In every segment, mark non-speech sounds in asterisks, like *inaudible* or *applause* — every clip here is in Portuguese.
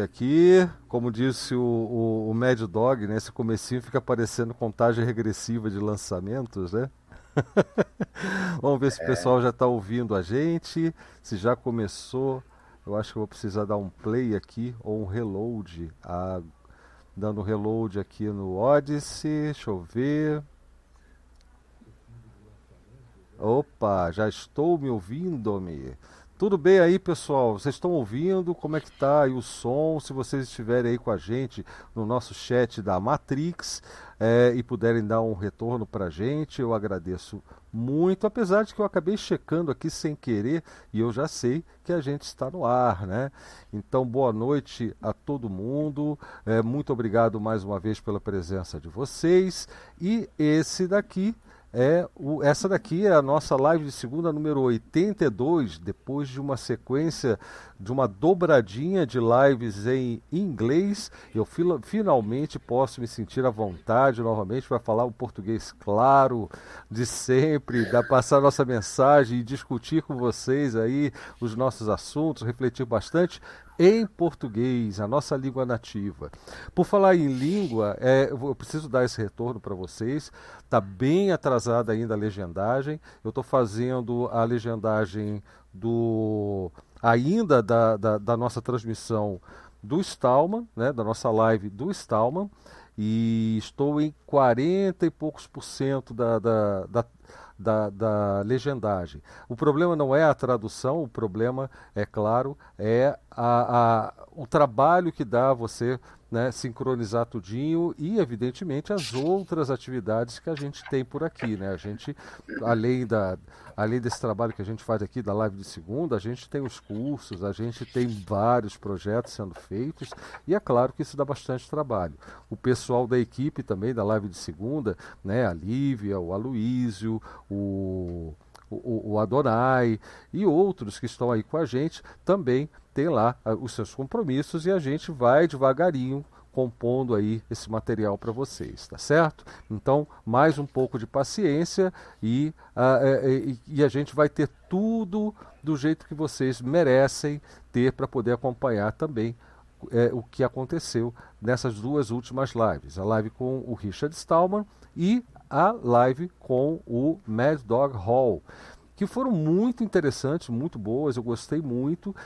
aqui, como disse o, o, o Mad Dog, né, esse comecinho fica parecendo contagem regressiva de lançamentos, né? *laughs* Vamos ver se o é. pessoal já está ouvindo a gente, se já começou. Eu acho que eu vou precisar dar um play aqui ou um reload. Ah, dando reload aqui no Odyssey, deixa eu ver. Opa, já estou me ouvindo-me. Tudo bem aí, pessoal? Vocês estão ouvindo? Como é que tá aí o som? Se vocês estiverem aí com a gente no nosso chat da Matrix é, e puderem dar um retorno para a gente, eu agradeço muito, apesar de que eu acabei checando aqui sem querer e eu já sei que a gente está no ar, né? Então, boa noite a todo mundo. É, muito obrigado mais uma vez pela presença de vocês. E esse daqui é o, essa daqui é a nossa live de segunda número 82, depois de uma sequência de uma dobradinha de lives em inglês. Eu finalmente posso me sentir à vontade novamente para falar o português claro de sempre, da passar nossa mensagem e discutir com vocês aí os nossos assuntos, refletir bastante em português, a nossa língua nativa. Por falar em língua, é, eu preciso dar esse retorno para vocês. Está bem atrasada ainda a legendagem. Eu estou fazendo a legendagem do ainda da, da, da, nossa transmissão do Stallman, né, da nossa live do Stallman, e estou em 40 e poucos por cento da, da, da da, da legendagem. O problema não é a tradução, o problema, é claro, é a, a, o trabalho que dá você né, sincronizar tudinho e, evidentemente, as outras atividades que a gente tem por aqui. Né? A gente, além, da, além desse trabalho que a gente faz aqui da live de segunda, a gente tem os cursos, a gente tem vários projetos sendo feitos e é claro que isso dá bastante trabalho. O pessoal da equipe também da live de segunda, né, a Lívia, o Aloísio, o o, o Adonai e outros que estão aí com a gente também tem lá os seus compromissos e a gente vai devagarinho compondo aí esse material para vocês, tá certo? Então, mais um pouco de paciência e, uh, e, e a gente vai ter tudo do jeito que vocês merecem ter para poder acompanhar também é, o que aconteceu nessas duas últimas lives. A live com o Richard Stallman e a live com o Mad Dog Hall, que foram muito interessantes, muito boas, eu gostei muito.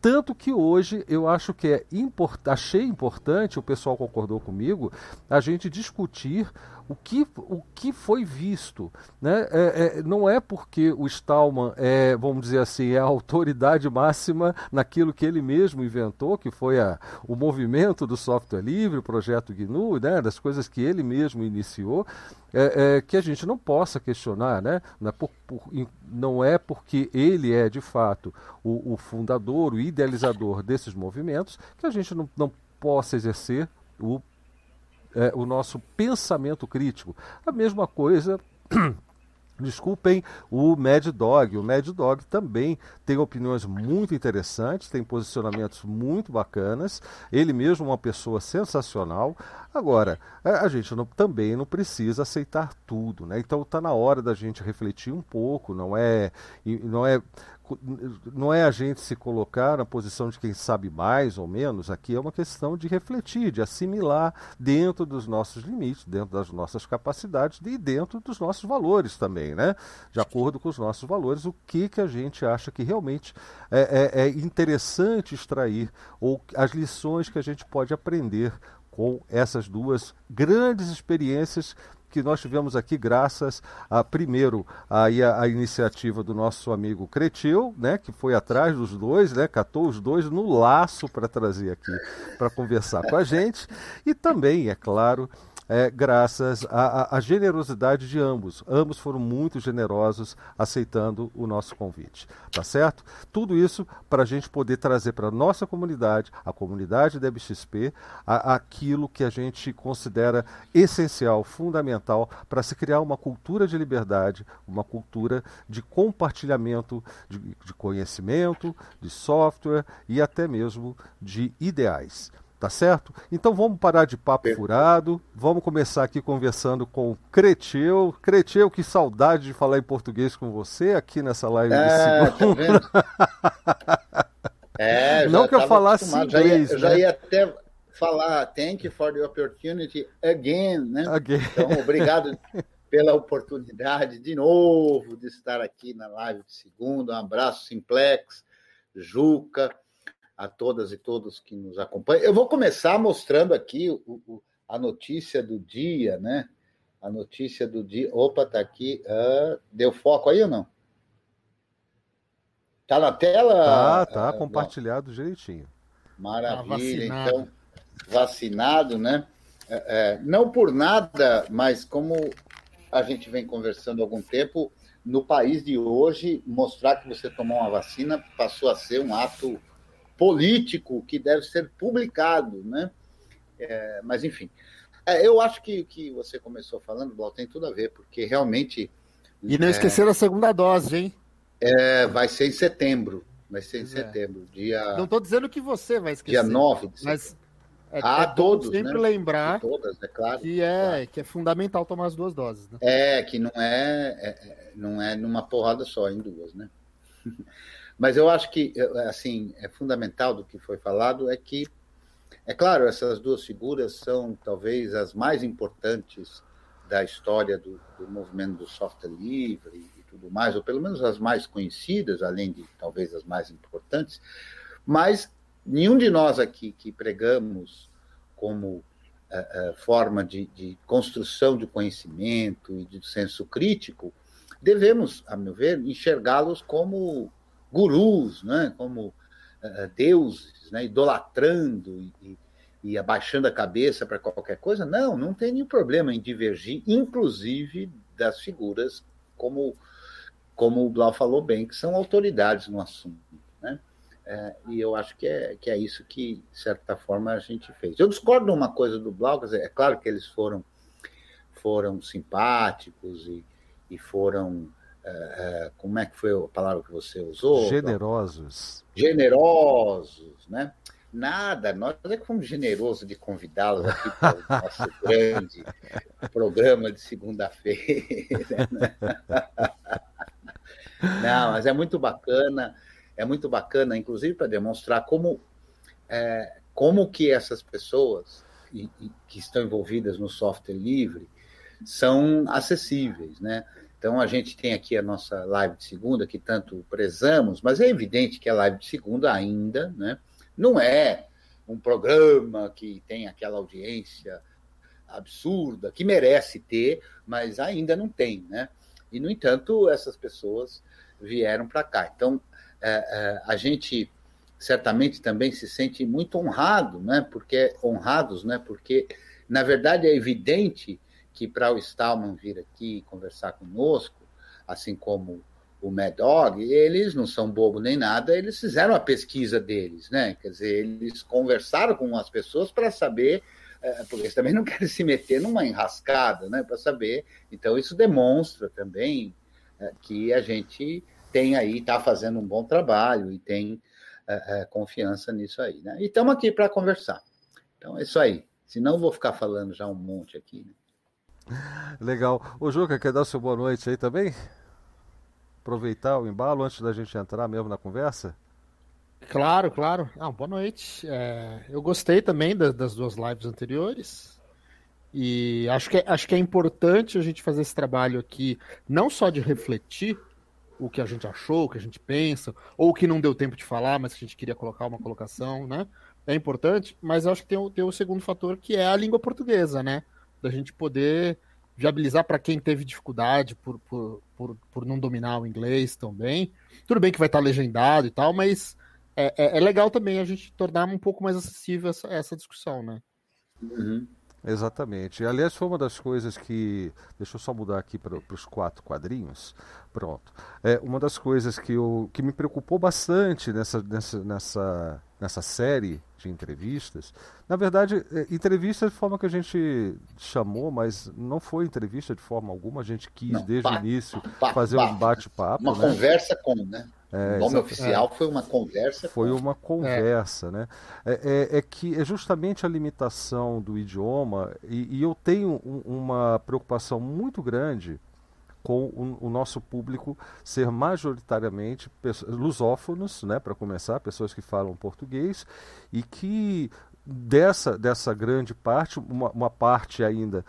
Tanto que hoje eu acho que é import... achei importante, o pessoal concordou comigo, a gente discutir o que, o que foi visto. Né? É, é, não é porque o Stallman é, vamos dizer assim, é a autoridade máxima naquilo que ele mesmo inventou, que foi a, o movimento do software livre, o projeto GNU, né? das coisas que ele mesmo iniciou, é, é, que a gente não possa questionar, né? Não é, por, por, não é porque ele é de fato o, o, fundador, o idealizador desses movimentos, que a gente não, não possa exercer o é, o nosso pensamento crítico. A mesma coisa. *clears throat* Desculpem o Mad Dog. O Mad Dog também tem opiniões muito interessantes, tem posicionamentos muito bacanas. Ele mesmo é uma pessoa sensacional. Agora, a gente não, também não precisa aceitar tudo, né? Então está na hora da gente refletir um pouco. Não é, não é não é a gente se colocar na posição de quem sabe mais ou menos, aqui é uma questão de refletir, de assimilar dentro dos nossos limites, dentro das nossas capacidades e dentro dos nossos valores também, né? De acordo com os nossos valores, o que, que a gente acha que realmente é, é, é interessante extrair ou as lições que a gente pode aprender com essas duas grandes experiências que nós tivemos aqui graças a primeiro a, a, a iniciativa do nosso amigo Cretil, né, que foi atrás dos dois, né, catou os dois no laço para trazer aqui para conversar com a gente. E também, é claro, é, graças à generosidade de ambos. Ambos foram muito generosos aceitando o nosso convite. Tá certo? Tudo isso para a gente poder trazer para a nossa comunidade, a comunidade da BXP, a, aquilo que a gente considera essencial, fundamental para se criar uma cultura de liberdade, uma cultura de compartilhamento de, de conhecimento, de software e até mesmo de ideais. Tá certo? Então vamos parar de papo furado. Vamos começar aqui conversando com o Creteu. Creteu, que saudade de falar em português com você aqui nessa live é, de tá segunda. Tá *laughs* É, não que eu falasse inglês. Já ia, né? já ia até falar thank you for the opportunity again, né? Again. Então, obrigado pela oportunidade de novo de estar aqui na live de segunda. Um abraço, Simplex, Juca, a todas e todos que nos acompanham. Eu vou começar mostrando aqui o, o, a notícia do dia, né? A notícia do dia. Opa, tá aqui. Uh, deu foco aí ou não? Tá na tela? Tá, tá uh, compartilhado direitinho. Maravilha. Tá então, vacinado, né? É, é, não por nada, mas como a gente vem conversando há algum tempo, no país de hoje, mostrar que você tomou uma vacina passou a ser um ato político que deve ser publicado, né? É, mas, enfim, é, eu acho que que você começou falando, Blau, tem tudo a ver, porque realmente. E não é, esquecer a segunda dose, hein? É, vai ser em setembro. Vai ser em setembro. Dia... Não estou dizendo que você vai esquecer. Dia 9 de setembro. Mas é, ah, é todos, sempre né? lembrar todas, é claro, que é claro. que é fundamental tomar as duas doses. Né? É que não é, é, é não é numa porrada só, em duas, né? *laughs* Mas eu acho que assim é fundamental do que foi falado é que é claro essas duas figuras são talvez as mais importantes da história do, do movimento do software livre e tudo mais, ou pelo menos as mais conhecidas, além de talvez as mais importantes. Mas nenhum de nós aqui que pregamos como uh, uh, forma de, de, construção de conhecimento e de senso crítico, devemos, a meu ver, enxergá-los como gurus, né? como uh, deuses, né? idolatrando e, e abaixando a cabeça para qualquer coisa. Não, não tem nenhum problema em divergir, inclusive das figuras como, como o Blau falou bem, que são autoridades no assunto. Né? É, e eu acho que é, que é isso que, de certa forma, a gente fez. Eu discordo uma coisa do Blau, dizer, é claro que eles foram, foram simpáticos e, e foram. É, é, como é que foi a palavra que você usou? Generosos. Generosos, né? Nada, nós é que fomos generosos de convidá-los aqui para o nosso *laughs* grande programa de segunda-feira. Né? *laughs* Não, mas é muito bacana é muito bacana, inclusive para demonstrar como, é, como que essas pessoas que estão envolvidas no software livre são acessíveis, né? Então a gente tem aqui a nossa live de segunda que tanto prezamos, mas é evidente que a live de segunda ainda, né, não é um programa que tem aquela audiência absurda que merece ter, mas ainda não tem, né? E no entanto essas pessoas vieram para cá. Então é, é, a gente certamente também se sente muito honrado, né? Porque honrados, né? Porque na verdade é evidente que para o Stallman vir aqui conversar conosco, assim como o Mad Dog, eles não são bobo nem nada, eles fizeram a pesquisa deles, né? Quer dizer, eles conversaram com as pessoas para saber, é, porque eles também não *laughs* querem se meter numa enrascada, né? Para saber. Então, isso demonstra também é, que a gente tem aí, está fazendo um bom trabalho e tem é, confiança nisso aí. Né? E estamos aqui para conversar. Então é isso aí. Senão vou ficar falando já um monte aqui. Né? *laughs* Legal. O Juca, quer dar sua boa noite aí também? Aproveitar o embalo antes da gente entrar mesmo na conversa? Claro, claro. Ah, boa noite. É, eu gostei também da, das duas lives anteriores. E acho que, é, acho que é importante a gente fazer esse trabalho aqui, não só de refletir, o que a gente achou, o que a gente pensa, ou o que não deu tempo de falar, mas que a gente queria colocar uma colocação, né? É importante, mas acho que tem o, tem o segundo fator, que é a língua portuguesa, né? Da gente poder viabilizar para quem teve dificuldade por, por, por, por, não dominar o inglês também. Tudo bem que vai estar legendado e tal, mas é, é, é legal também a gente tornar um pouco mais acessível essa, essa discussão, né? Uhum. Exatamente. Aliás, foi uma das coisas que. Deixa eu só mudar aqui para os quatro quadrinhos. Pronto. É uma das coisas que, eu, que me preocupou bastante nessa, nessa, nessa, nessa série de entrevistas. Na verdade, é, entrevista de forma que a gente chamou, mas não foi entrevista de forma alguma. A gente quis, não, desde o início, fazer um bate-papo. Uma né? conversa com, né? É, o nome oficial é. foi uma conversa. Foi com... uma conversa, né? É, é, é, que é justamente a limitação do idioma, e, e eu tenho um, uma preocupação muito grande com o, o, nosso público ser majoritariamente lusófonos, né, para começar, pessoas que falam português e que dessa, dessa grande parte, uma, uma parte ainda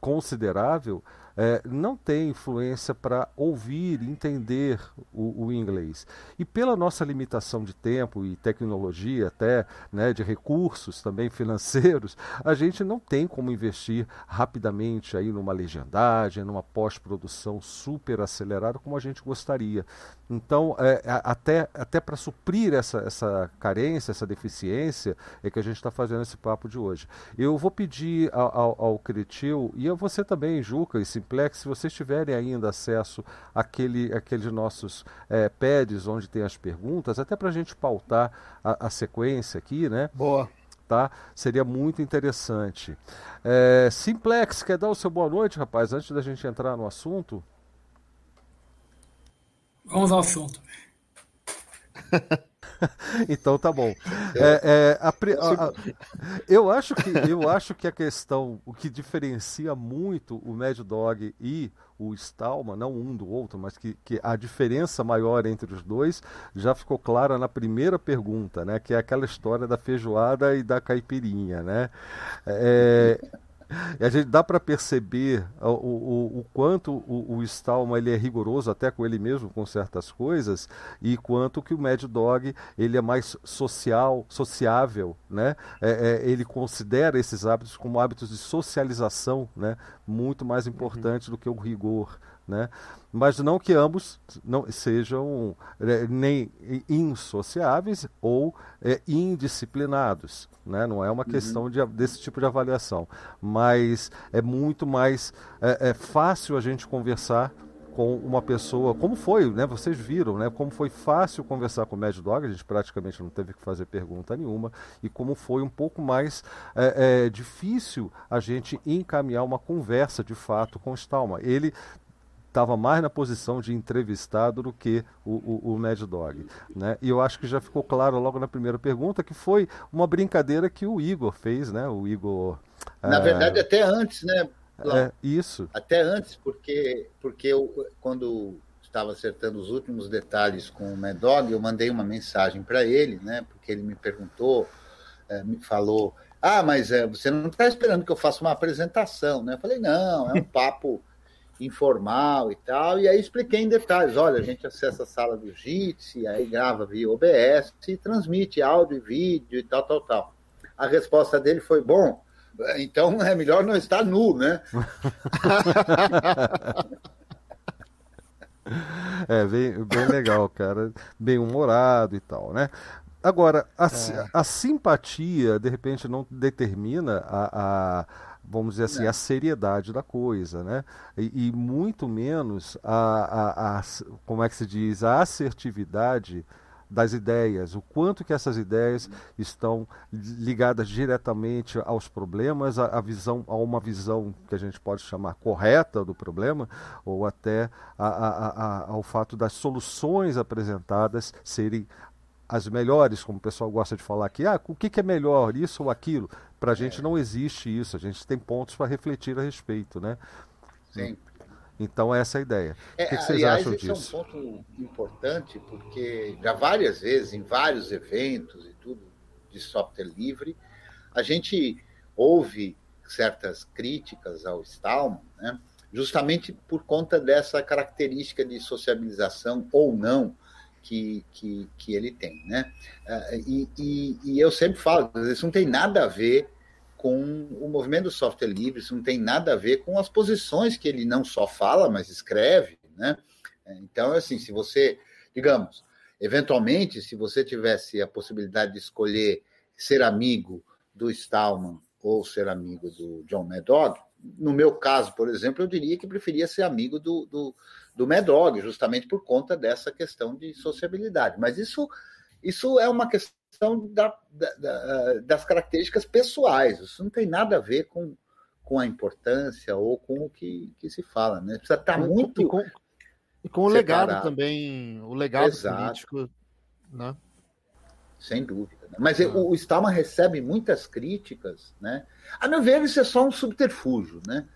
considerável, é, não tem influência para ouvir, entender o, o, inglês. E pela nossa limitação de tempo e tecnologia, até né, de recursos também *laughs* financeiros, a gente não tem como investir rapidamente aí numa legendagem, numa pós-produção super acelerada como a gente gostaria. Então, é, até, até para suprir essa, essa carência, essa deficiência, é que a gente está fazendo esse papo de hoje. Eu vou pedir ao, ao, ao Cretil e a você também, Juca e Simplex, se vocês tiverem ainda acesso àquele, àqueles nossos é, pads onde tem as perguntas, até para a gente pautar a, a sequência aqui, né? Boa. Tá? Seria muito interessante. É, Simplex, quer dar o seu boa noite, rapaz, antes da gente entrar no assunto? Vamos ao assunto. *laughs* então tá bom. É, é, a, a, a, *laughs* eu, acho que, eu acho que a questão, o que diferencia muito o Mad Dog e o Stallman, não um do outro, mas que, que a diferença maior entre os dois já ficou clara na primeira pergunta, né? Que é aquela história da feijoada e da caipirinha, né? É, e a gente dá para perceber o, o, o quanto o, o Stallman ele é rigoroso até com ele mesmo com certas coisas e quanto que o Mad Dog ele é mais social, sociável, né? É, é, ele considera esses hábitos como hábitos de socialização, né? Muito mais importante uhum. do que o rigor, né? Mas não que ambos não sejam é, nem insociáveis ou é, indisciplinados. Né? Não é uma uhum. questão de, desse tipo de avaliação. Mas é muito mais é, é fácil a gente conversar com uma pessoa, como foi, né? Vocês viram, né? Como foi fácil conversar com o Mad Dog, a gente praticamente não teve que fazer pergunta nenhuma, e como foi um pouco mais é, é, difícil a gente encaminhar uma conversa de fato com o Stalma. Ele estava mais na posição de entrevistado do que o, o, o Mad Dog. Né? E eu acho que já ficou claro logo na primeira pergunta que foi uma brincadeira que o Igor fez, né? O Igor. Na é... verdade, até antes, né? É, isso. Até antes, porque, porque eu, quando estava acertando os últimos detalhes com o Mad Dog, eu mandei uma mensagem para ele, né? Porque ele me perguntou, é, me falou. Ah, mas é, você não está esperando que eu faça uma apresentação, né? Eu falei, não, é um *laughs* papo informal e tal, e aí expliquei em detalhes, olha, a gente acessa a sala do Jitsi, aí grava via OBS e transmite áudio e vídeo e tal, tal, tal. A resposta dele foi, bom, então é melhor não estar nu, né? *laughs* é, bem, bem legal, cara, bem humorado e tal, né? Agora, a, é. a simpatia, de repente, não determina a, a vamos dizer assim, a seriedade da coisa, né? E, e muito menos a, a, a, como é que se diz, a assertividade das ideias, o quanto que essas ideias estão ligadas diretamente aos problemas, a, a, visão, a uma visão que a gente pode chamar correta do problema, ou até a, a, ao fato das soluções apresentadas serem as melhores, como o pessoal gosta de falar aqui, ah, o que, que é melhor, isso ou aquilo? Para a gente é. não existe isso, a gente tem pontos para refletir a respeito, né? Sim. Então essa é a ideia. É, o que, que vocês aliás, acham disso? Esse é um ponto importante, porque já várias vezes, em vários eventos e tudo de software livre, a gente ouve certas críticas ao Stallman, né? justamente por conta dessa característica de sociabilização ou não que, que, que ele tem. Né? Ah, e, e, e eu sempre falo, isso não tem nada a ver com o movimento do software livre, isso não tem nada a ver com as posições que ele não só fala, mas escreve. Né? Então, assim, se você, digamos, eventualmente, se você tivesse a possibilidade de escolher ser amigo do Stallman ou ser amigo do John Madog, no meu caso, por exemplo, eu diria que preferia ser amigo do, do, do Medog, justamente por conta dessa questão de sociabilidade. Mas isso, isso é uma questão da, da, da, das características pessoais, isso não tem nada a ver com, com a importância ou com o que, que se fala. Né? Precisa estar muito. E com, e com o legado também, o legado Exato. político. Né? Sem dúvida. Né? Mas ah. o, o Stallman recebe muitas críticas. Né? A meu ver, isso é só um subterfúgio. Né?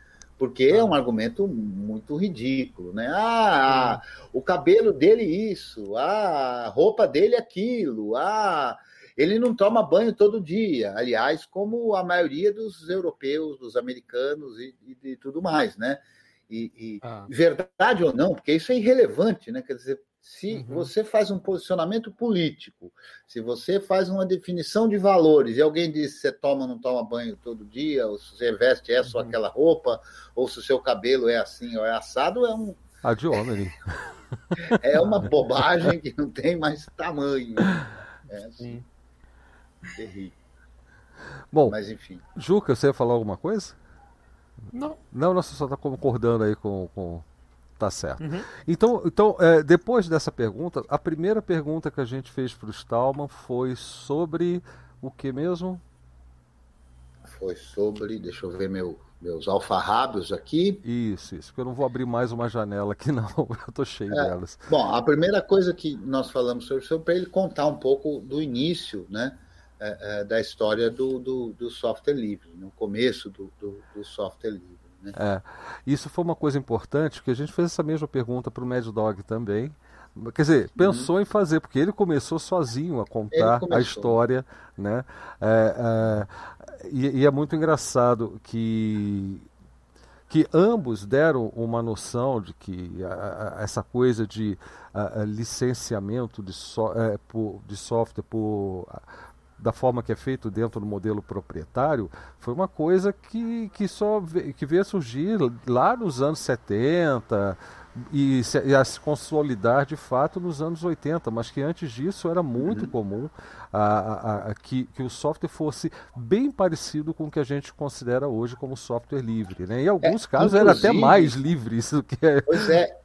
Porque é um argumento muito ridículo, né? Ah, o cabelo dele isso, ah, a roupa dele aquilo, ah, ele não toma banho todo dia, aliás, como a maioria dos europeus, dos americanos e, e, e tudo mais, né? E, e ah. verdade ou não, porque isso é irrelevante, né? Quer dizer, se uhum. você faz um posicionamento político, se você faz uma definição de valores e alguém diz se você toma ou não toma banho todo dia, ou se você veste essa uhum. ou aquela roupa, ou se o seu cabelo é assim ou é assado, é um. Ah, de homem. *laughs* é uma bobagem que não tem mais tamanho. É assim, terrível. Bom, mas enfim. Juca, você ia falar alguma coisa? Não. Não, nós só está concordando aí com, com, Tá certo. Uhum. Então, então é, depois dessa pergunta, a primeira pergunta que a gente fez para o Stallman foi sobre o que mesmo? Foi sobre, deixa eu ver meu, meus alfarrábios aqui. Isso, isso, porque eu não vou abrir mais uma janela aqui, *laughs* não. Eu estou cheio é, delas. Bom, a primeira coisa que nós falamos sobre foi para ele contar um pouco do início, né? É, é, da história do, do, do, software livre, no começo do, do, do software livre. Né? É, isso foi uma coisa importante, porque a gente fez essa mesma pergunta para o Mad Dog também. Quer dizer, pensou uhum. em fazer, porque ele começou sozinho a contar a história, né? É, é, e, e, é muito engraçado que, que ambos deram uma noção de que a, a, essa coisa de a, licenciamento de, so, é, por, de software por da forma que é feito dentro do modelo proprietário, foi uma coisa que, que só veio, que veio a surgir lá nos anos 70 e, se, e a se consolidar de fato nos anos 80, mas que antes disso era muito uhum. comum a, a, a, que, que o software fosse bem parecido com o que a gente considera hoje como software livre. Né? Em alguns é, casos era até mais livre isso que é. Pois é.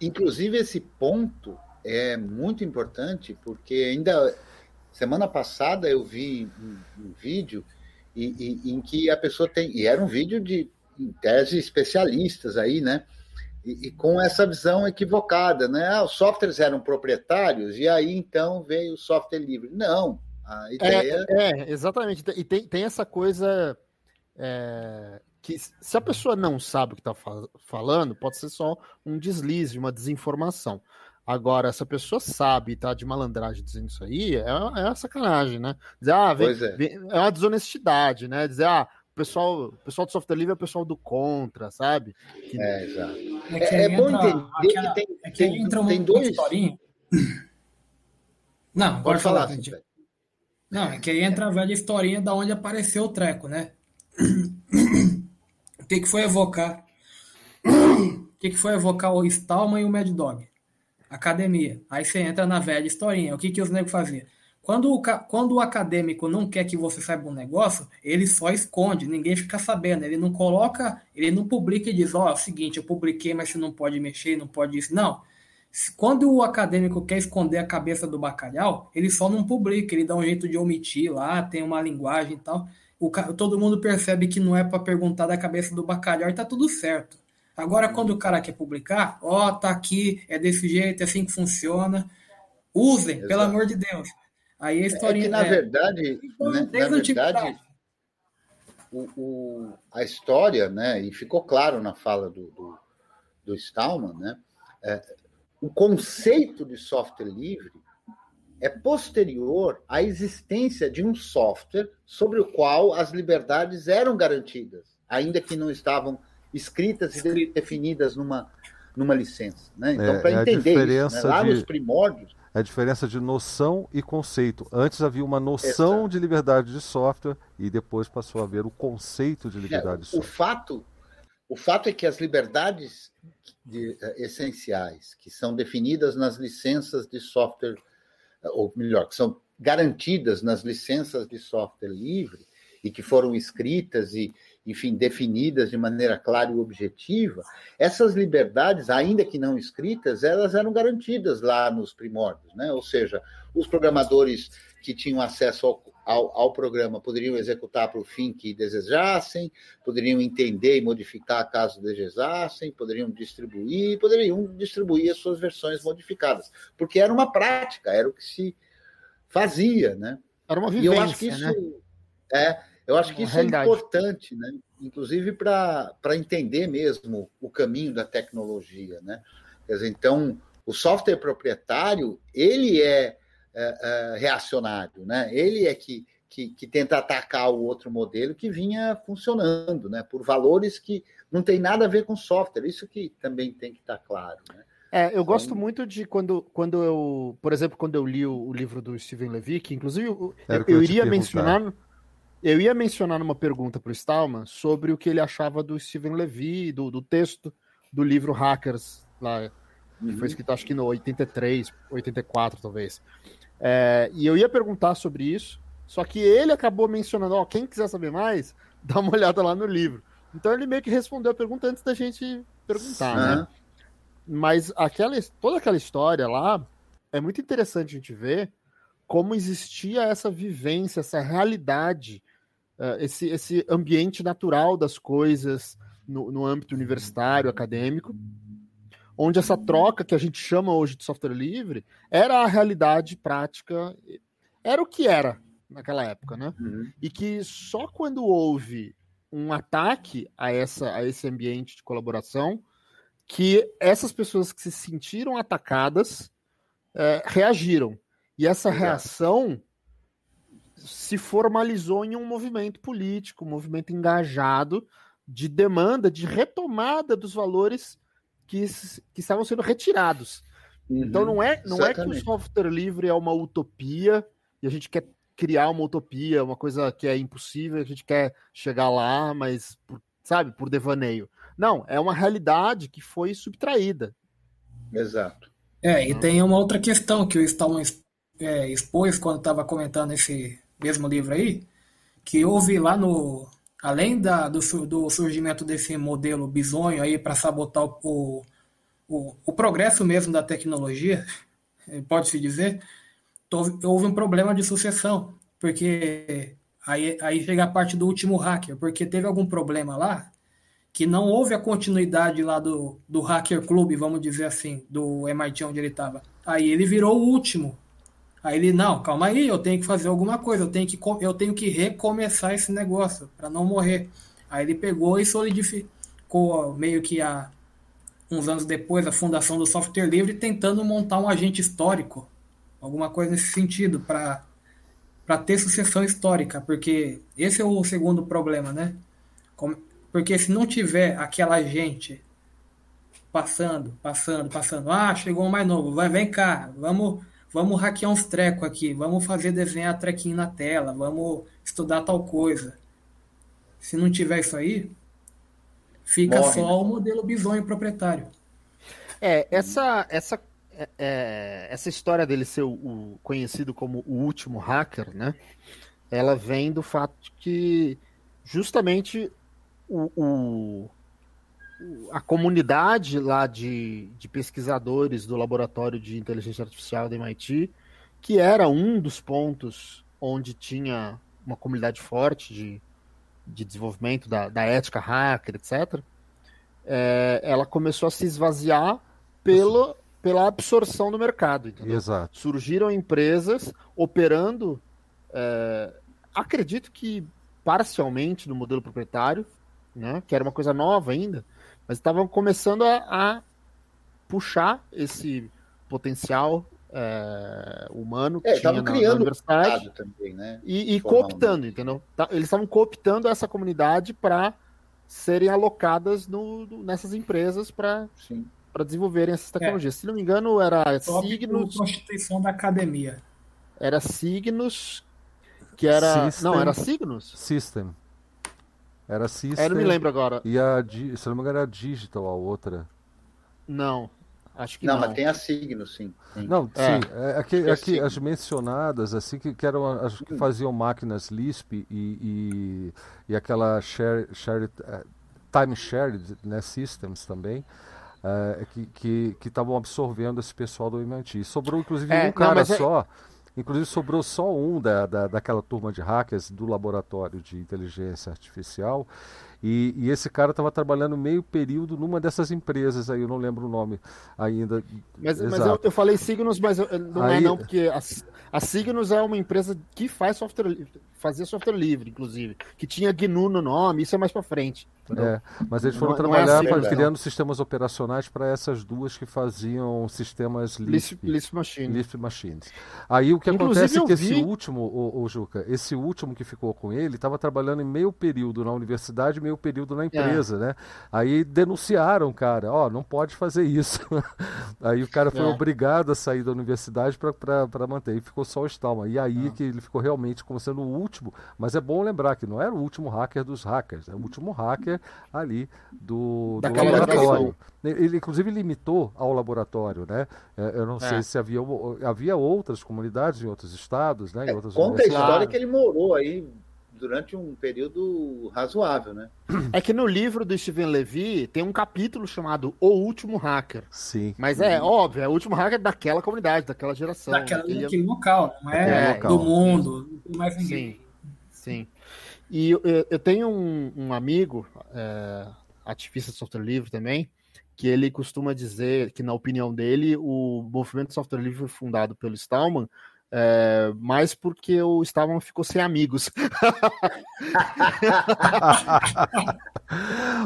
Inclusive esse ponto é muito importante porque ainda Semana passada eu vi um, vídeo e, e, em que a pessoa tem. E era um vídeo de tese especialistas aí, né? E, e, com essa visão equivocada, né? Ah, os softwares eram proprietários e aí então veio o software livre. Não, a ideia. É, é exatamente. E tem, tem essa coisa é, que se a pessoa não sabe o que está falando, pode ser só um deslize, uma desinformação. Agora, se a pessoa sabe tá de malandragem dizendo isso aí, é, é uma sacanagem, né? Dizer, ah, vem, é. Vem, é. uma desonestidade, né? Dizer, ah, o pessoal, o pessoal do software livre é o pessoal do contra, sabe? Que... É, exato. É, é, é bom entender aquela, que tem, é que tem, entra tem dois... historinha. Não, pode falar. falar não, é que aí entra a velha historinha da onde apareceu o treco, né? O que, que foi evocar? O que, que foi evocar o Stallman e o Mad Dog? Academia. Aí você entra na velha historinha. O que, que os negros faziam? Quando o, quando o acadêmico não quer que você saiba um negócio, ele só esconde, ninguém fica sabendo. Ele não coloca, ele não publica e diz: Ó, oh, é o seguinte, eu publiquei, mas você não pode mexer, não pode isso. Não. Quando o acadêmico quer esconder a cabeça do bacalhau, ele só não publica, ele dá um jeito de omitir lá, tem uma linguagem e tal. O, todo mundo percebe que não é para perguntar da cabeça do bacalhau e tá tudo certo. Agora, quando o cara quer publicar, ó, tá aqui, é desse jeito, é assim que funciona. Usem, Exato. pelo amor de Deus. Aí a história. É que, na é... verdade, né, na verdade o, o, a história, né, e ficou claro na fala do, do, do Stallman, né, é, o conceito de software livre é posterior à existência de um software sobre o qual as liberdades eram garantidas, ainda que não estavam escritas e definidas numa, numa licença. Né? Então, é, para é entender isso, né? lá de, nos primórdios. É a diferença de noção e conceito. Antes havia uma noção Exato. de liberdade de software e depois passou a haver o conceito de liberdade é, de software. O fato, o fato é que as liberdades de, uh, essenciais, que são definidas nas licenças de software, uh, ou melhor, que são garantidas nas licenças de software livre e que foram escritas e, enfim, definidas de maneira clara e objetiva, essas liberdades, ainda que não escritas, elas eram garantidas lá nos primórdios, né? Ou seja, os programadores que tinham acesso ao, ao, ao programa poderiam executar para o fim que desejassem, poderiam entender e modificar caso desejassem, poderiam distribuir, poderiam distribuir as suas versões modificadas, porque era uma prática, era o que se fazia, né? Era uma vivência, e eu acho que isso né? é Eu acho que isso é importante, né? inclusive para entender mesmo o caminho da tecnologia. Né? Quer dizer, então, o software proprietário, ele é, é, é reacionário, né? ele é que, que, que, tenta atacar o outro modelo que vinha funcionando, né? por valores que não tem nada a ver com software. Isso que também tem que estar claro. Né? É, eu então... gosto muito de quando, quando eu, por exemplo, quando eu li o, o livro do Steven Levy, que inclusive eu, eu, eu iria mencionar eu ia mencionar numa pergunta para o Stallman sobre o que ele achava do Steven Levy, do, do texto do livro Hackers, lá, que foi uhum. escrito acho que no 83, 84 talvez. É, e eu ia perguntar sobre isso, só que ele acabou mencionando, ó, quem quiser saber mais, *laughs* dá uma olhada lá no livro. Então ele meio que respondeu a pergunta antes da gente perguntar, uhum. né? Mas aquela, toda aquela história lá é muito interessante a gente ver como existia essa vivência, essa realidade uh, esse, esse ambiente natural das coisas no, no âmbito universitário, acadêmico, onde essa troca que a gente chama hoje de software livre era a realidade prática, era o que era naquela época, né? Uhum. E que só quando houve um ataque a, essa, a esse ambiente de colaboração que essas pessoas que se sentiram atacadas é, reagiram. E essa Exato. reação se formalizou em um movimento político, um movimento engajado de demanda, de retomada dos valores que, que estavam sendo retirados. Uhum, então não é, não é que o software livre é uma utopia e a gente quer criar uma utopia, uma coisa que é impossível, a gente quer chegar lá, mas por, sabe, por devaneio. Não, é uma realidade que foi subtraída. Exato. É, e tem uma outra questão que o Stallman é, expôs quando estava comentando esse mesmo livro aí, que houve lá no. Além da, do, do surgimento desse modelo bizonho aí para sabotar o, o, o progresso mesmo da tecnologia, *laughs* pode-se dizer, houve um problema de sucessão, porque aí, aí chega a parte do último hacker, porque teve algum problema lá que não houve a continuidade lá do, do hacker clube, vamos dizer assim, do MIT onde ele estava. Aí ele virou o último Aí ele, não, calma aí, eu tenho que fazer alguma coisa, eu tenho que, eu tenho que recomeçar esse negócio para não morrer. Aí ele pegou e solidificou meio que há uns anos depois a fundação do software livre tentando montar um agente histórico, alguma coisa nesse sentido para ter sucessão histórica, porque esse é o segundo problema, né? Porque se não tiver aquela gente passando, passando, passando, ah, chegou um mais novo, vai, vem cá, vamos vamos hackear uns trecos aqui, vamos fazer desenhar trequinho na tela, vamos estudar tal coisa. Se não tiver isso aí, fica Morre, só né? o modelo bisonho proprietário. É, essa, essa, é, é, essa história dele ser o, o, conhecido como o último hacker, né? Ela vem do fato de que justamente o, o a comunidade lá de, de pesquisadores do laboratório de inteligência artificial da MIT, que era um dos pontos onde tinha uma comunidade forte de, de desenvolvimento da, da ética hacker, etc., é, ela começou a se esvaziar pelo, pela absorção do mercado. Entendeu? Exato. Surgiram empresas operando, é, acredito que parcialmente no modelo proprietário, né, que era uma coisa nova ainda, mas estavam começando a, a, puxar esse potencial é, humano que é, tinha na, criando na universidade também, né? e, e cooptando, entendeu? Tá, eles estavam cooptando essa comunidade para serem alocadas no, nessas empresas para para desenvolverem essas tecnologias. É. Se não me engano, era Signos. Constituição da academia. Era Signos, que era. System, não, era Signos? System. Era System. Eu não me lembro agora. E a, se não me engano, era Digital a outra. Não. Acho que não. Não, mas tem a Signo, sim. sim. Não, é. sim. É, aqui, é aqui as mencionadas, assim, que, que eram as que faziam máquinas Lisp e, e, e aquela share, share, time shared né, systems também. Uh, que estavam absorvendo esse pessoal do MIT. Sobrou, inclusive, é, um cara não, é só. Inclusive sobrou só um da, da, daquela turma de hackers do laboratório de inteligência artificial. E, e esse cara estava trabalhando meio período numa dessas empresas aí, eu não lembro o nome ainda. Mas, mas eu, eu, falei Signos, mas eu, não é aí, é não, porque a, a Signos é uma empresa que faz software, fazia software livre, inclusive, que tinha GNU no nome, isso é mais para frente. É, mas eles foram não, trabalhar não é assim, criando sistemas operacionais para essas duas que faziam sistemas Lisp, Lisp, Machine. Lisp Machines. Aí o que Inclusive, acontece é que vi... esse último, o, o, Juca, esse último que ficou com ele, estava trabalhando em meio período na universidade, meio período na empresa, é. né? Aí denunciaram, cara, ó, oh, não pode fazer isso. *laughs* aí o cara foi é. obrigado a sair da universidade para manter. E ficou só o Stallman. E aí é. que ele ficou realmente como sendo o último, mas é bom lembrar que não era o último hacker dos hackers, é o último hacker ali do, do laboratório. Ele, inclusive, limitou ao laboratório, né? É, eu não é. sei se havia, havia outras comunidades em outros estados, né? Em é, outras conta a história que ele morou aí durante um período razoável, né? *clears throat* É que no livro do Steven Levy tem um capítulo chamado O Último Hacker. Sim. Mas é óbvio, é o último hacker daquela comunidade, daquela geração. Daquela, daquele local, não é, é do mundo, mais ninguém. Sim, sim. E eu, eu tenho um, um amigo, é, ativista de software livre também, que ele costuma dizer que, na opinião dele, o movimento de software livre foi fundado pelo Stallman é, mais porque o Stallman ficou sem amigos. *laughs*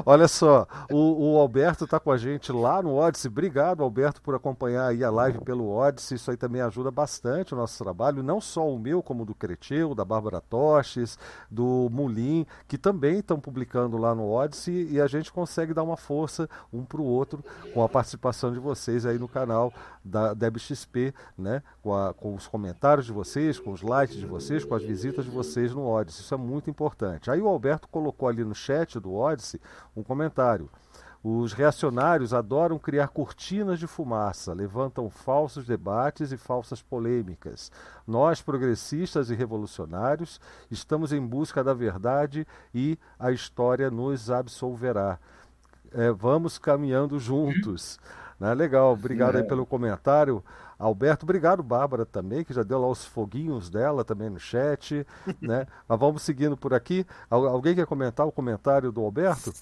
Olha só, o, o Alberto está com a gente lá no Odyssey. Obrigado, Alberto, por acompanhar aí a live pelo Odyssey. Isso aí também ajuda bastante o nosso trabalho, não só o meu, como do Creteu, da Bárbara Toches, do Mulim, que também estão publicando lá no Odyssey e a gente consegue dar uma força um para o outro com a participação de vocês aí no canal da DebXP, né? Com, a, com os comentários comentários de vocês, com os likes de vocês, com as visitas de vocês no Odyssey. Isso é muito importante. Aí o Alberto colocou ali no chat do Odyssey um comentário. Os reacionários adoram criar cortinas de fumaça, levantam falsos debates e falsas polêmicas. Nós, progressistas e revolucionários, estamos em busca da verdade e a história nos absolverá. É, vamos caminhando juntos. Né? Legal, obrigado aí é. pelo comentário. Alberto, obrigado, Bárbara, também, que já deu lá os foguinhos dela também no chat. *laughs* né? Mas vamos seguindo por aqui. alguém quer comentar o comentário do Alberto?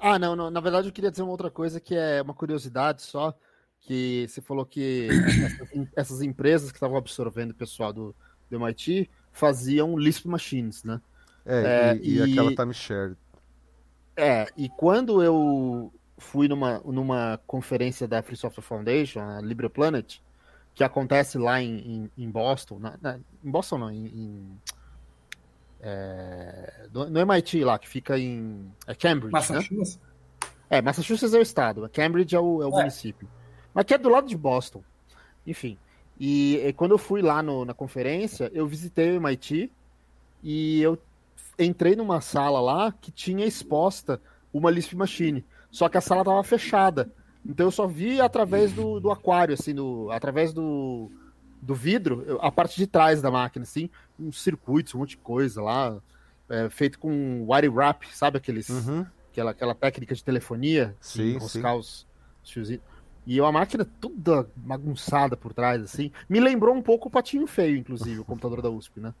Ah, não, não, na verdade eu queria dizer uma outra coisa que é uma curiosidade só, que você falou que essas, essas empresas que estavam absorvendo o pessoal do, do MIT faziam Lisp Machines, né? É, é e, e, e, aquela timeshare. É, e quando eu fui numa, numa conferência da Free Software Foundation, a Libre Planet, que acontece lá em, em, em Boston, na, na, em Boston não, em, em é, no, MIT lá, que fica em é Cambridge, né? Massachusetts? Né? É, Massachusetts é o estado, Cambridge é o, é o é. município, mas que é do lado de Boston, enfim. E, e quando eu fui lá no, na conferência, eu visitei o MIT e eu entrei numa sala lá que tinha exposta uma Lisp Machine. Só que a sala tava fechada. Então eu só vi através do, do aquário, assim, do, através do, do vidro, a parte de trás da máquina, assim, uns circuitos, um monte de coisa lá, é, feito com wire wrap, sabe aqueles, uhum. aquela, aquela técnica de telefonia, sim, enroscar sim. os, os fiozinhos. E a máquina toda bagunçada por trás, assim. Me lembrou um pouco o Patinho Feio, inclusive, o computador da USP, né?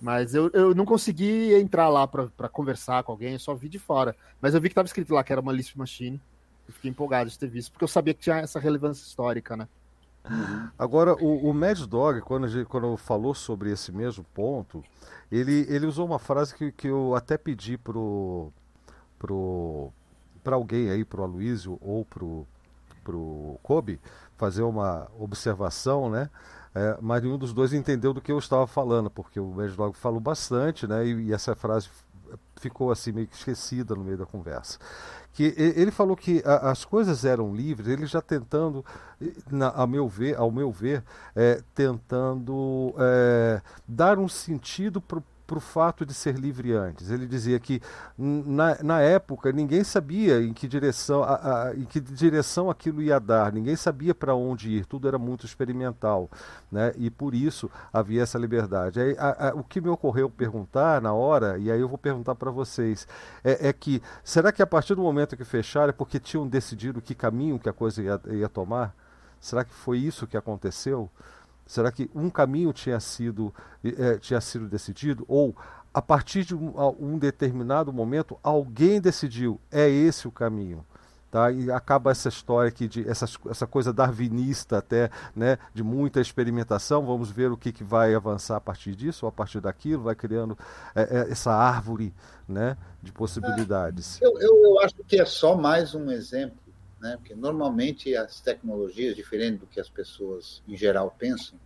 Mas eu, eu não consegui entrar lá para conversar com alguém, eu só vi de fora. Mas eu vi que estava escrito lá que era uma Lisp Machine. Eu fiquei empolgado de ter visto, porque eu sabia que tinha essa relevância histórica, né? Agora, o, o Mad Dog, quando, quando falou sobre esse mesmo ponto, ele, ele usou uma frase que, que eu até pedi pro, pro, para alguém aí, pro Aloysio ou pro, pro Kobe, fazer uma observação, né? É, mas nenhum dos dois entendeu do que eu estava falando, porque o Medlog falou bastante, né? E, e, essa frase ficou assim meio que esquecida no meio da conversa. Que ele falou que a, as coisas eram livres, ele já tentando, na, a meu ver, ao meu ver, é, tentando é, dar um sentido para para o fato de ser livre antes. Ele dizia que na, na época ninguém sabia em que direção a, a, em que direção aquilo ia dar, ninguém sabia para onde ir, tudo era muito experimental, né? E por isso havia essa liberdade. Aí, a, o que me ocorreu perguntar na hora, e aí eu vou perguntar para vocês, é, é, que será que a partir do momento que fecharam é porque tinham decidido que caminho que a coisa ia, ia tomar? Será que foi isso que aconteceu? Será que um caminho tinha sido, é, tinha sido decidido? Ou, a partir de um, um, determinado momento, alguém decidiu, é esse o caminho? Tá? E acaba essa história aqui de essa, essa coisa darwinista até, né, de muita experimentação. Vamos ver o que, que vai avançar a partir disso ou a partir daquilo, vai criando é, é, essa árvore né, de possibilidades. Eu, eu, eu, acho que é só mais um exemplo, né, porque normalmente as tecnologias, diferente do que as pessoas em geral pensam,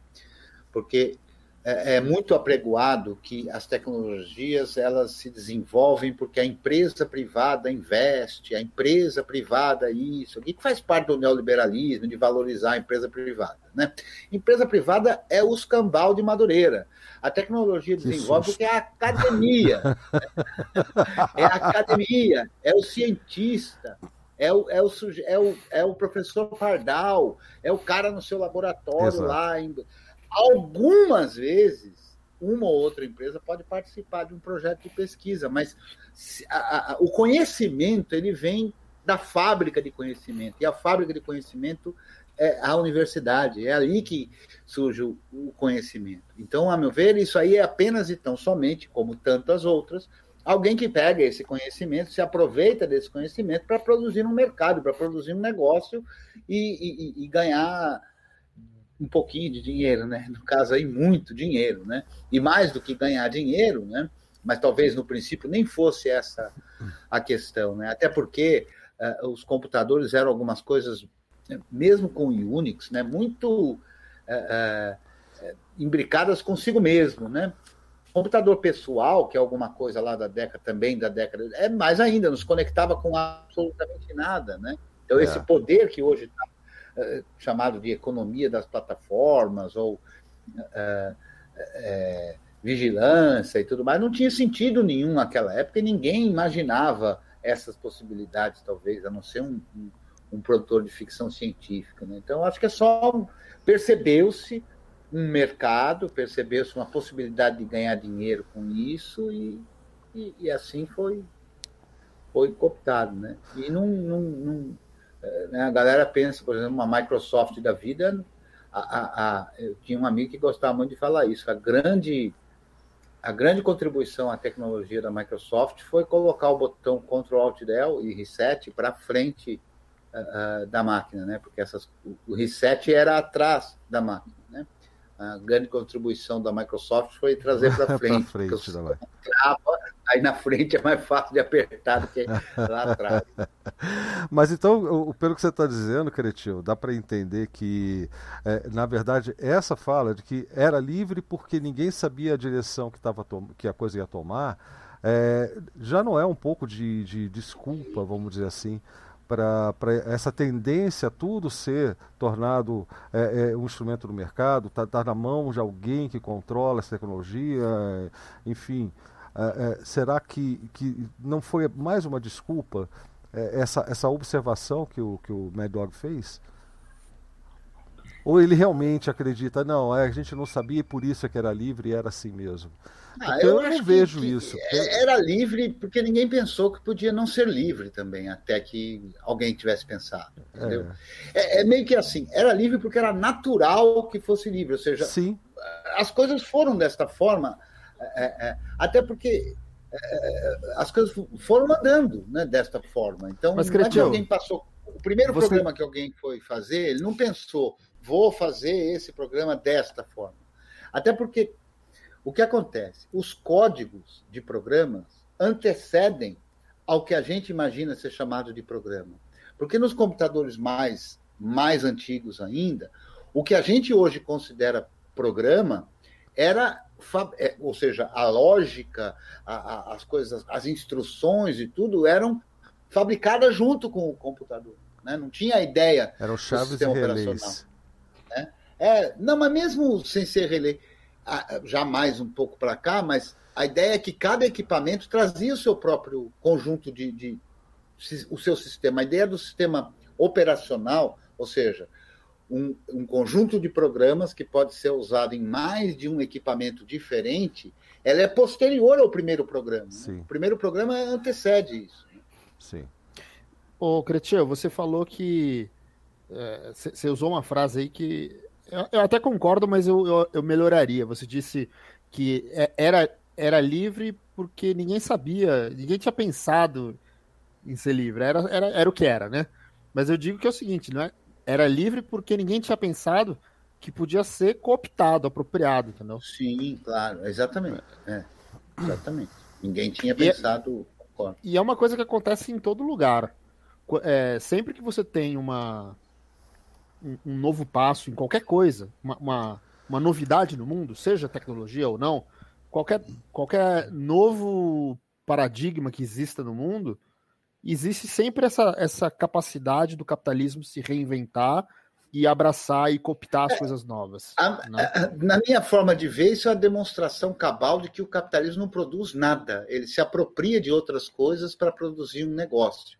porque é, é, muito apregoado que as tecnologias elas se desenvolvem porque a empresa privada investe, a empresa privada isso, o que faz parte do neoliberalismo de valorizar a empresa privada, né? Empresa privada é o escambau de Madureira. A tecnologia desenvolve porque é a academia, *laughs* é a academia, é o cientista, é o, é o, é o, é o professor Pardal, é o cara no seu laboratório Exato. lá. Algumas vezes, uma ou outra empresa pode participar de um projeto de pesquisa, mas a, a, o conhecimento ele vem da fábrica de conhecimento, e a fábrica de conhecimento é a universidade, é ali que surge o, o conhecimento. Então, a meu ver, isso aí é apenas e tão somente, como tantas outras, alguém que pega esse conhecimento, se aproveita desse conhecimento para produzir um mercado, para produzir um negócio e, e, e ganhar um pouquinho de dinheiro, né? No caso aí, muito dinheiro, né? E mais do que ganhar dinheiro, né? Mas talvez no princípio nem fosse essa a questão, né? Até porque uh, os computadores eram algumas coisas, né, mesmo com o Unix, né? Muito uh, uh, imbricadas consigo mesmo, né? Computador pessoal, que é alguma coisa lá da década, também da década, é mais ainda, nos conectava com absolutamente nada, né? Então, esse é. poder que hoje está eh, chamado de economia das plataformas ou uh, uh, vigilância e tudo mais, não tinha sentido nenhum naquela época e ninguém imaginava essas possibilidades, talvez, a não ser um, um, um produtor de ficção científica. Né? Então, acho que é só percebeu-se um mercado, percebeu-se uma possibilidade de ganhar dinheiro com isso e, e, e assim foi foi cooptado, né? E não, não, não, né? A galera pensa, por exemplo, uma Microsoft da vida. A, a, a, eu tinha um amigo que gostava muito de falar isso. A grande, a grande contribuição à tecnologia da Microsoft foi colocar o botão Ctrl Alt Del e Reset para frente uh, da máquina, né? Porque essas, o reset era atrás da máquina a grande contribuição da Microsoft foi trazer para *laughs* frente. frente trava, aí na frente é mais fácil de apertar do que lá atrás. *laughs* Mas então, pelo que você está dizendo, Cretil, dá para entender que, é, na verdade, essa fala de que era livre porque ninguém sabia a direção que, tava que a coisa ia tomar, é, já não é um pouco de, de desculpa, vamos dizer assim, para essa tendência a tudo ser tornado é, é, um instrumento do mercado, está tá na mão de alguém que controla essa tecnologia, enfim. É, é, será que, que não foi mais uma desculpa é, essa, essa observação que o, que o Mad Dog fez? Ou ele realmente acredita, não, é, a gente não sabia e por isso é que era livre e era assim mesmo? Ah, eu, eu não vejo que, isso. Era livre porque ninguém pensou que podia não ser livre também, até que alguém tivesse pensado. Entendeu? É. É, é meio que assim, era livre porque era natural que fosse livre, ou seja, Sim. as coisas foram desta forma, é, é até porque é, as coisas foram andando né, desta forma. Então, Mas, não é que alguém passou. O primeiro você... programa que alguém foi fazer, ele não pensou, vou fazer esse programa desta forma. Até porque o que acontece? Os códigos de programas antecedem ao que a gente imagina ser chamado de programa. Porque nos computadores mais, mais antigos ainda, o que a gente hoje considera programa era, é, ou seja, a lógica, a, a, as coisas, as instruções e tudo eram fabricadas junto com o computador. Né? Não tinha a ideia eram chaves do sistema operacional. É, não, mas mesmo sem ser relé, já mais um pouco para cá, mas a ideia é que cada equipamento trazia o seu próprio conjunto de, de, o seu sistema. A ideia do sistema operacional, ou seja, um, um, conjunto de programas que pode ser usado em mais de um equipamento diferente, ela é posterior ao primeiro programa. Né? O primeiro programa antecede isso. Né? Sim. Ô, Cretil, você falou que você é, usou uma frase aí que eu, até concordo, mas eu, eu, eu, melhoraria. Você disse que é, era, era livre porque ninguém sabia, ninguém tinha pensado em ser livre. Era, era, era o que era, né? Mas eu digo que é o seguinte, não é? Era livre porque ninguém tinha pensado que podia ser cooptado, apropriado, entendeu? Sim, claro, exatamente. É, exatamente. Ninguém tinha pensado. E é, e é uma coisa que acontece em todo lugar. É, sempre que você tem uma, um, um novo passo em qualquer coisa, uma, uma, uma, novidade no mundo, seja tecnologia ou não, qualquer, qualquer novo paradigma que exista no mundo, existe sempre essa, essa capacidade do capitalismo se reinventar e abraçar e cooptar as é, coisas novas. A, né? a, na minha forma de ver, isso é a demonstração cabal de que o capitalismo não produz nada. Ele se apropria de outras coisas para produzir um negócio.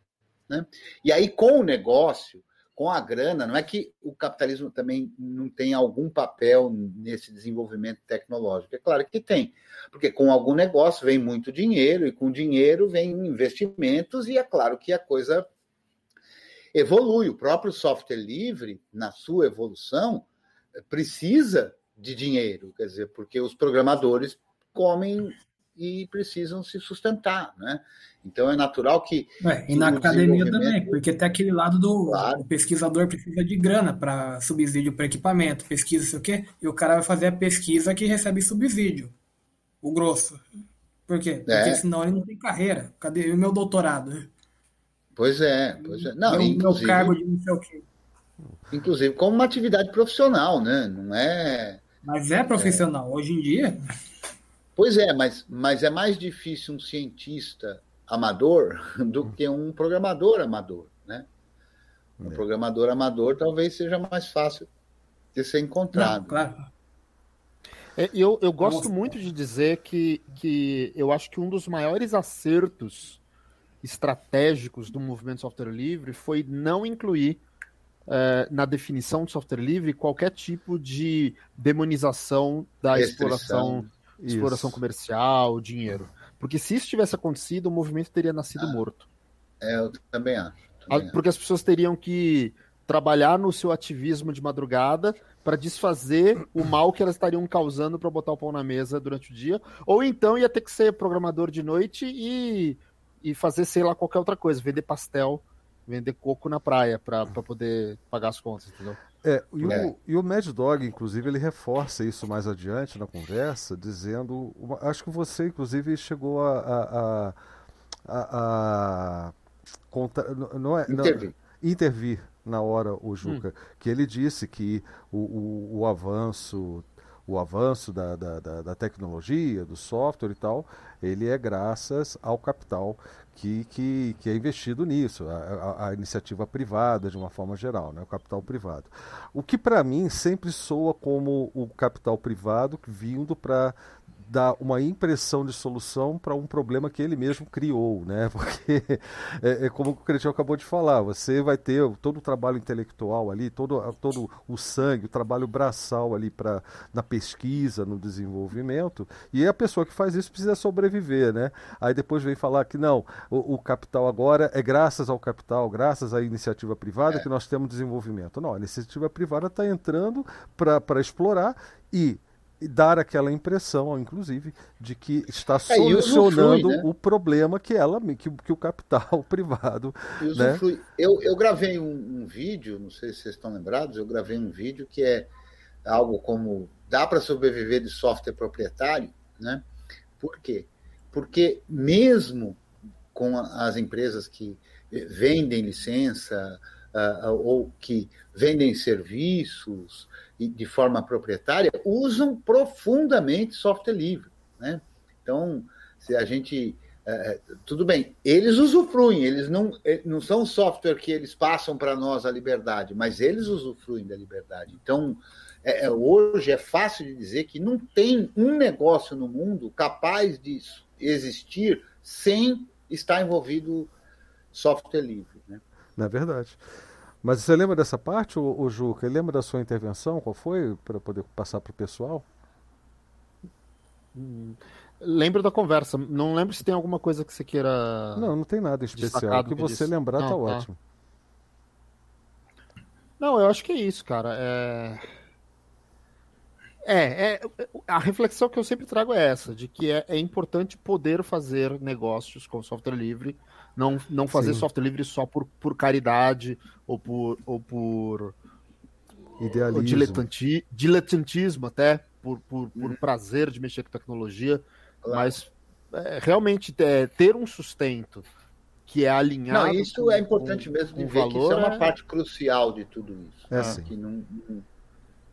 Né? E aí, com o negócio, com a grana, não é que o capitalismo também não tem algum papel nesse desenvolvimento tecnológico. É claro que tem, porque com algum negócio vem muito dinheiro, e com dinheiro vem investimentos, e é claro que a coisa evolui. O próprio software livre, na sua evolução, precisa de dinheiro, quer dizer, porque os programadores comem e precisam se sustentar, né? Então é natural que. É, e na academia também, porque tem aquele lado do claro. pesquisador precisa de grana para subsídio para equipamento, pesquisa, sei o quê, e o cara vai fazer a pesquisa que recebe subsídio. O grosso. Por quê? Porque é. senão ele não tem carreira. Cadê o meu doutorado? Pois é, pois é. Não, meu, inclusive, meu cargo de não sei o quê. Inclusive como uma atividade profissional, né? Não é. Mas é profissional. É. Hoje em dia. Pois é, mas, mas é mais difícil um cientista amador *laughs* do que um programador amador, né? Um é. programador amador talvez seja mais fácil de ser encontrado. Não, claro. É, eu, eu gosto muito de dizer que, que eu acho que um dos maiores acertos estratégicos do movimento software livre foi não incluir é, na definição de software livre qualquer tipo de demonização da Restrição. exploração, exploração comercial, dinheiro. Porque se isso tivesse acontecido, o movimento teria nascido ah, morto. É, eu também acho. Também porque acho. as pessoas teriam que trabalhar no seu ativismo de madrugada para desfazer o mal que elas estariam causando para botar o pão na mesa durante o dia, ou então ia ter que ser programador de noite e, e fazer, sei lá, qualquer outra coisa, vender pastel, vender coco na praia para poder pagar as contas, entendeu? É, e, é. O, e o Mad Dog, inclusive, ele reforça isso mais adiante na conversa, dizendo. Acho que você, inclusive, chegou a. a, a, a, a conta, não é, intervir. Não, intervir na hora, o Juca, hum. que ele disse que o, o, o avanço o avanço da, da, da, da, tecnologia, do software e tal, ele é graças ao capital que, que, que é investido nisso, a, a, iniciativa privada de uma forma geral, né, o capital privado. O que para mim sempre soa como o capital privado vindo para dar uma impressão de solução para um problema que ele mesmo criou, né? *laughs* Porque é, é como o Cretinho acabou de falar, você vai ter todo o trabalho intelectual ali, todo, todo o sangue, o trabalho braçal ali para na pesquisa, no desenvolvimento, e a pessoa que faz isso precisa sobreviver, né? Aí depois vem falar que não, o, o capital agora é graças ao capital, graças à iniciativa privada é. que nós temos desenvolvimento. Não, a iniciativa privada está entrando para explorar e e dar aquela impressão, inclusive, de que está é, solucionando é, né? o problema que ela que, que o capital *laughs* privado. Né? Eu, eu gravei um, um, vídeo, não sei se vocês estão lembrados, eu gravei um vídeo que é algo como dá para sobreviver de software proprietário, né? Por quê? Porque mesmo com as empresas que vendem licença ou que vendem serviços de forma proprietária usam profundamente software livre. Né? Então, se a gente. É, tudo bem, eles usufruem, eles não, é, não são software que eles passam para nós a liberdade, mas eles usufruem da liberdade. Então, é, hoje é fácil de dizer que não tem um negócio no mundo capaz de existir sem estar envolvido software livre. Na verdade. Mas você lembra dessa parte, o, o Juca? Lembra da sua intervenção? Qual foi? Para poder passar para o pessoal? Hum, lembro da conversa. Não lembro se tem alguma coisa que você queira. Não, não tem nada especial. O que, que você disse. lembrar não, tá, tá ótimo. Não, eu acho que é isso, cara. É... É, é, a reflexão que eu sempre trago é essa, de que é, é importante poder fazer negócios com software livre, não, não fazer Sim. software livre só por, por caridade ou por, ou por Idealismo. Diletanti, diletantismo até, por, por, por hum. prazer de mexer com tecnologia, claro. mas é, realmente é, ter um sustento que é alinhado. Não, isso com, é importante com, mesmo de ver valor, que isso é uma é... parte crucial de tudo isso. É né? que não, não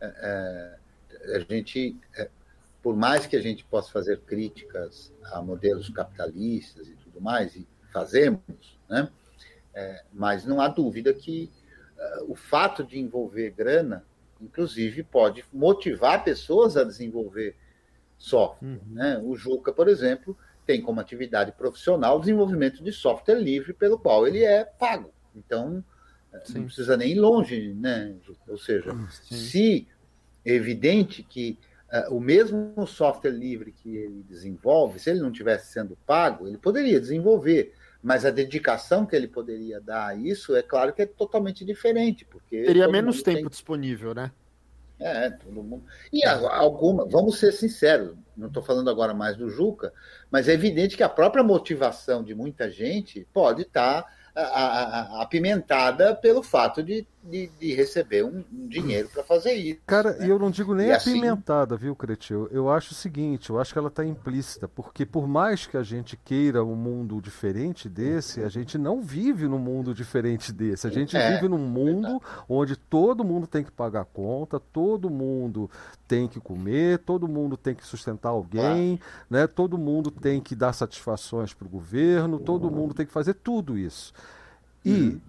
é, é, a gente, é, por mais que a gente possa fazer críticas a modelos capitalistas e tudo mais, e fazemos, né? mas não há dúvida que o fato de envolver grana, inclusive, pode motivar pessoas a desenvolver software. Uhum. Né? O Juca, por exemplo, tem como atividade profissional o desenvolvimento de software livre pelo qual ele é pago. Então, Sim. não precisa nem ir longe, né? Ou seja, Sim. se é evidente que uh, o mesmo software livre que ele desenvolve, se ele não tivesse sendo pago, ele poderia desenvolver, mas a dedicação que ele poderia dar a isso, é claro que é totalmente diferente, porque teria menos tempo tem... disponível, né? É, todo mundo. E alguma, vamos ser sinceros, não estou falando agora mais do Juca, mas é evidente que a própria motivação de muita gente pode estar tá apimentada pelo fato de, de, de receber um, um dinheiro para fazer isso. Cara, né? e eu não digo nem e assim apimentada, assim... viu, Cretil? Eu acho o seguinte, eu acho que ela está implícita, porque por mais que a gente queira um mundo diferente desse, a gente não vive num mundo diferente desse. A gente é, vive num mundo onde todo mundo tem que pagar conta, todo mundo tem que comer, todo mundo tem que sustentar alguém, claro. né? Todo mundo tem que dar satisfações para o governo, todo mundo tem que fazer tudo isso. E uhum.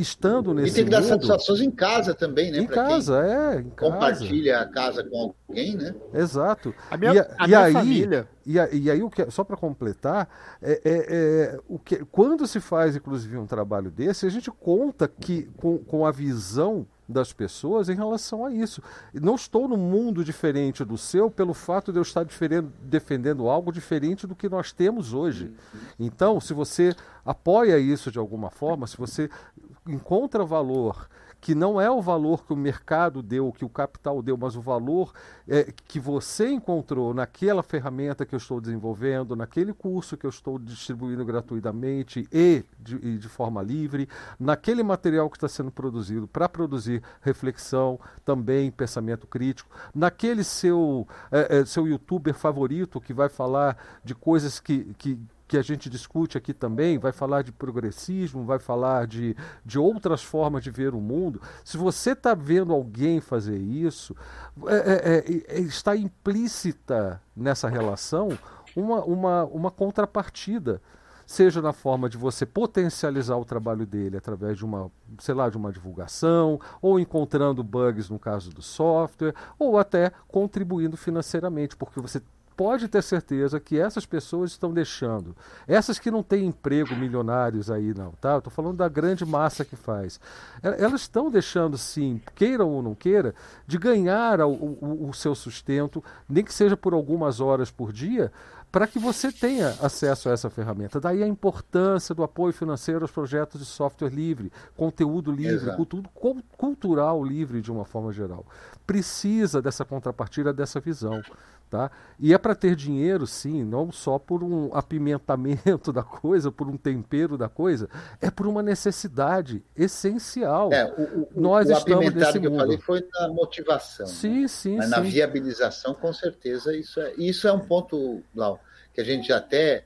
Estando nesse E tem que dar mundo, satisfações em casa também, né? Em casa, é. Em compartilha casa. a casa com alguém, né? Exato. A minha, e, a e minha aí, família. E, e aí, o que, só para completar, é, é, é, o que, quando se faz, inclusive, um trabalho desse, a gente conta que com, com a visão das pessoas em relação a isso. Não estou num mundo diferente do seu pelo fato de eu estar defendendo algo diferente do que nós temos hoje. Então, se você apoia isso de alguma forma, se você encontra valor que não é o valor que o mercado deu, que o capital deu, mas o valor é, que você encontrou naquela ferramenta que eu estou desenvolvendo, naquele curso que eu estou distribuindo gratuitamente e de, e de forma livre, naquele material que está sendo produzido para produzir reflexão, também pensamento crítico, naquele seu, é, é, seu youtuber favorito que vai falar de coisas que, que que a gente discute aqui também, vai falar de progressismo, vai falar de, de outras formas de ver o mundo. Se você está vendo alguém fazer isso, é, é, é, está implícita nessa relação uma, uma, uma contrapartida seja na forma de você potencializar o trabalho dele através de uma, sei lá, de uma divulgação, ou encontrando bugs no caso do software, ou até contribuindo financeiramente, porque você pode ter certeza que essas pessoas estão deixando. Essas que não têm emprego milionários aí, não, tá? Estou falando da grande massa que faz. Elas estão deixando, sim, queiram ou não queira, de ganhar o, o, o seu sustento, nem que seja por algumas horas por dia, para que você tenha acesso a essa ferramenta. Daí a importância do apoio financeiro aos projetos de software livre, conteúdo livre, conteúdo cultural livre de uma forma geral. Precisa dessa contrapartida, dessa visão. Tá? E é para ter dinheiro, sim, não só por um apimentamento *laughs* da coisa, por um tempero da coisa, é por uma necessidade essencial. É, o, o, Nós o estamos nesse que mundo. eu falei foi na motivação. Sim, né? sim, Mas sim. na viabilização, com certeza, isso é, isso é um ponto, Lau, que a gente até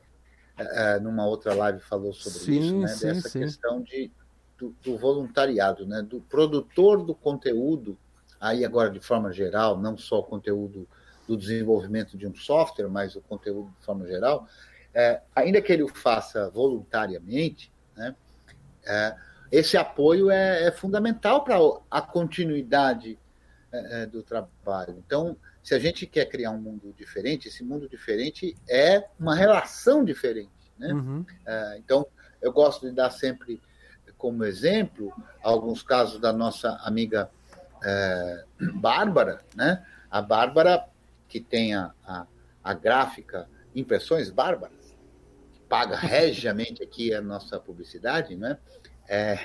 é, numa outra live falou sobre sim, isso, né? Sim, dessa sim. questão de, do, do voluntariado, né? do produtor do conteúdo, aí agora de forma geral, não só o conteúdo do desenvolvimento de um software, mas o conteúdo de forma geral, é, ainda que ele o faça voluntariamente, né, é, esse apoio é, é fundamental para a continuidade é, é, do trabalho. Então, se a gente quer criar um mundo diferente, esse mundo diferente é uma relação diferente. Né? Uhum. É, então, eu gosto de dar sempre como exemplo alguns casos da nossa amiga Bárbara. Né? A Bárbara que tem a, a, a gráfica Impressões Bárbaras, que paga *laughs* regiamente aqui a nossa publicidade, né? É,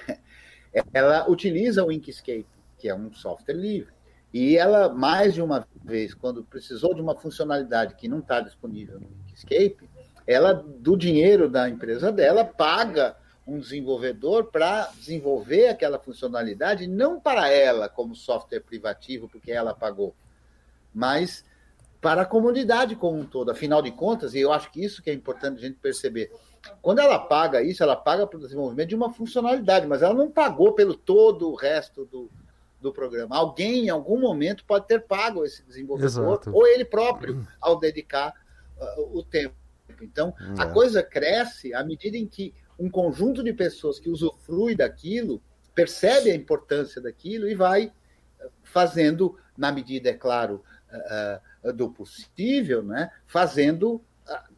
ela utiliza o Inkscape, que é um software livre. E ela, mais de uma vez, quando precisou de uma funcionalidade que não está disponível no Inkscape, ela, do dinheiro da empresa dela, paga um desenvolvedor para desenvolver aquela funcionalidade, não para ela como software privativo, porque ela pagou, mas para a comunidade como um todo. Afinal de contas, e eu acho que isso que é importante a gente perceber, quando ela paga isso, ela paga para o desenvolvimento de uma funcionalidade, mas ela não pagou pelo todo o resto do, do programa. Alguém, em algum momento, pode ter pago esse desenvolvedor, Exato. ou ele próprio, ao dedicar uh, o tempo. Então, é. a coisa cresce à medida em que um conjunto de pessoas que usufrui daquilo percebe a importância daquilo e vai uh, fazendo, na medida, é claro, uh, do possível, né, fazendo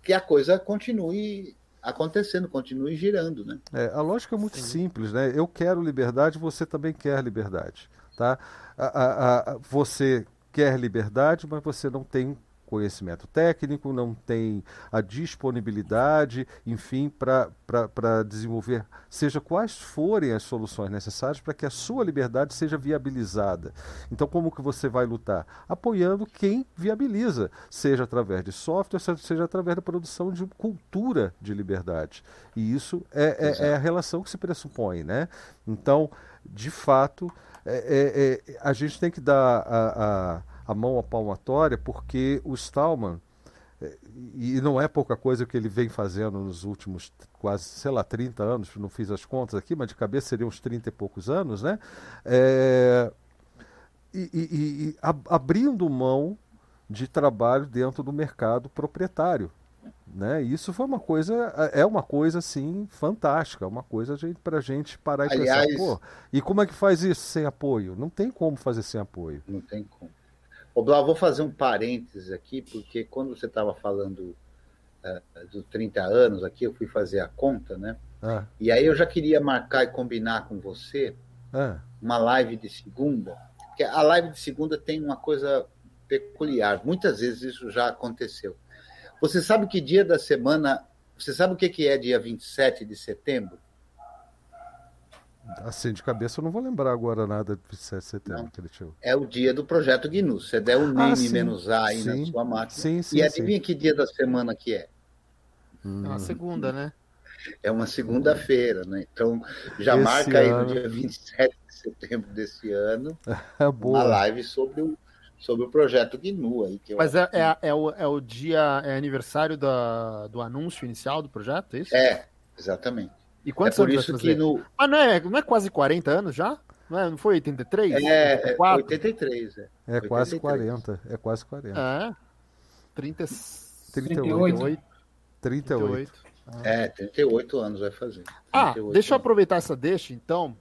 que a coisa continue acontecendo, continue girando, né? É, a lógica é muito Sim. simples, né? Eu quero liberdade, você também quer liberdade, tá? A, a, a, você quer liberdade, mas você não tem conhecimento técnico, não tem a disponibilidade, enfim, para desenvolver, seja quais forem as soluções necessárias para que a sua liberdade seja viabilizada. Então, como que você vai lutar? Apoiando quem viabiliza, seja através de software, seja através da produção de cultura de liberdade. E isso é, é, é a relação que se pressupõe, né? Então, de fato, é, é, é a gente tem que dar a, a a mão à palmatória, porque o Stallman, é, e não é pouca coisa que ele vem fazendo nos últimos quase, sei lá, 30 anos, não fiz as contas aqui, mas de cabeça seriam uns 30 e poucos anos, né? É, e, e, e abrindo mão de trabalho dentro do mercado proprietário. Né? Isso foi uma coisa, é uma coisa assim fantástica, uma coisa para a gente parar e Aliás, pensar, pô, e como é que faz isso sem apoio? Não tem como fazer sem apoio. Não tem como. Ô, Blau, vou fazer um parênteses aqui, porque quando você estava falando uh, dos 30 anos aqui, eu fui fazer a conta, né? Ah. E aí eu já queria marcar e combinar com você ah. uma live de segunda, porque a live de segunda tem uma coisa peculiar. Muitas vezes isso já aconteceu. Você sabe que dia da semana. Você sabe o que é dia 27 de setembro? Assim, de cabeça eu não vou lembrar agora nada de 7 de setembro, aquele show. É o dia do projeto GNU. Você der o ah, NIM menos A aí sim. na sua máquina. Sim, sim, e adivinha que dia da semana que é? Hum. É uma segunda, né? É uma segunda-feira, né? Então, já Esse marca aí no dia 27 de setembro desse ano *laughs* é boa. uma live sobre o, sobre o projeto GNU aí. Que Mas é, é, é, o, é o dia, é aniversário da, do anúncio inicial do projeto, é isso? É, exatamente. E quantos é por isso que no... Ah, não é, não é quase 40 anos já? Não, é, não foi 83? É, 84? 83. É, é 83. quase 40. É quase 40. É. 30... 38. 38. Ah. É, 38 anos vai fazer. Ah, deixa anos. eu aproveitar essa deixa, então,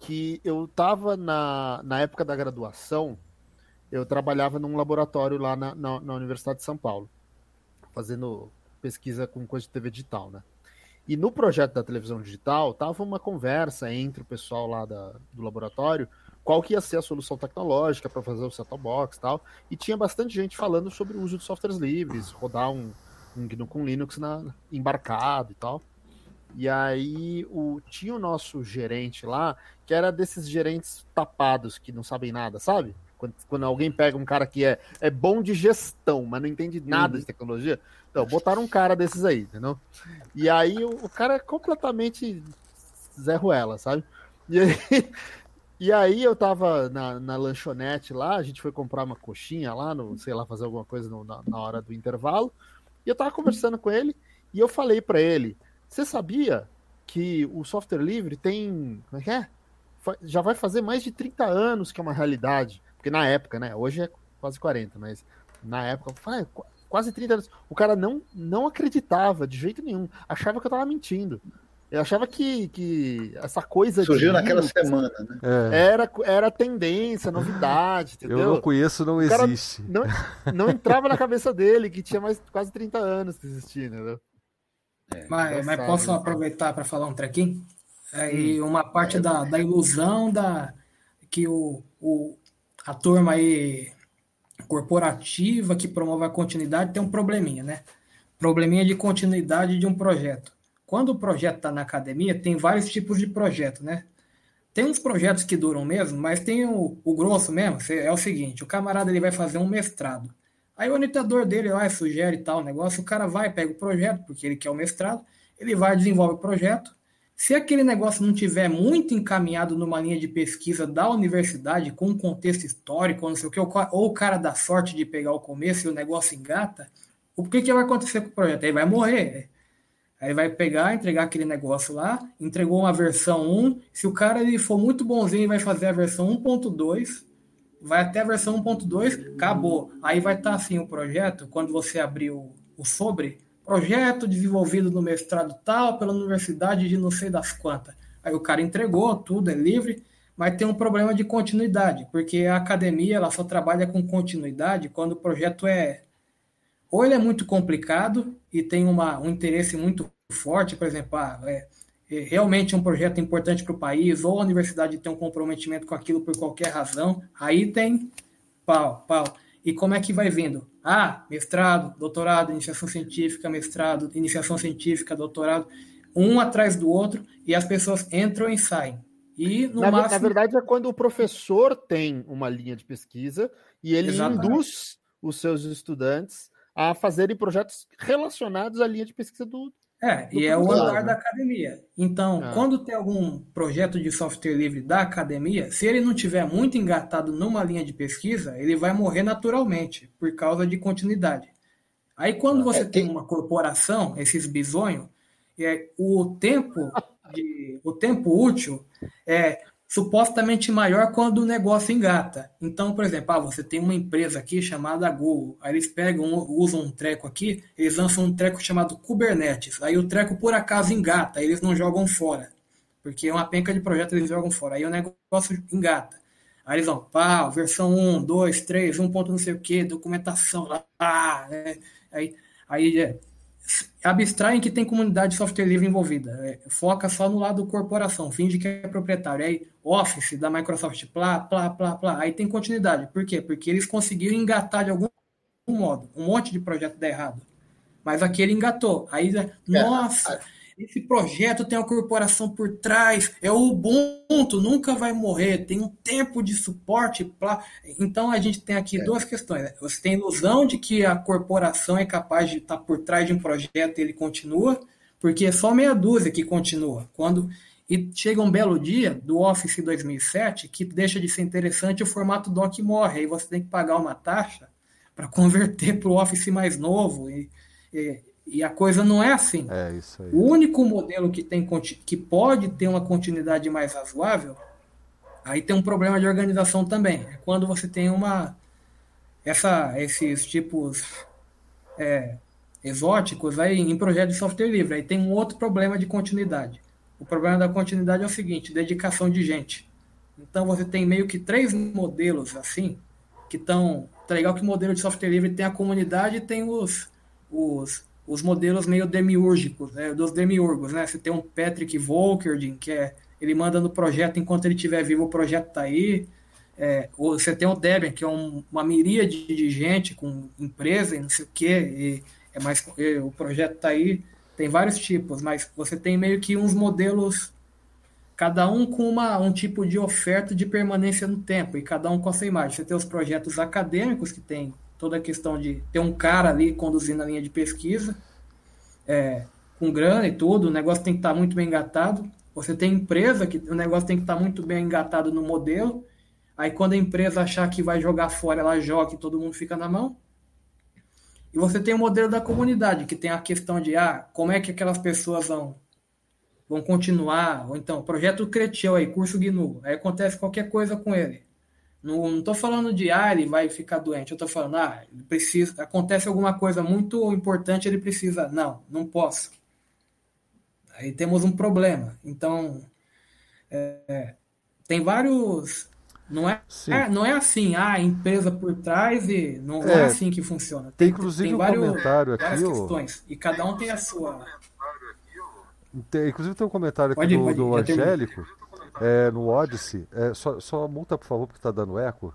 que eu tava na, na época da graduação, eu trabalhava num laboratório lá na, na, na Universidade de São Paulo, fazendo pesquisa com coisa de TV digital, né? E no projeto da televisão digital, tava uma conversa entre o pessoal lá da, do laboratório qual que ia ser a solução tecnológica para fazer o set-top box e tal. E tinha bastante gente falando sobre o uso de softwares livres, rodar um, um GNU com Linux na, embarcado e tal. E aí o, tinha o nosso gerente lá, que era desses gerentes tapados que não sabem nada, sabe? Quando, quando alguém pega um cara que é, é bom de gestão, mas não entende nada uhum. de tecnologia, então, botaram um cara desses aí, entendeu? E aí o, o cara é completamente Zé Ruela, sabe? E aí, *laughs* e aí eu tava na, na, lanchonete lá, a gente foi comprar uma coxinha lá, no, sei lá, fazer alguma coisa no, na, na, hora do intervalo, e eu tava conversando com ele, e eu falei para ele, você sabia que o software livre tem, como é que é? Já vai fazer mais de 30 anos que é uma realidade, porque na época, né, hoje é quase 40, mas na época, eu falei, quase 30 anos. O cara não, não acreditava de jeito nenhum. Achava que eu tava mentindo. Eu achava que, que essa coisa. Surgiu naquela semana, né? É. Era, era tendência, novidade, entendeu? Eu não conheço, não existe. Não, não entrava na cabeça dele que tinha mais quase 30 anos que existia, entendeu? É, mas, mas posso aproveitar para falar um trequinho? Aí, hum. uma parte da, da ilusão da que o, o, a turma aí corporativa que promove a continuidade tem um probleminha, né? Probleminha de continuidade de um projeto. Quando o projeto está na academia, tem vários tipos de projeto, né? tem uns projetos que duram mesmo, mas tem o, o grosso mesmo, é o seguinte, o camarada ele vai fazer um mestrado. Aí o orientador dele lá sugere tal negócio, o cara vai, pega o projeto, porque ele quer o mestrado, ele vai, desenvolve o projeto. Se aquele negócio não tiver muito encaminhado numa linha de pesquisa da universidade, com um contexto histórico, não sei o que, ou o cara dá sorte de pegar o começo e o negócio engata, o que, que vai acontecer com o projeto? Ele vai morrer. Aí vai pegar, entregar aquele negócio lá, entregou uma versão 1. Se o cara ele for muito bonzinho, vai fazer a versão 1.2, vai até a versão 1.2, acabou. Aí vai estar tá assim o projeto, quando você abrir o, o sobre, projeto desenvolvido no mestrado tal, pela universidade de não sei das quantas. Aí o cara entregou, tudo é livre, mas tem um problema de continuidade, porque a academia ela só trabalha com continuidade quando o projeto é ou ele é muito complicado e tem uma, um interesse muito forte, por exemplo, ah, é, é realmente um projeto importante para o país, ou a universidade tem um comprometimento com aquilo por qualquer razão, aí tem pau, pau. E como é que vai vindo? Ah, mestrado, doutorado, iniciação científica, mestrado, iniciação científica, doutorado, um atrás do outro, e as pessoas entram e saem. E no na, máximo... na verdade é quando o professor tem uma linha de pesquisa e ele Exatamente. induz os seus estudantes a fazerem projetos relacionados à linha de pesquisa do. É, e é o andar da academia. Então, ah. quando tem algum projeto de software livre da academia, se ele não tiver muito engatado numa linha de pesquisa, ele vai morrer naturalmente, por causa de continuidade. Aí, quando você é, tem uma corporação, esses bisonhos, é, o tempo de, o tempo útil é supostamente maior quando o negócio engata. Então, por exemplo, ah, você tem uma empresa aqui chamada Google, aí eles pegam, usam um treco aqui, eles lançam um treco chamado Kubernetes, aí o treco por acaso engata, eles não jogam fora, porque é uma penca de projeto eles jogam fora, aí o negócio engata. Aí eles vão, pá, versão 1, 2, 3, 1 ponto não sei o que, documentação lá, ah, é, aí, aí é, abstraem que tem comunidade de software livre envolvida. É, foca só no lado corporação, finge que é proprietário. Aí, Office da Microsoft, plá, plá, plá, plá. Aí tem continuidade. Por quê? Porque eles conseguiram engatar de algum modo. Um monte de projeto dá errado. Mas aquele engatou. Aí, é, nossa, esse projeto tem uma corporação por trás, é o Ubuntu, nunca vai morrer, tem um tempo de suporte. Pra... Então a gente tem aqui é. duas questões. Né? Você tem a ilusão de que a corporação é capaz de estar por trás de um projeto e ele continua, porque é só meia dúzia que continua. Quando e chega um belo dia do Office 2007 que deixa de ser interessante o formato doc morre. Aí você tem que pagar uma taxa para converter para o Office mais novo. E, e, e a coisa não é assim. É isso aí. O único modelo que, tem, que pode ter uma continuidade mais razoável, aí tem um problema de organização também. É quando você tem uma. Essa, esses tipos é, exóticos aí em projeto de software livre. Aí tem um outro problema de continuidade. O problema da continuidade é o seguinte: dedicação de gente. Então você tem meio que três modelos assim, que estão. Tá legal que o modelo de software livre tem a comunidade e tem os, os os modelos meio demiúrgicos, né, dos demiurgos, né? Você tem um Patrick Volkerding, que é ele manda no projeto enquanto ele estiver vivo, o projeto está aí. É, você tem o Debian, que é um, uma miríade de gente com empresa e não sei o quê, é mais, e o projeto está aí. Tem vários tipos, mas você tem meio que uns modelos, cada um com uma, um tipo de oferta de permanência no tempo, e cada um com a sua imagem. Você tem os projetos acadêmicos, que tem toda a questão de ter um cara ali conduzindo a linha de pesquisa, é, com grana e tudo, o negócio tem que estar muito bem engatado. Você tem empresa que o negócio tem que estar muito bem engatado no modelo. Aí quando a empresa achar que vai jogar fora, ela joga e todo mundo fica na mão. E você tem o modelo da comunidade, que tem a questão de ah, como é que aquelas pessoas vão vão continuar, ou então, projeto Creteu aí, curso GNU, aí acontece qualquer coisa com ele. Não estou falando de ah, ele vai ficar doente. Eu estou falando, ah, ele precisa. Acontece alguma coisa muito importante, ele precisa. Não, não posso. Aí temos um problema. Então, é, tem vários. Não é, é, não é assim, ah, a empresa por trás e não é, é assim que funciona. Tem, tem inclusive tem um vários, comentário aqui. Várias questões, e cada um tem a sua. Tem, inclusive tem um comentário aqui pode, do, pode, do Angélico é, no Odyssey. É, só, só multa, por favor, porque está dando eco.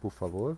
Por favor.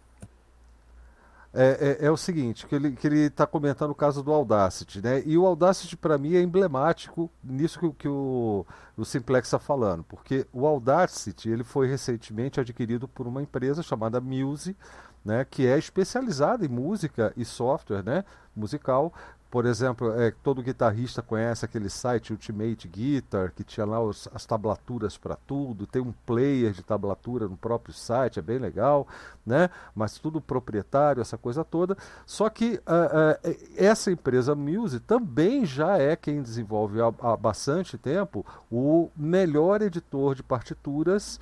é, é, é, o seguinte, que ele que ele está comentando o caso do Audacity, né? E o Audacity para mim é emblemático nisso que, que o, o Simplex está falando, porque o Audacity ele foi recentemente adquirido por uma empresa chamada Muse, né? Que é especializada em música e software, né? Musical por exemplo, é, todo guitarrista conhece aquele site Ultimate Guitar, que tinha lá os, as tablaturas para tudo, tem um player de tablatura no próprio site, é bem legal, né? mas tudo proprietário, essa coisa toda. Só que uh, uh, essa empresa Muse também já é quem desenvolve há, há bastante tempo o melhor editor de partituras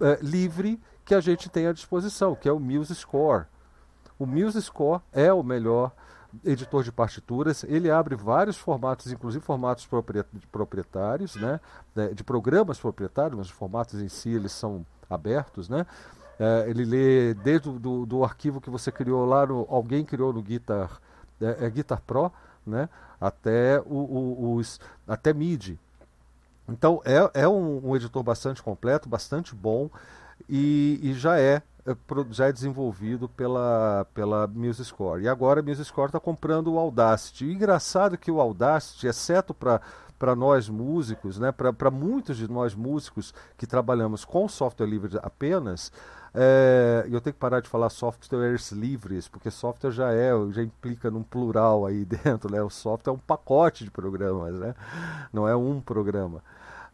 uh, livre que a gente tem à disposição, que é o Muse Score. O Muse Score é o melhor editor de partituras, ele abre vários formatos, inclusive formatos proprietários, né, de programas proprietários, mas os formatos em si eles são abertos, né? É, ele lê desde do, do, arquivo que você criou lá, no, alguém criou no Guitar, é, é Guitar Pro, né? Até o, o, os até MIDI. Então é, é um, um editor bastante completo, bastante bom e, e já é é, já é desenvolvido pela, pela MuseScore. E agora a MuseScore está comprando o Audacity. Engraçado que o Audacity, exceto para para nós músicos, né, para muitos de nós músicos que trabalhamos com software livre apenas, é, eu tenho que parar de falar softwares livres, porque software já é, já implica num plural aí *laughs* dentro, né? O software é um pacote de programas, né? Não é um programa.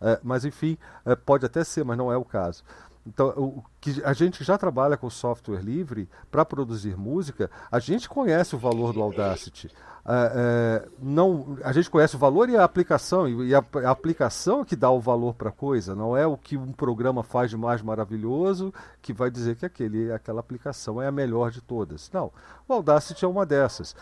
É, mas enfim, é, pode até ser, mas não é o caso. Então, o que a gente já trabalha com software livre para produzir música, a gente conhece o valor do Audacity. É, é, não, a gente conhece o valor e a aplicação, e a, a aplicação que dá o valor para a coisa, não é o que um programa faz de mais maravilhoso que vai dizer que aquele, aquela aplicação é a melhor de todas. Não, o Audacity é uma dessas.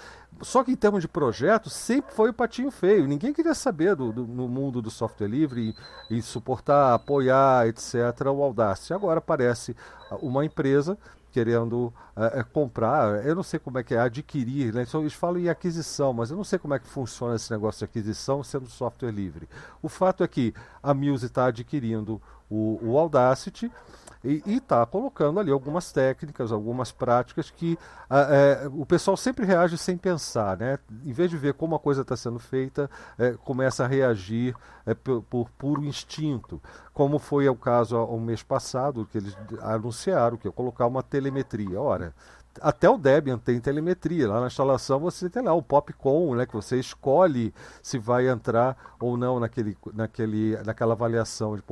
Só que em termos de projeto, sempre foi o patinho feio. Ninguém queria saber do, do no mundo do software livre e, e suportar, apoiar, etc., o Audacity. Agora aparece uma empresa querendo é, comprar, eu não sei como é que é adquirir, né? eles falam em aquisição, mas eu não sei como é que funciona esse negócio de aquisição sendo software livre. O fato é que a Muse está adquirindo o, o Audacity e está colocando ali algumas técnicas, algumas práticas que é, o pessoal sempre reage sem pensar, né? Em vez de ver como a coisa está sendo feita, é, começa a reagir é, por, por, puro instinto, como foi o caso o mês passado, que eles anunciaram que ia colocar uma telemetria. Ora, até o Debian tem telemetria. Lá na instalação você tem lá o Popcom, né, que você escolhe se vai entrar ou não naquele, naquele, naquela avaliação de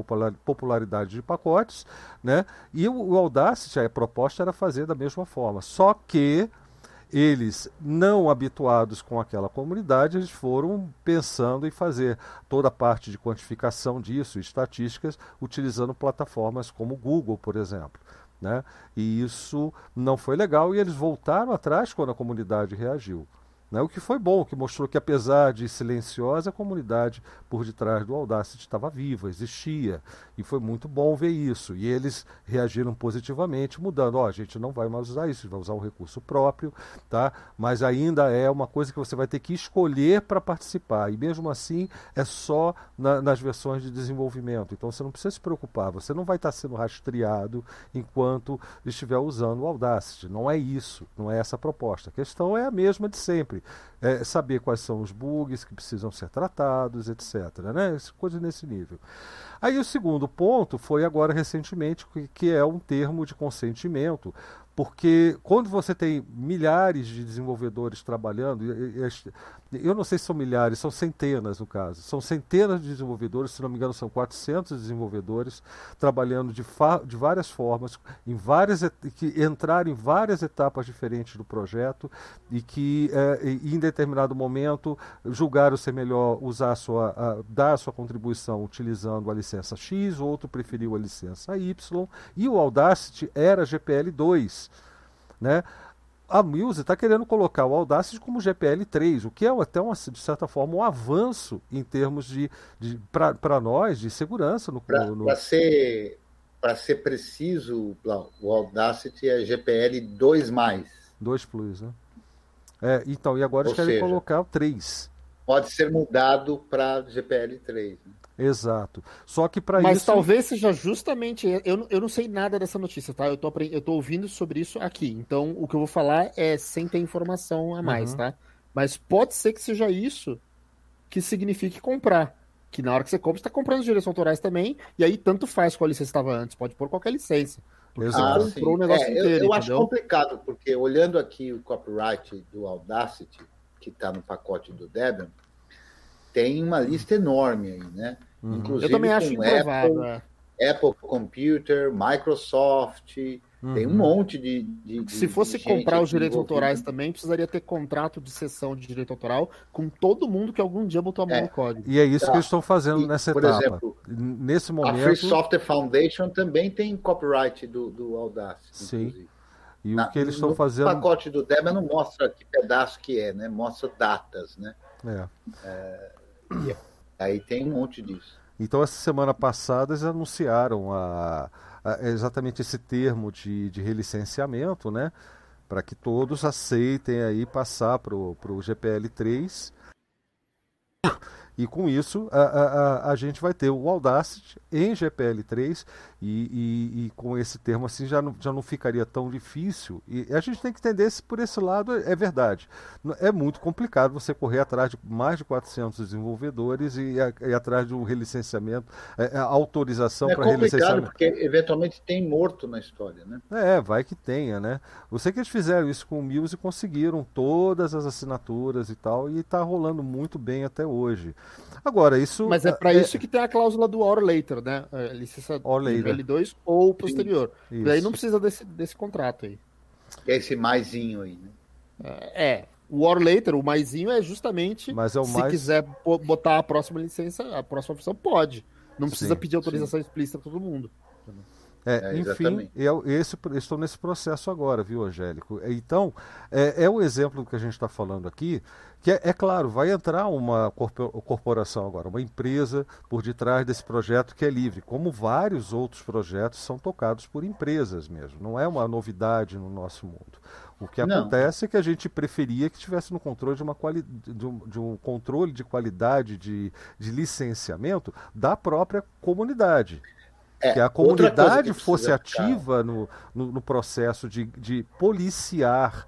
popularidade de pacotes. Né? E o, o Audacity, a proposta era fazer da mesma forma. Só que eles, não habituados com aquela comunidade, eles foram pensando em fazer toda a parte de quantificação disso, estatísticas, utilizando plataformas como o Google, por exemplo. Né? E isso não foi legal e eles voltaram atrás quando a comunidade reagiu. Né? O que foi bom, que mostrou que, apesar de silenciosa, a comunidade por detrás do Audacity estava viva, existia. E foi muito bom ver isso. E eles reagiram positivamente, mudando: ó, oh, a gente não vai mais usar isso, vai usar um recurso próprio, tá? mas ainda é uma coisa que você vai ter que escolher para participar. E mesmo assim, é só na, nas versões de desenvolvimento. Então você não precisa se preocupar, você não vai estar sendo rastreado enquanto estiver usando o Audacity. Não é isso, não é essa a proposta. A questão é a mesma de sempre é, saber quais são os bugs que precisam ser tratados, etc. Né? Coisa nesse nível. Aí o segundo ponto foi agora recentemente, que é um termo de consentimento, porque quando você tem milhares de desenvolvedores trabalhando, eu não sei se são milhares, são centenas no caso. São centenas de desenvolvedores, se não me engano, são 400 desenvolvedores trabalhando de, de várias formas, em várias que entraram em várias etapas diferentes do projeto e que é, em determinado momento julgaram ser melhor usar a sua, a, dar a sua contribuição utilizando a licença X, outro preferiu a licença Y e o Audacity era GPL 2, né? a Muse está querendo colocar o Audacity como GPL3, o que é até, uma, de certa forma, um avanço em termos de, de para nós, de segurança. no Para no... ser, ser preciso, o Audacity é GPL 2+. 2 Plus, né? É, então, e agora eles querem seja, colocar o 3. Pode ser mudado para GPL 3. Né? Exato. Só que para isso. Mas talvez seja justamente. Eu, eu não sei nada dessa notícia, tá? Eu tô, eu tô ouvindo sobre isso aqui. Então, o que eu vou falar é sem ter informação a mais, uhum. tá? Mas pode ser que seja isso que signifique comprar. Que na hora que você compra, você está comprando os direitos autorais também. E aí, tanto faz qual licença estava antes. Pode pôr qualquer licença. Exato. Você comprou o negócio é, inteiro. Eu, eu acho complicado, porque olhando aqui o copyright do Audacity, que está no pacote do Debian, tem uma lista enorme aí, né? Uhum. Inclusive eu também acho improvável. Apple, é. Apple Computer, Microsoft, uhum. tem um monte de. de, de Se fosse de comprar os direitos autorais também, precisaria ter contrato de cessão de direito autoral com todo mundo que algum dia botou a mão é. no código. E é isso tá. que eles estão fazendo e, nessa por etapa. Exemplo, Nesse momento. A Free Software Foundation também tem copyright do, do Audacity. Sim. Inclusive. E Na, o que eles estão fazendo. O pacote do Debian não mostra que pedaço que é, né? Mostra datas, né? É. é Aí tem um monte disso. Então, essa semana passada, eles anunciaram a, a, exatamente esse termo de, de relicenciamento, né? Para que todos aceitem aí passar para o GPL 3 e com isso, a, a, a gente vai ter o Audacity em GPL3 e, e, e, com esse termo assim já não, já não ficaria tão difícil. E a gente tem que entender se por esse lado é verdade. É muito complicado você correr atrás de mais de 400 desenvolvedores e, e atrás de um relicenciamento, é, é autorização é para relicenciamento. porque eventualmente tem morto na história, né? É, vai que tenha, né? Eu sei que eles fizeram isso com o Muse e conseguiram todas as assinaturas e tal, e está rolando muito bem até hoje. Agora, isso. Mas é para é... isso que tem a cláusula do or later, né? A licença or later. L2 ou posterior. Isso. Daí não precisa desse, desse contrato aí. Esse maisinho aí, né? É. é. O or later, o maisinho é justamente. Mas é o se mais... quiser botar a próxima licença, a próxima versão pode. Não precisa sim, pedir autorização sim. explícita para todo mundo. É, é, enfim, eu, esse, estou nesse processo agora, viu, Angélico? Então, é, é o exemplo que a gente está falando aqui, que é, é, claro, vai entrar uma corporação agora, uma empresa por detrás desse projeto que é livre, como vários outros projetos são tocados por empresas mesmo. Não é uma novidade no nosso mundo. O que Não. acontece é que a gente preferia que tivesse no controle de, uma quali de, um, de um controle de qualidade de, de licenciamento da própria comunidade. É, que a comunidade que fosse ativa no, no, no, processo de, de policiar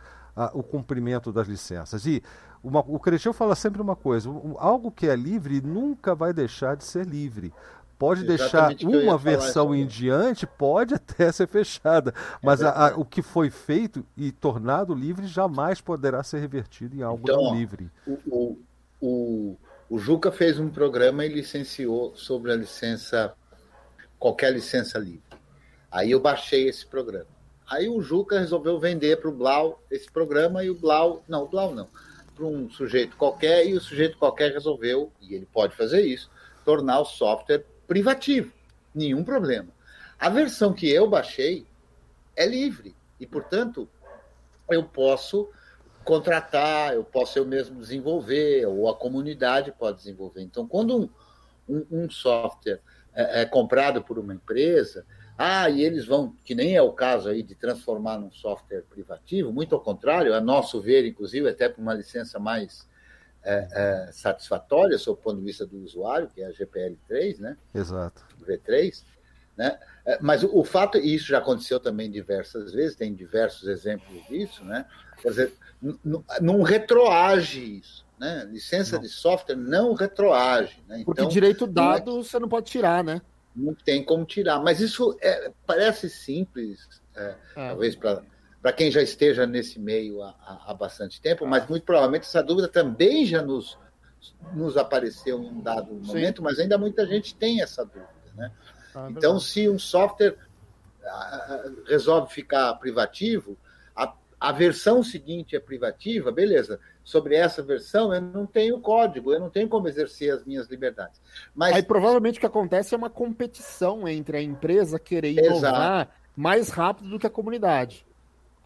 o cumprimento das licenças. E uma, o Cresceu fala sempre uma coisa: um, algo que é livre nunca vai deixar de ser livre. Pode Exatamente deixar uma versão em diante, pode até *laughs* ser fechada, mas é a, a, o que foi feito e tornado livre jamais poderá ser revertido em algo então, não livre. O, o, o, o Juca fez um programa e licenciou sobre a licença qualquer licença livre. Aí eu baixei esse programa. Aí o Juca resolveu vender para o Blau esse programa e o Blau, não, o Blau não, para um sujeito qualquer e o sujeito qualquer resolveu, e ele pode fazer isso, tornar o software privativo. Nenhum problema. A versão que eu baixei é livre e, portanto, eu posso contratar, eu posso eu mesmo desenvolver, ou a comunidade pode desenvolver. Então, quando um, um, um software é, é, comprado por uma empresa, ah, e eles vão, que nem é o caso aí de transformar num software privativo, muito ao contrário, a nosso ver, inclusive, até por uma licença mais é, é, satisfatória, sob o ponto de vista do usuário, que é a GPL3, né? Exato. V3, né? É, mas o, o fato, e isso já aconteceu também diversas vezes, tem diversos exemplos disso, né? Quer dizer, não retroage isso. Né? Licença não. de software não retroage. Né? Porque então, direito dado não é... você não pode tirar, né? Não tem como tirar. Mas isso é, parece simples, é, é. talvez para quem já esteja nesse meio há, há, bastante tempo, mas muito provavelmente essa dúvida também já nos, nos apareceu em um dado momento, Sim. mas ainda muita gente tem essa dúvida. Né? Ah, então, se um software resolve ficar privativo, a, a versão seguinte é privativa, beleza sobre essa versão, eu não tenho código, eu não tenho como exercer as minhas liberdades. Mas aí provavelmente o que acontece é uma competição entre a empresa querer inovar Exato. mais rápido do que a comunidade.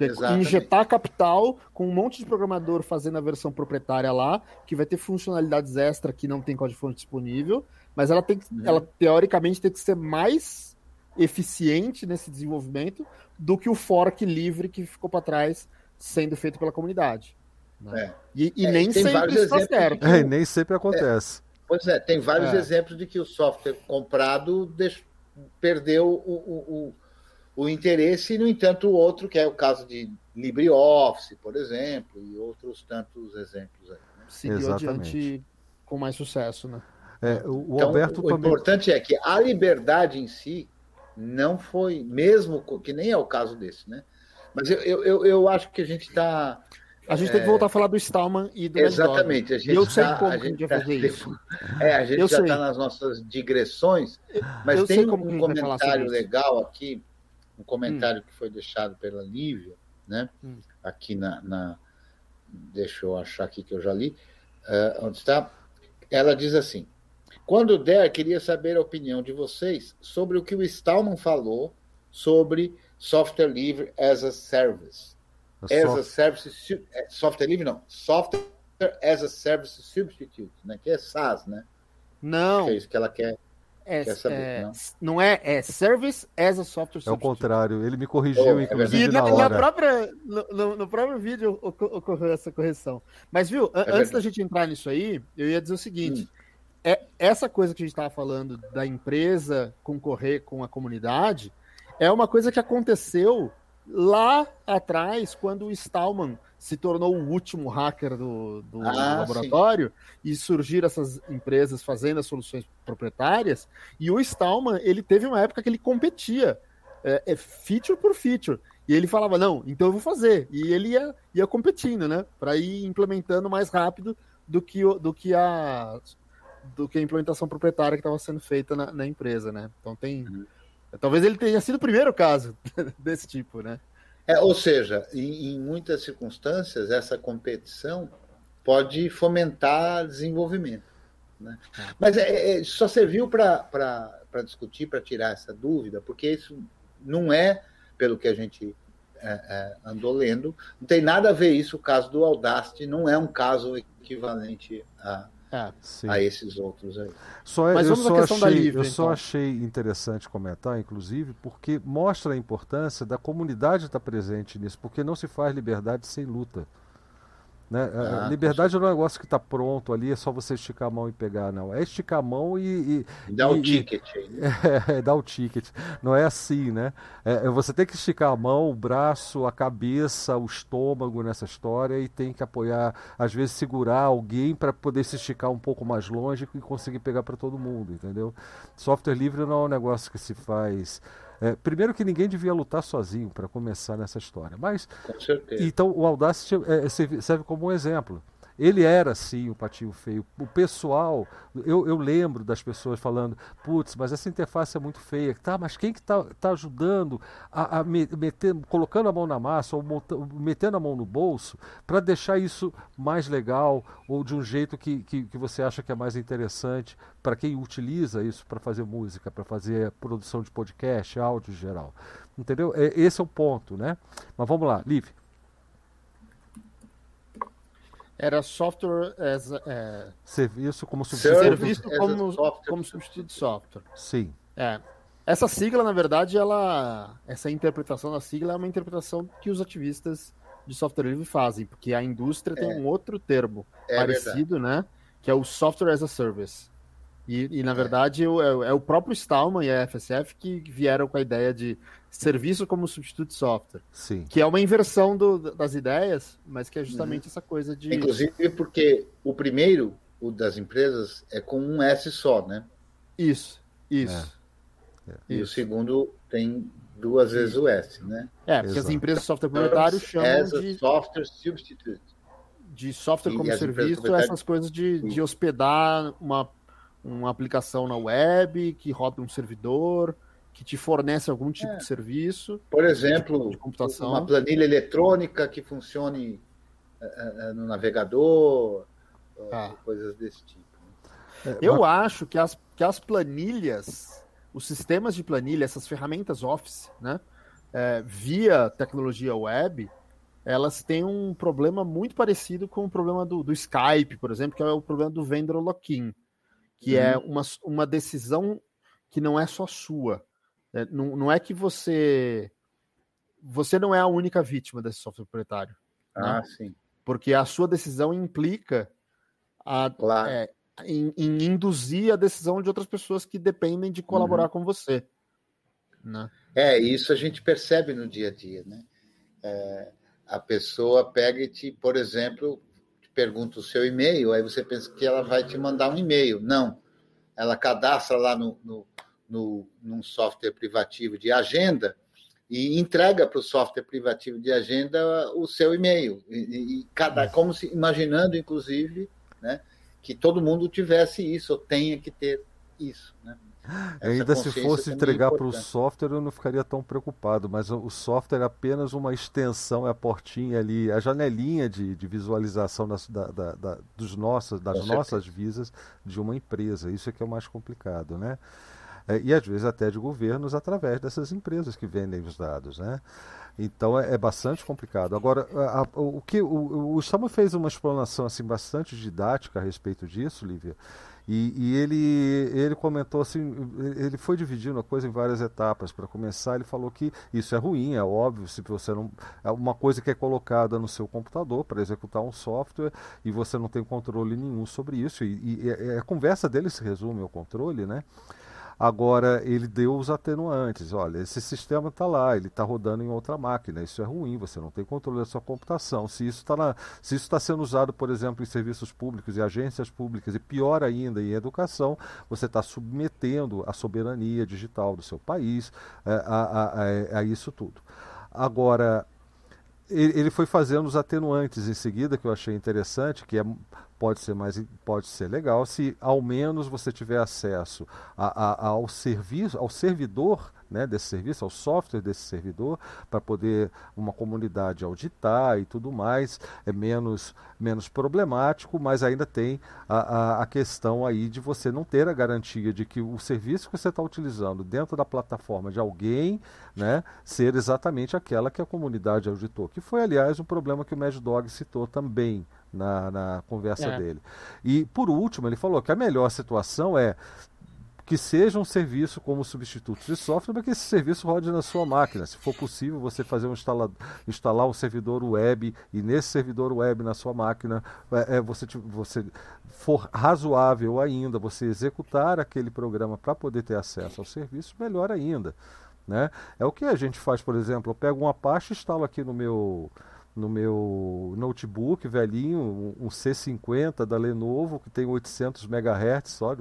Exatamente. Injetar capital com um monte de programador fazendo a versão proprietária lá, que vai ter funcionalidades extra que não tem código-fonte disponível, mas ela tem que, uhum. ela teoricamente tem que ser mais eficiente nesse desenvolvimento do que o fork livre que ficou para trás sendo feito pela comunidade. Né? É. E, e é, nem sempre está certo. É, nem sempre acontece. Pois é, tem vários é. exemplos de que o software comprado deixou, perdeu o, o, o, o, interesse, e, no entanto, o outro, que é o caso de LibreOffice, por exemplo, e outros tantos exemplos aí. Né? Seguiu Exatamente. adiante com mais sucesso, né? É, o, então, Alberto o também... importante é que a liberdade em si não foi, mesmo que nem é o caso desse, né? Mas eu, eu, eu acho que a gente está a gente é... tem que voltar a falar do Stallman e do Exatamente. A gente eu sei tá, como a gente vai fazer *laughs* isso. É, a gente eu já está nas nossas digressões, mas eu tem um comentário legal aqui, um comentário hum. que foi deixado pela Lívia, né? Hum. Aqui na, na, Deixa eu achar aqui que eu já li. Uh, onde está? Ela diz assim: quando der, queria saber a opinião de vocês sobre o que o Stallman falou sobre software livre as a service. As a service, é, software livre não, software as a service substitute, né? Que é SaaS, né? Não. Que é isso que ela quer. É, quer saber, é, não? não? é, é Service as a Software Substitute. É o contrário, ele me corrigiu, oh, inclusive, é na, na, na, própria, no, no, próprio vídeo ocorreu essa correção. Mas, viu, é antes da gente entrar nisso aí, eu ia dizer o seguinte, hum. é, essa coisa que a gente estava falando da empresa concorrer com a comunidade, é uma coisa que aconteceu lá atrás, quando o Stallman se tornou o último hacker do, do ah, laboratório sim. e surgiram essas empresas fazendo as soluções proprietárias, e o Stallman, ele teve uma época que ele competia é, é, feature por feature. E ele falava, não, então eu vou fazer. E ele ia, ia competindo, né? Para ir implementando mais rápido do que, do que a do que a implementação proprietária que estava sendo feita na, na, empresa, né? Então tem. Uhum. Talvez ele tenha sido o primeiro caso *laughs* desse tipo, né? É, ou seja, em, em, muitas circunstâncias, essa competição pode fomentar desenvolvimento. Né? Mas é, é, só serviu para discutir, para tirar essa dúvida, porque isso não é, pelo que a gente é, é, andou lendo, não tem nada a ver isso, o caso do Audacity não é um caso equivalente a é, a esses outros aí. Só, Mas eu só, achei, livre, eu então. só achei interessante comentar, inclusive, porque mostra a importância da comunidade estar presente nisso, porque não se faz liberdade sem luta. Né? Ah, liberdade não é um negócio que está pronto ali, é só você esticar a mão e pegar, não. É esticar a mão e. e dá o ticket aí. Né? *laughs* É, dá o ticket. Não é assim, né? É, é, você tem que esticar a mão, o braço, a cabeça, o estômago nessa história e tem que apoiar, às vezes segurar alguém para poder se esticar um pouco mais longe e conseguir pegar para todo mundo, entendeu? Software livre não é um negócio que se faz é, primeiro que ninguém devia lutar sozinho para começar nessa história. Mas então o Audacity é, serve como um exemplo. Ele era sim o patinho feio. O pessoal, eu, eu lembro das pessoas falando, putz, mas essa interface é muito feia. Tá, mas quem que está tá ajudando a, a meter, colocando a mão na massa ou metendo a mão no bolso para deixar isso mais legal ou de um jeito que, que, que você acha que é mais interessante para quem utiliza isso para fazer música, para fazer produção de podcast, áudio em geral. Entendeu? É, esse é o ponto, né? Mas vamos lá, Liv. Era software as é, serviço como substituto, serviço como, como substituto de software. Sim. É. Essa sigla, na verdade, ela essa interpretação da sigla é uma interpretação que os ativistas de software livre fazem, porque a indústria é. tem um outro termo é parecido, verdade. né? Que é o software as a service. E, e na é. verdade, é, é, o próprio Stallman e a FSF que vieram com a ideia de serviço como substituto de software. Sim. Que é uma inversão do, das ideias, mas que é justamente uhum. essa coisa de. Inclusive porque o primeiro, o das empresas, é com um S só, né? Isso, isso. É. E isso. o segundo tem duas vezes o S, né? É, porque Exato. as empresas de software proprietário chamam de. Software substitute. De software como serviço, essas coisas de, de hospedar uma uma aplicação na web que roda um servidor, que te fornece algum tipo é. de serviço. Por exemplo, uma planilha eletrônica que funcione uh, uh, no navegador, ah. coisas desse tipo. É, Eu acho que as, que as planilhas, os sistemas de planilha, essas ferramentas Office, né, é, via tecnologia web, elas têm um problema muito parecido com o problema do, do Skype, por exemplo, que é o problema do vendor lock-in que é uhum. é uma, uma decisão que não é só sua. É, não, não é que você. Você não é a única vítima desse software proprietário. Né? Ah, né? sim. Porque a sua decisão implica a, claro. é, em, em, induzir a decisão de outras pessoas que dependem de colaborar uhum. com você. Né? É, isso a gente percebe no dia a dia, né? É, a pessoa pega e te, por exemplo, te pergunta o seu e-mail, aí você pensa que ela vai te mandar um e-mail. Não. Ela cadastra lá no, no, no num software privativo de agenda e entrega para o software privativo de agenda o seu e-mail. E, e cada, como se imaginando, inclusive, né, que todo mundo tivesse isso, ou tenha que ter isso. Né? Ainda se fosse é entregar para o software, eu não ficaria tão preocupado, mas o software é apenas uma extensão, é a portinha ali, a janelinha de, de visualização das, da, da, dos nossos, das nossas visas de uma empresa. Isso é que é o mais complicado, né? É, e às vezes até de governos através dessas empresas que vendem os dados, né? Então é, é bastante complicado. Agora, a, a, o que o, o Stama fez uma explanação assim bastante didática a respeito disso, Lívia. E, e, ele, ele comentou assim, ele foi dividindo a coisa em várias etapas. Para começar, ele falou que isso é ruim, é óbvio, se você não. É uma coisa que é colocada no seu computador para executar um software e você não tem controle nenhum sobre isso. E, e a conversa dele se resume ao controle, né? Agora, ele deu os atenuantes. Olha, esse sistema está lá, ele está rodando em outra máquina. Isso é ruim, você não tem controle da sua computação. Se isso está está sendo usado, por exemplo, em serviços públicos e agências públicas, e pior ainda, em educação, você está submetendo a soberania digital do seu país é, a, a, a, a isso tudo. Agora, ele foi fazendo os atenuantes em seguida, que eu achei interessante, que é pode ser mais pode ser legal se ao menos você tiver acesso a, a, ao serviço ao servidor né, desse serviço ao software desse servidor para poder uma comunidade auditar e tudo mais é menos menos problemático mas ainda tem a, a, a questão aí de você não ter a garantia de que o serviço que você está utilizando dentro da plataforma de alguém né, ser exatamente aquela que a comunidade auditou que foi aliás um problema que o Mad Dog citou também na, na conversa é. dele. E, por último, ele falou que a melhor situação é que seja um serviço como substituto de software, para que esse serviço rode na sua máquina. Se for possível, você fazer um instala, instalar um servidor web e nesse servidor web na sua máquina, é, é você, você for razoável ainda, você executar aquele programa para poder ter acesso ao serviço, melhor ainda. Né? É o que a gente faz, por exemplo, eu pego um Apache e instalo aqui no meu no meu notebook velhinho, um C50 da Lenovo, que tem 800 MHz só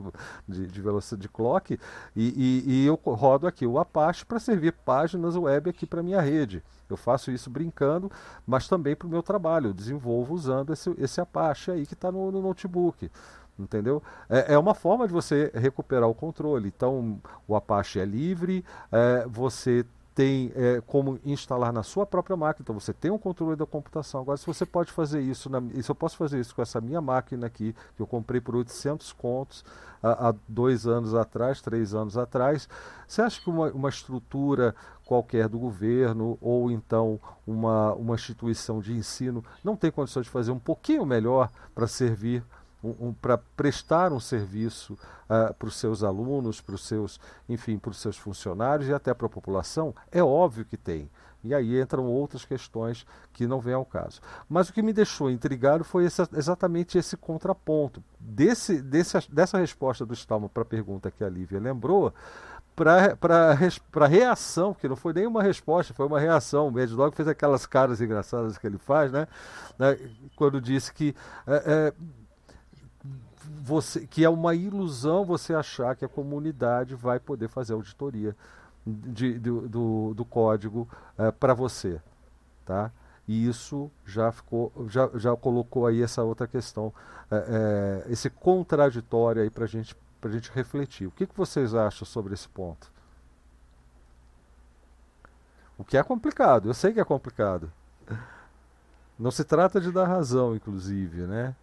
de, de velocidade de clock, e, e, e, eu rodo aqui o Apache para servir páginas web aqui para minha rede. Eu faço isso brincando, mas também para o meu trabalho. Eu desenvolvo usando esse, esse Apache aí que está no, no notebook entendeu? É, é, uma forma de você recuperar o controle. Então, o Apache é livre, é, você tem é, como instalar na sua própria máquina, então você tem um controle da computação. Agora, se você pode fazer isso, na, se eu posso fazer isso com essa minha máquina aqui, que eu comprei por 800 contos há, há dois anos atrás, três anos atrás, você acha que uma, uma estrutura qualquer do governo ou então uma, uma instituição de ensino não tem condições de fazer um pouquinho melhor para servir um, um, para prestar um serviço uh, para os seus alunos, para os seus, enfim, para os seus funcionários e até para a população? É óbvio que tem. E aí entram outras questões que não vêm ao caso. Mas o que me deixou intrigado foi exatamente esse contraponto. Desse, desse, dessa resposta do Stalman para a pergunta que a Lívia lembrou, para a reação, que não foi nenhuma resposta, foi uma reação. O Mad fez aquelas caras engraçadas que ele faz, né? né quando disse que é, é, você, que é uma ilusão você achar que a comunidade vai poder fazer auditoria de, do, do, do código é, para você, tá? E isso já ficou, já, já colocou aí essa outra questão, é, é, esse contraditório aí para gente, a gente refletir. O que, que vocês acham sobre esse ponto? O que é complicado, eu sei que é complicado. Não se trata de dar razão, inclusive, né?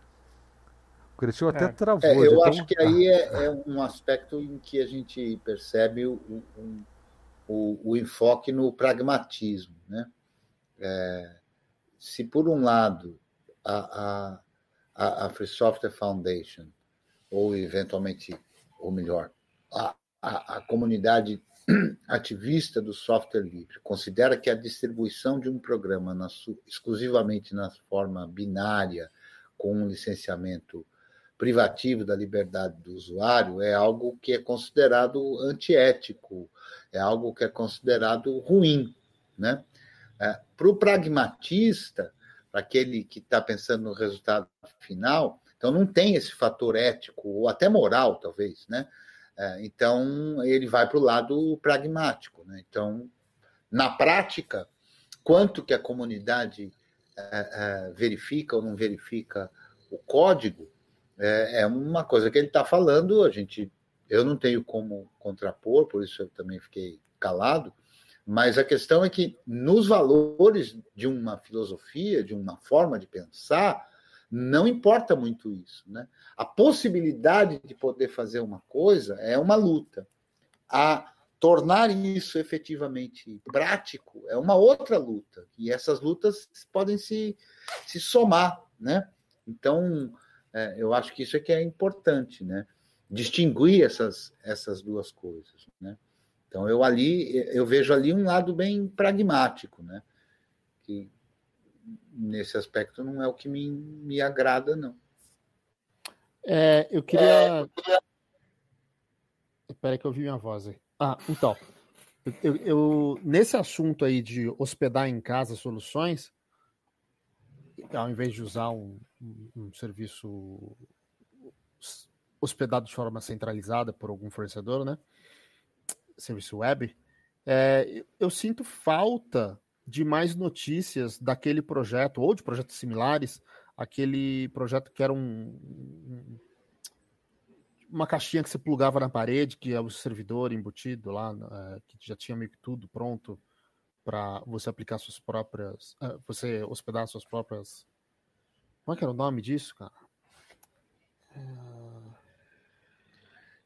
O Cretinho até é. travou. É, eu acho que aí é, é, um aspecto em que a gente percebe o, um, o, o enfoque no pragmatismo. Né? É, se, por um lado, a, a, a Free Software Foundation, ou eventualmente, ou melhor, a, a, a comunidade *clears throat* ativista do software livre considera que a distribuição de um programa na, exclusivamente na forma binária, com um licenciamento privativo da liberdade do usuário é algo que é considerado antiético, é algo que é considerado ruim. Né? É, para o pragmatista, para aquele que está pensando no resultado final, então não tem esse fator ético, ou até moral, talvez. Né? É, então ele vai para o lado pragmático. Né? Então, na prática, quanto que a comunidade é, é, verifica ou não verifica o código, é, é uma coisa que ele está falando, a gente, eu não tenho como contrapor, por isso eu também fiquei calado, mas a questão é que nos valores de uma filosofia, de uma forma de pensar, não importa muito isso. Né? A possibilidade de poder fazer uma coisa é uma luta. A tornar isso efetivamente prático é uma outra luta. E essas lutas podem se, se somar. Né? Então, é, eu acho que isso é que é importante, né? Distinguir essas, essas duas coisas, né? Então eu ali eu vejo ali um lado bem pragmático, né? Que nesse aspecto não é o que me, me agrada, não. É, eu queria. É, Espera que eu vi minha voz aí. Ah, então. Eu, eu, nesse assunto aí de hospedar em casa soluções, ao invés de usar um, um, serviço hospedado de forma centralizada por algum fornecedor, né? Serviço web, é, eu sinto falta de mais notícias daquele projeto ou de projetos similares, aquele projeto que era um, uma caixinha que você plugava na parede, que é o servidor embutido lá, é, que já tinha meio que tudo pronto para você aplicar suas próprias, uh, você hospedar suas próprias. Como é que era o nome disso, cara?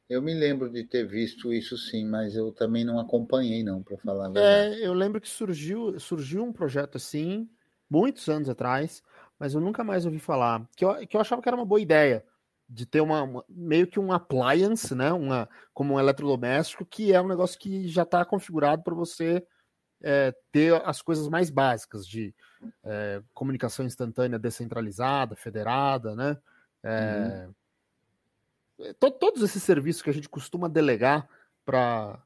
Eu me lembro de ter visto isso sim, mas eu também não acompanhei não, para falar a é, verdade. É, eu lembro que surgiu, surgiu um projeto assim, muitos anos atrás, mas eu nunca mais ouvi falar. Que eu, que eu achava que era uma boa ideia de ter uma, uma, meio que um appliance, né, uma como um eletrodoméstico que é um negócio que já está configurado para você é, ter as coisas mais básicas de é, comunicação instantânea descentralizada, federada, né? É, uhum. to, todos esses serviços que a gente costuma delegar para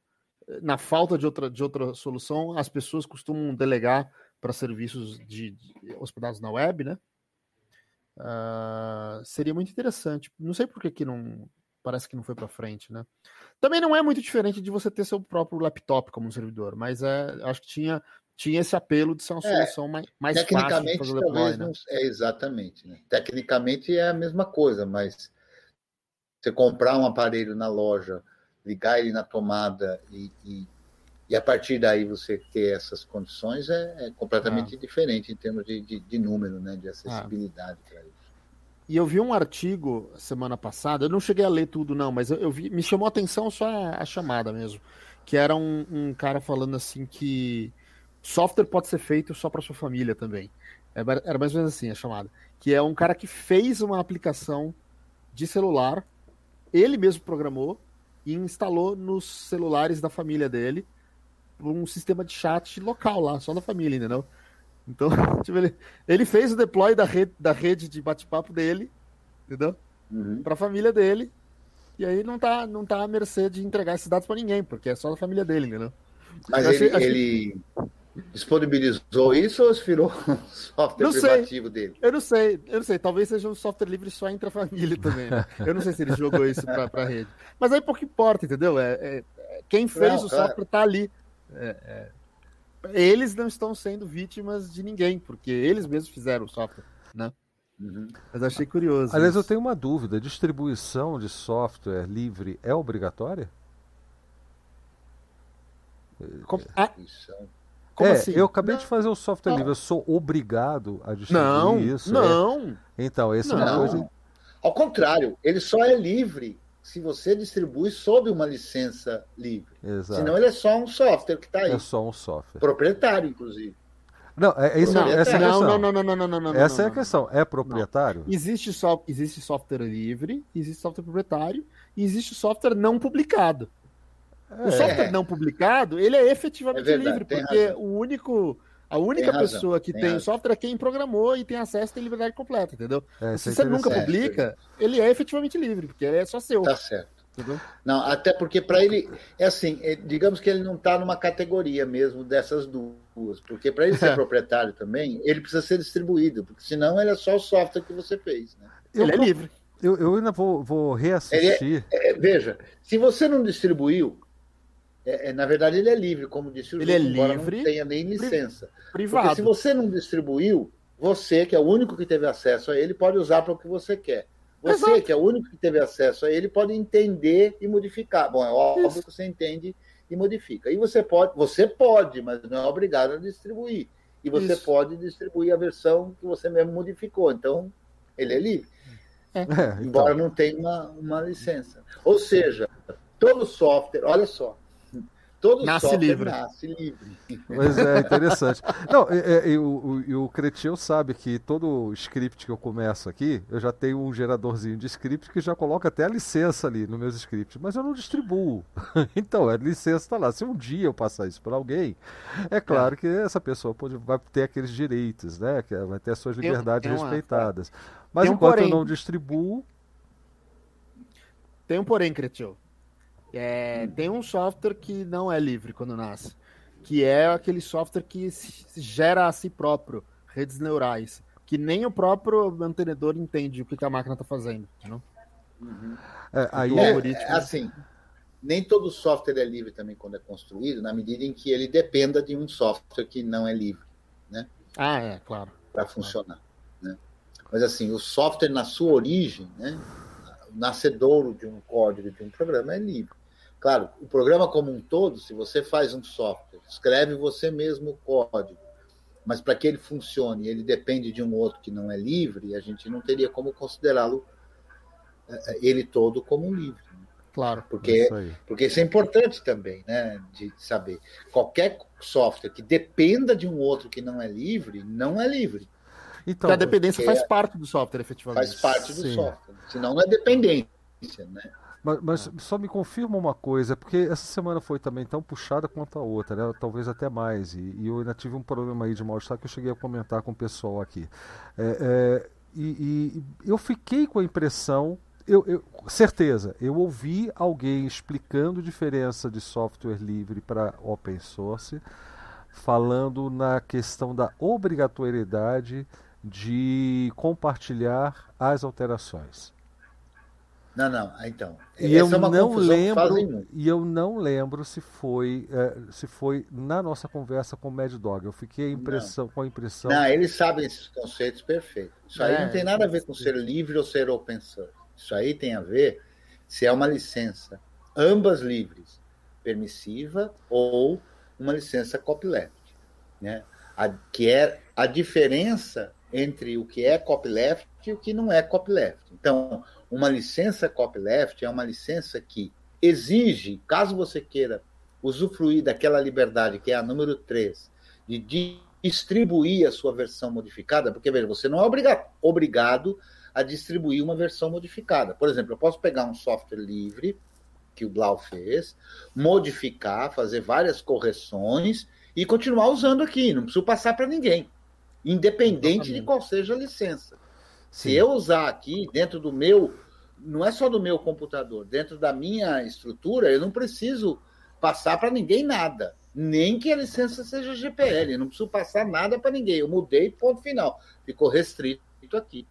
na falta de outra, de outra solução, as pessoas costumam delegar para serviços de, de, hospedados na web, né? Uh, seria muito interessante. Não sei por que, que não, parece que não foi para frente, né? Também não é muito diferente de você ter seu próprio laptop como um servidor, mas é, acho que tinha, tinha esse apelo de ser uma é, solução mais, mais tecnicamente, fácil de fazer deploy, né? é exatamente, né? Tecnicamente é a mesma coisa, mas você comprar um aparelho na loja, ligar ele na tomada e, e, e a partir daí você ter essas condições é, é completamente ah. diferente em termos de, de, de, número, né? De acessibilidade ah. para isso. E eu vi um artigo semana passada, eu não cheguei a ler tudo, não, mas eu, eu vi, me chamou a atenção só a, a chamada mesmo. Que era um, um, cara falando assim que software pode ser feito só para sua família também. É era mais ou menos assim a chamada. Que é um cara que fez uma aplicação de celular, ele mesmo programou e instalou nos celulares da família dele um sistema de chat local lá, só da família, entendeu? Então, *laughs* tipo, ele, ele fez o deploy da rede, da rede de bate-papo dele, entendeu? Uhum. Para a família dele. E aí não tá, não tá à mercê de entregar esses dados para ninguém, porque é só da família dele, entendeu? Mas ele, achei... ele disponibilizou isso ou virou um *laughs* software não privativo sei. dele? Eu não sei, eu não sei. Talvez seja um software livre só entre a família também. Né? *laughs* Eu não sei se ele jogou isso para a rede. Mas aí pouco importa, entendeu? É, é, quem fez não, o software tá ali. É, é eles não estão sendo vítimas de ninguém, porque eles mesmos fizeram o software, né? Uhum. Mas achei curioso. Aliás, isso. eu tenho uma dúvida: distribuição de software livre é obrigatória? Como, ah, como é, assim? Eu acabei não, de fazer o software não. livre, eu sou obrigado a distribuir não, isso? Não. É? Então, esse é uma coisa. Ao contrário, ele só é livre se você distribui sob uma licença livre. Exato. Senão ele é só um software que está aí. É só um software. Proprietário, inclusive. Não, é, isso, não, essa é a questão. Não, não, não, não, não, não, Essa não, é a questão. É proprietário? Existe, so, existe software livre, existe software proprietário e existe software não publicado. É. O software não publicado, ele é efetivamente é verdade, livre, porque razão. o único A única pessoa que tem, tem o software é quem programou e tem acesso tem liberdade completa, entendeu? É, Se é você nunca publica, ele é efetivamente livre, porque é só seu. Tá certo. Entendeu? Não, até porque para ele, é assim, é, digamos que ele não está numa categoria mesmo dessas duas, porque para ele ser é. *laughs* proprietário também, ele precisa ser distribuído, porque senão ele é só o software que você fez. Né? Ele é livre. Eu, eu ainda vou, vou reassistir. É, é, veja, se você não distribuiu, é, é, na verdade ele é livre, como disse o Ele João, é livre. Não tenha nem licença. Privado. Porque se você não distribuiu, você, que é o único que teve acesso a ele, pode usar para o que você quer. Você, Exato. que é o único que teve acesso a ele, pode entender e modificar. Bom, é óbvio Isso. que você entende e modifica. E você pode, você pode, mas não é obrigado a distribuir. E você Isso. pode distribuir a versão que você mesmo modificou. Então, ele é livre. É. É, então. Embora não tenha uma, uma licença. Ou seja, todo software, olha só, Todo nasce livre. nasce livre. Mas é interessante. Não, e, e, o, e o Cretil sabe que todo script que eu começo aqui, eu já tenho um geradorzinho de script que já coloca até a licença ali nos meus scripts, mas eu não distribuo. *laughs* então, a licença está lá. Se um dia eu passar isso para alguém, é claro é. que essa pessoa pode, vai ter aqueles direitos, né? Que vai ter as suas liberdades tem, tem respeitadas. Mas um enquanto porém. eu não distribuo. Tem um porém, Cretil. É, tem um software que não é livre quando nasce, que é aquele software que gera a si próprio redes neurais, que nem o próprio mantenedor entende o que, a máquina está fazendo. Não? Uhum. É, aí é, é, assim, nem todo software é livre também quando é construído, na medida em que ele dependa de um software que não é livre, né? Ah, é, claro. Para funcionar, né? Mas assim, o software na sua origem, né? O nascedouro de um código de um programa é livre. Claro, o programa como um todo, se você faz um software, escreve você mesmo o código, mas para que ele funcione, ele depende de um outro que não é livre, a gente não teria como considerá-lo é, é, ele todo como um livre. Né? Claro. Porque, isso porque isso é importante também, né? De saber. Qualquer software que dependa de um outro que não é livre, não é livre. Então, a dependência faz parte do software, efetivamente. Faz parte do Sim. software. Senão não é dependência, né? Mas, mas ah. só me confirma uma coisa, porque essa semana foi também tão puxada quanto a outra, né? talvez até mais. E, e eu ainda tive um problema aí de mal-estar que eu cheguei a comentar com o pessoal aqui. É, é, e, e, eu fiquei com a impressão, eu, eu, certeza, eu ouvi alguém explicando diferença de software livre para open source, falando na questão da obrigatoriedade de compartilhar as alterações. Não, não. Ah, então. E eu é não lembro. E eu não lembro se foi é, se foi na nossa conversa com o Mad Dog. Eu fiquei impressão, com a impressão. Não, eles sabem esses conceitos perfeitos. Isso aí é, não tem nada a ver com ser livre ou ser open source. Isso aí tem a ver se é uma licença, ambas livres, permissiva ou uma licença copyleft, né? A, que é a diferença entre o que é copyleft e o que não é copyleft. Então, uma licença copyleft é uma licença que exige, caso você queira usufruir daquela liberdade, que é a número 3, de distribuir a sua versão modificada, porque, veja, você não é obrigado, obrigado a distribuir uma versão modificada. Por exemplo, eu posso pegar um software livre, que o Blau fez, modificar, fazer várias correções e continuar usando aqui, não preciso passar para ninguém, independente Exatamente. de qual seja a licença. Sim. Se eu usar aqui dentro do meu não é só do meu computador, dentro da minha estrutura, eu não preciso passar para ninguém nada. Nem que a licença seja GPL, não preciso passar nada para ninguém. Eu mudei, ponto final. Ficou restrito aqui.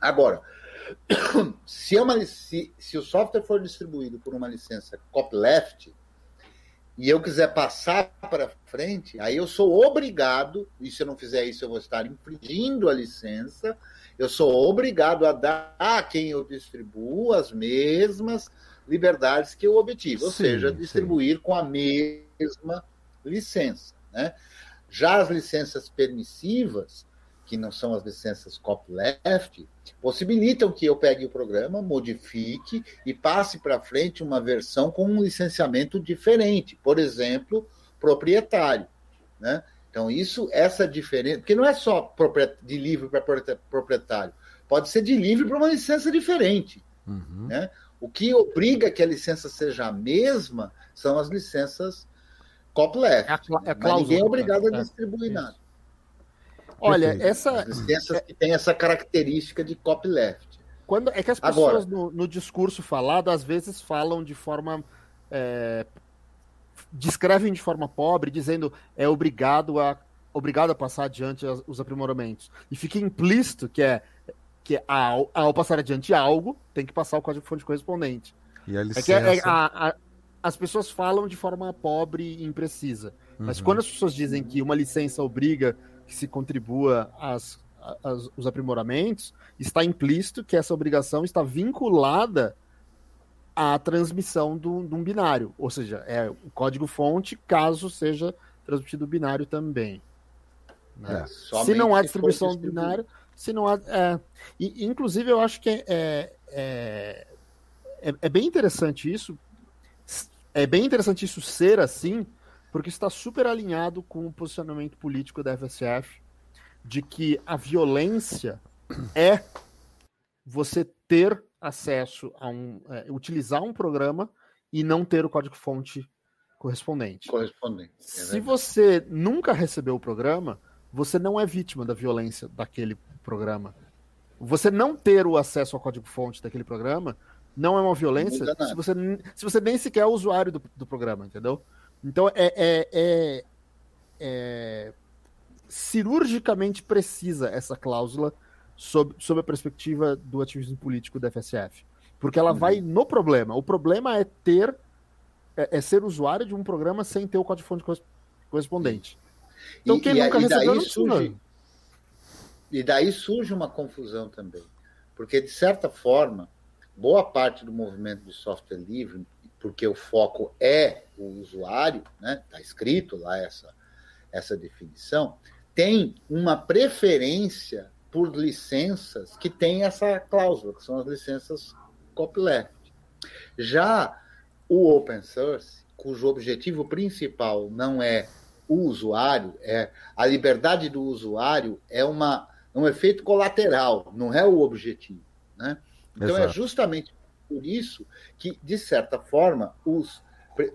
Agora, *clears throat* se, é uma, se, se o software for distribuído por uma licença copyleft, e eu quiser passar para frente, aí eu sou obrigado, e se eu não fizer isso, eu vou estar infringindo a licença, eu sou obrigado a dar a quem eu distribuo as mesmas liberdades que eu obtive, ou sim, seja, distribuir sim. com a mesma licença. Né? Já as licenças permissivas, que não são as licenças copyleft, possibilitam que eu pegue o programa, modifique e passe para frente uma versão com um licenciamento diferente, por exemplo, proprietário. Né? Então, isso, essa diferença, porque não é só de livre para proprietário, pode ser de livre para uma licença diferente. Uhum. Né? O que obriga que a licença seja a mesma são as licenças copyleft. É a, é a ninguém é obrigado a distribuir nada. Olha, essa. As licenças que têm essa característica de copyleft. Quando, é que as pessoas Agora, no, no, discurso falado às vezes falam de forma. É, descrevem de forma pobre, dizendo é obrigado a, obrigado a passar adiante os aprimoramentos. E fica implícito que é que ao, ao passar adiante algo, tem que passar o código-fonte correspondente. E a licença... É que é, a, a, as pessoas falam de forma pobre e imprecisa. Mas uhum. quando as pessoas dizem que uma licença obriga que se contribua às, às, os aprimoramentos, está implícito que essa obrigação está vinculada à transmissão do, de um binário. Ou seja, é o código-fonte, caso seja transmitido o binário também. Né? É, se não há distribuição do binário, se não há. É, e, inclusive, eu acho que é, é, é, é, é bem interessante isso. É bem interessante isso ser assim, porque está super alinhado com o posicionamento político da FSF de que a violência é você ter acesso a um. É, utilizar um programa e não ter o código-fonte correspondente. Correspondente. É Se você nunca recebeu o programa, você não é vítima da violência daquele programa. Você não ter o acesso ao código-fonte daquele programa não é uma violência se você, se você nem sequer é usuário do, do programa, entendeu? Então é, é, é, é, cirurgicamente precisa essa cláusula sob, sob a perspectiva do ativismo político da FSF. Porque ela uhum. vai no problema. O problema é ter é, é, ser usuário de um programa sem ter o código-fonte correspondente. Então, e, quem e, nunca e recebeu não surge, E daí surge uma confusão também. Porque, de certa forma, boa parte do movimento de software livre, porque o foco é o usuário, né? Está escrito lá essa, essa definição, tem uma preferência por licenças que tem essa cláusula, que são as licenças copyleft. Já o open source, cujo objetivo principal não é o usuário, é a liberdade do usuário é uma um efeito colateral, não é o objetivo, né? Então é Exato. é justamente por isso que, de certa forma, os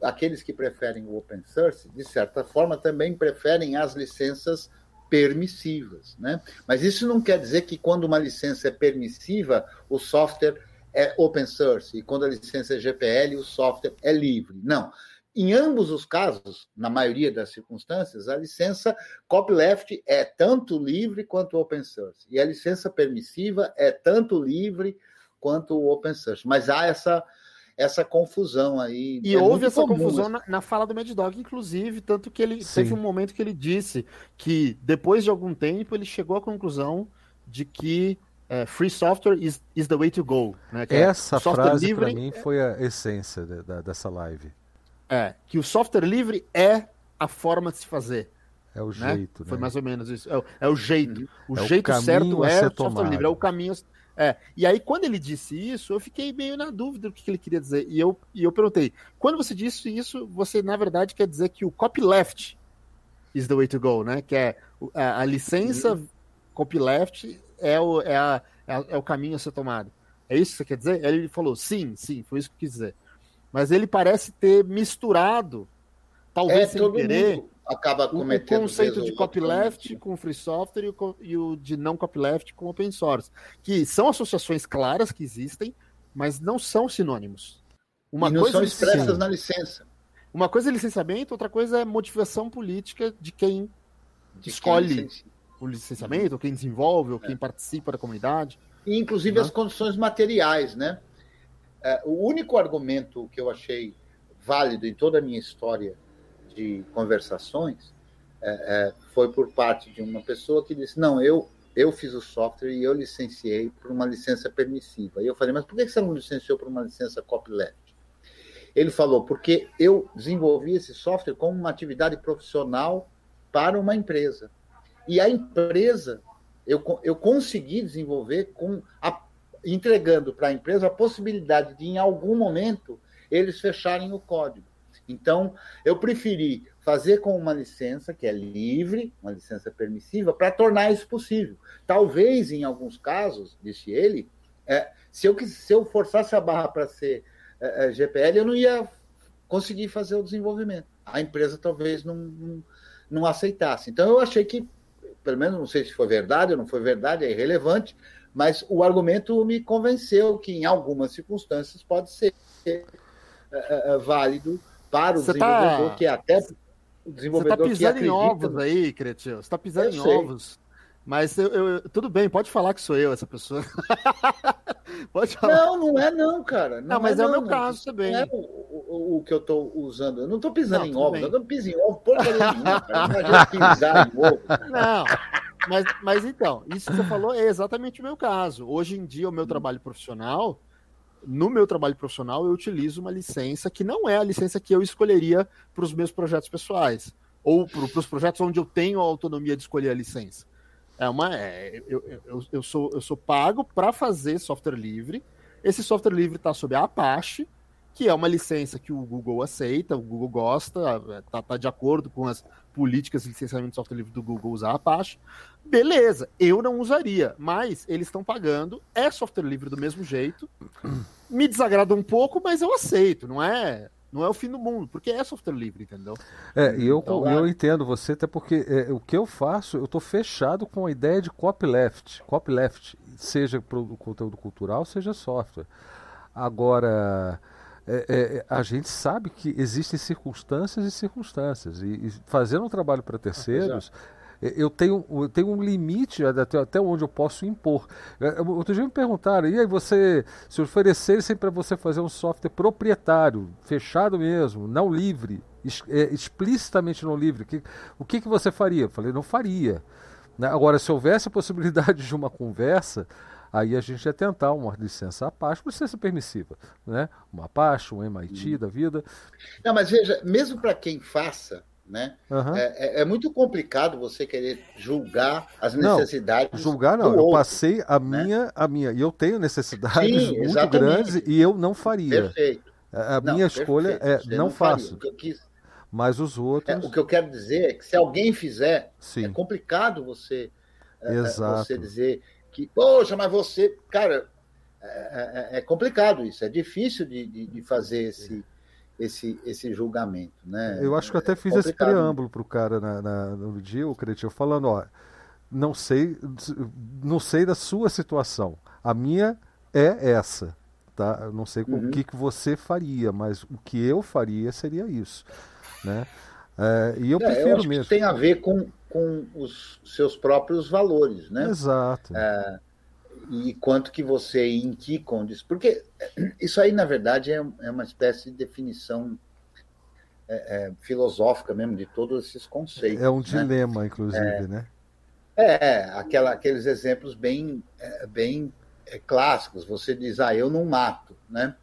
aqueles que preferem o open source, de certa forma, também preferem as licenças permissivas, né? Mas isso não quer dizer que quando uma licença é permissiva, o software é open source e quando a licença é GPL, o software é livre. Não. Em ambos os casos, na maioria das circunstâncias, a licença copyleft é tanto livre quanto open source e a licença permissiva é tanto livre quanto open source. Mas há essa essa confusão aí. E é houve essa confusão na, na, fala do Mad Dog, inclusive, tanto que ele Sim. teve um momento que ele disse que depois de algum tempo ele chegou à conclusão de que é, free software is, is the way to go. Né? É essa frase para mim foi a essência de, de, dessa live. É, que o software livre é a forma de se fazer. É o né? jeito, né? Foi mais ou menos isso. É, é o jeito. O é jeito o certo é o software livre, é o caminho é, e aí quando ele disse isso, eu fiquei meio na dúvida do que, que ele queria dizer. E eu, e eu perguntei, quando você disse isso, você na verdade quer dizer que o copyleft is the way to go, né? Que é a, a licença uhum. copyleft é o, é, a, é, é, o caminho a ser tomado. É isso que você quer dizer? Ele falou, sim, sim, foi isso que eu quis dizer. Mas ele parece ter misturado, talvez é, sem querer, mundo acaba cometendo. O conceito de copyleft com free software e o, e o de não copyleft com open source, que são associações claras que existem, mas não são sinônimos. Uma e não coisa são é expressas na licença. Uma coisa é licenciamento, outra coisa é motivação política de quem de escolhe quem o licenciamento, ou quem desenvolve, ou é. quem participa da comunidade. E, inclusive, as condições materiais, né? É, o único argumento que eu achei válido em toda a minha história de conversações é, é, foi por parte de uma pessoa que disse: Não, eu, eu fiz o software e eu licenciei por uma licença permissiva. E eu falei: Mas por que você não licenciou por uma licença copyleft? Ele falou: Porque eu desenvolvi esse software como uma atividade profissional para uma empresa. E a empresa, eu, eu consegui desenvolver com a, entregando para a empresa a possibilidade de, em algum momento, eles fecharem o código. Então, eu preferi fazer com uma licença que é livre, uma licença permissiva, para tornar isso possível. Talvez, em alguns casos, disse ele, é, se, eu, se eu forçasse a barra para ser é, é GPL, eu não ia conseguir fazer o desenvolvimento. a empresa talvez não, não, não aceitasse. Então eu achei que, pelo menos não sei se foi verdade ou não foi verdade, é irrelevante, mas o argumento me convenceu que em algumas circunstâncias pode ser é, é, válido para o Você tá desenvolvedor, tá... que até o desenvolvedor Você está pisando em ovos aí, Cretio. Você está pisando eu em sei. ovos. Mas eu, eu, tudo bem, pode falar que sou eu essa pessoa. *laughs* pode falar. Não, não é não, cara. Não, não mas é, é, o meu caso também. Não é o, o, o, que eu estou usando. Eu não estou pisando em ovos. Eu não piso em ovo porcaria nenhuma, cara. *laughs* Pisar em ovo. Não, mas, mas então, isso que você falou é exatamente o meu caso. Hoje em dia, o meu trabalho profissional, no meu trabalho profissional, eu utilizo uma licença que não é a licença que eu escolheria para os meus projetos pessoais. Ou para os projetos onde eu tenho a autonomia de escolher a licença. É uma, é, eu, eu, eu, sou, eu sou pago para fazer software livre. Esse software livre está sob a Apache, que é uma licença que o Google aceita, o Google gosta, está tá de acordo com as políticas de licenciamento de software livre do Google usar a Apache. Beleza, eu não usaria, mas eles estão pagando, é software livre do mesmo jeito. Me desagrada um pouco, mas eu aceito, não é não é o fim do mundo, porque é software livre, entendeu? É, e eu, então, eu entendo você, até porque é, o que eu faço, eu estou fechado com a ideia de copyleft, copyleft, seja para o conteúdo cultural, seja software. Agora, é, é, a gente sabe que existem circunstâncias e circunstâncias, e, e fazendo um trabalho para terceiros. Ah, eu tenho, eu tenho um limite até, até onde eu posso impor. É, outro dia me perguntaram, e aí você, se oferecessem para você fazer um software proprietário, fechado mesmo, não livre, é, explicitamente não livre, que, o que, que você faria? Eu falei, não faria. Né? Agora, se houvesse a possibilidade *laughs* de uma conversa, aí a gente ia tentar uma licença Apache, uma licença permissiva, né? Uma Apache, um MIT hum. da vida. Não, mas veja, mesmo para quem faça, né? Uhum. É, é, muito complicado você querer julgar as necessidades. Não, julgar não, eu outro, passei a né? minha, a minha, e eu tenho necessidades Sim, muito exatamente. grandes e eu não faria. Perfeito. A, não, minha escolha é você não, não faço. Quis... Mas os outros. É, o que eu quero dizer é que se alguém fizer, Sim. é complicado você, é, é, você dizer que, poxa, mas você, cara, é, é, é complicado isso, é difícil de, de, de fazer esse esse, esse julgamento. Né? Eu acho que eu até fiz esse preâmbulo para o cara na, na, no dia, o Cretinho, falando, ó, não sei, não sei da sua situação. A minha é essa. Tá? Eu não sei uhum. o que, que você faria, mas o que eu faria seria isso. Né? É, e eu é, prefiro eu mesmo. tem a ver com, com os seus próprios valores, né? Exato. É, e quanto que você, em que. Porque isso aí, na verdade, é, é uma espécie de definição é, é, filosófica mesmo de todos esses conceitos. É um né? dilema, inclusive, é, né? É, aquela, aqueles exemplos bem, é, bem clássicos. Você diz, ah, eu não mato, né?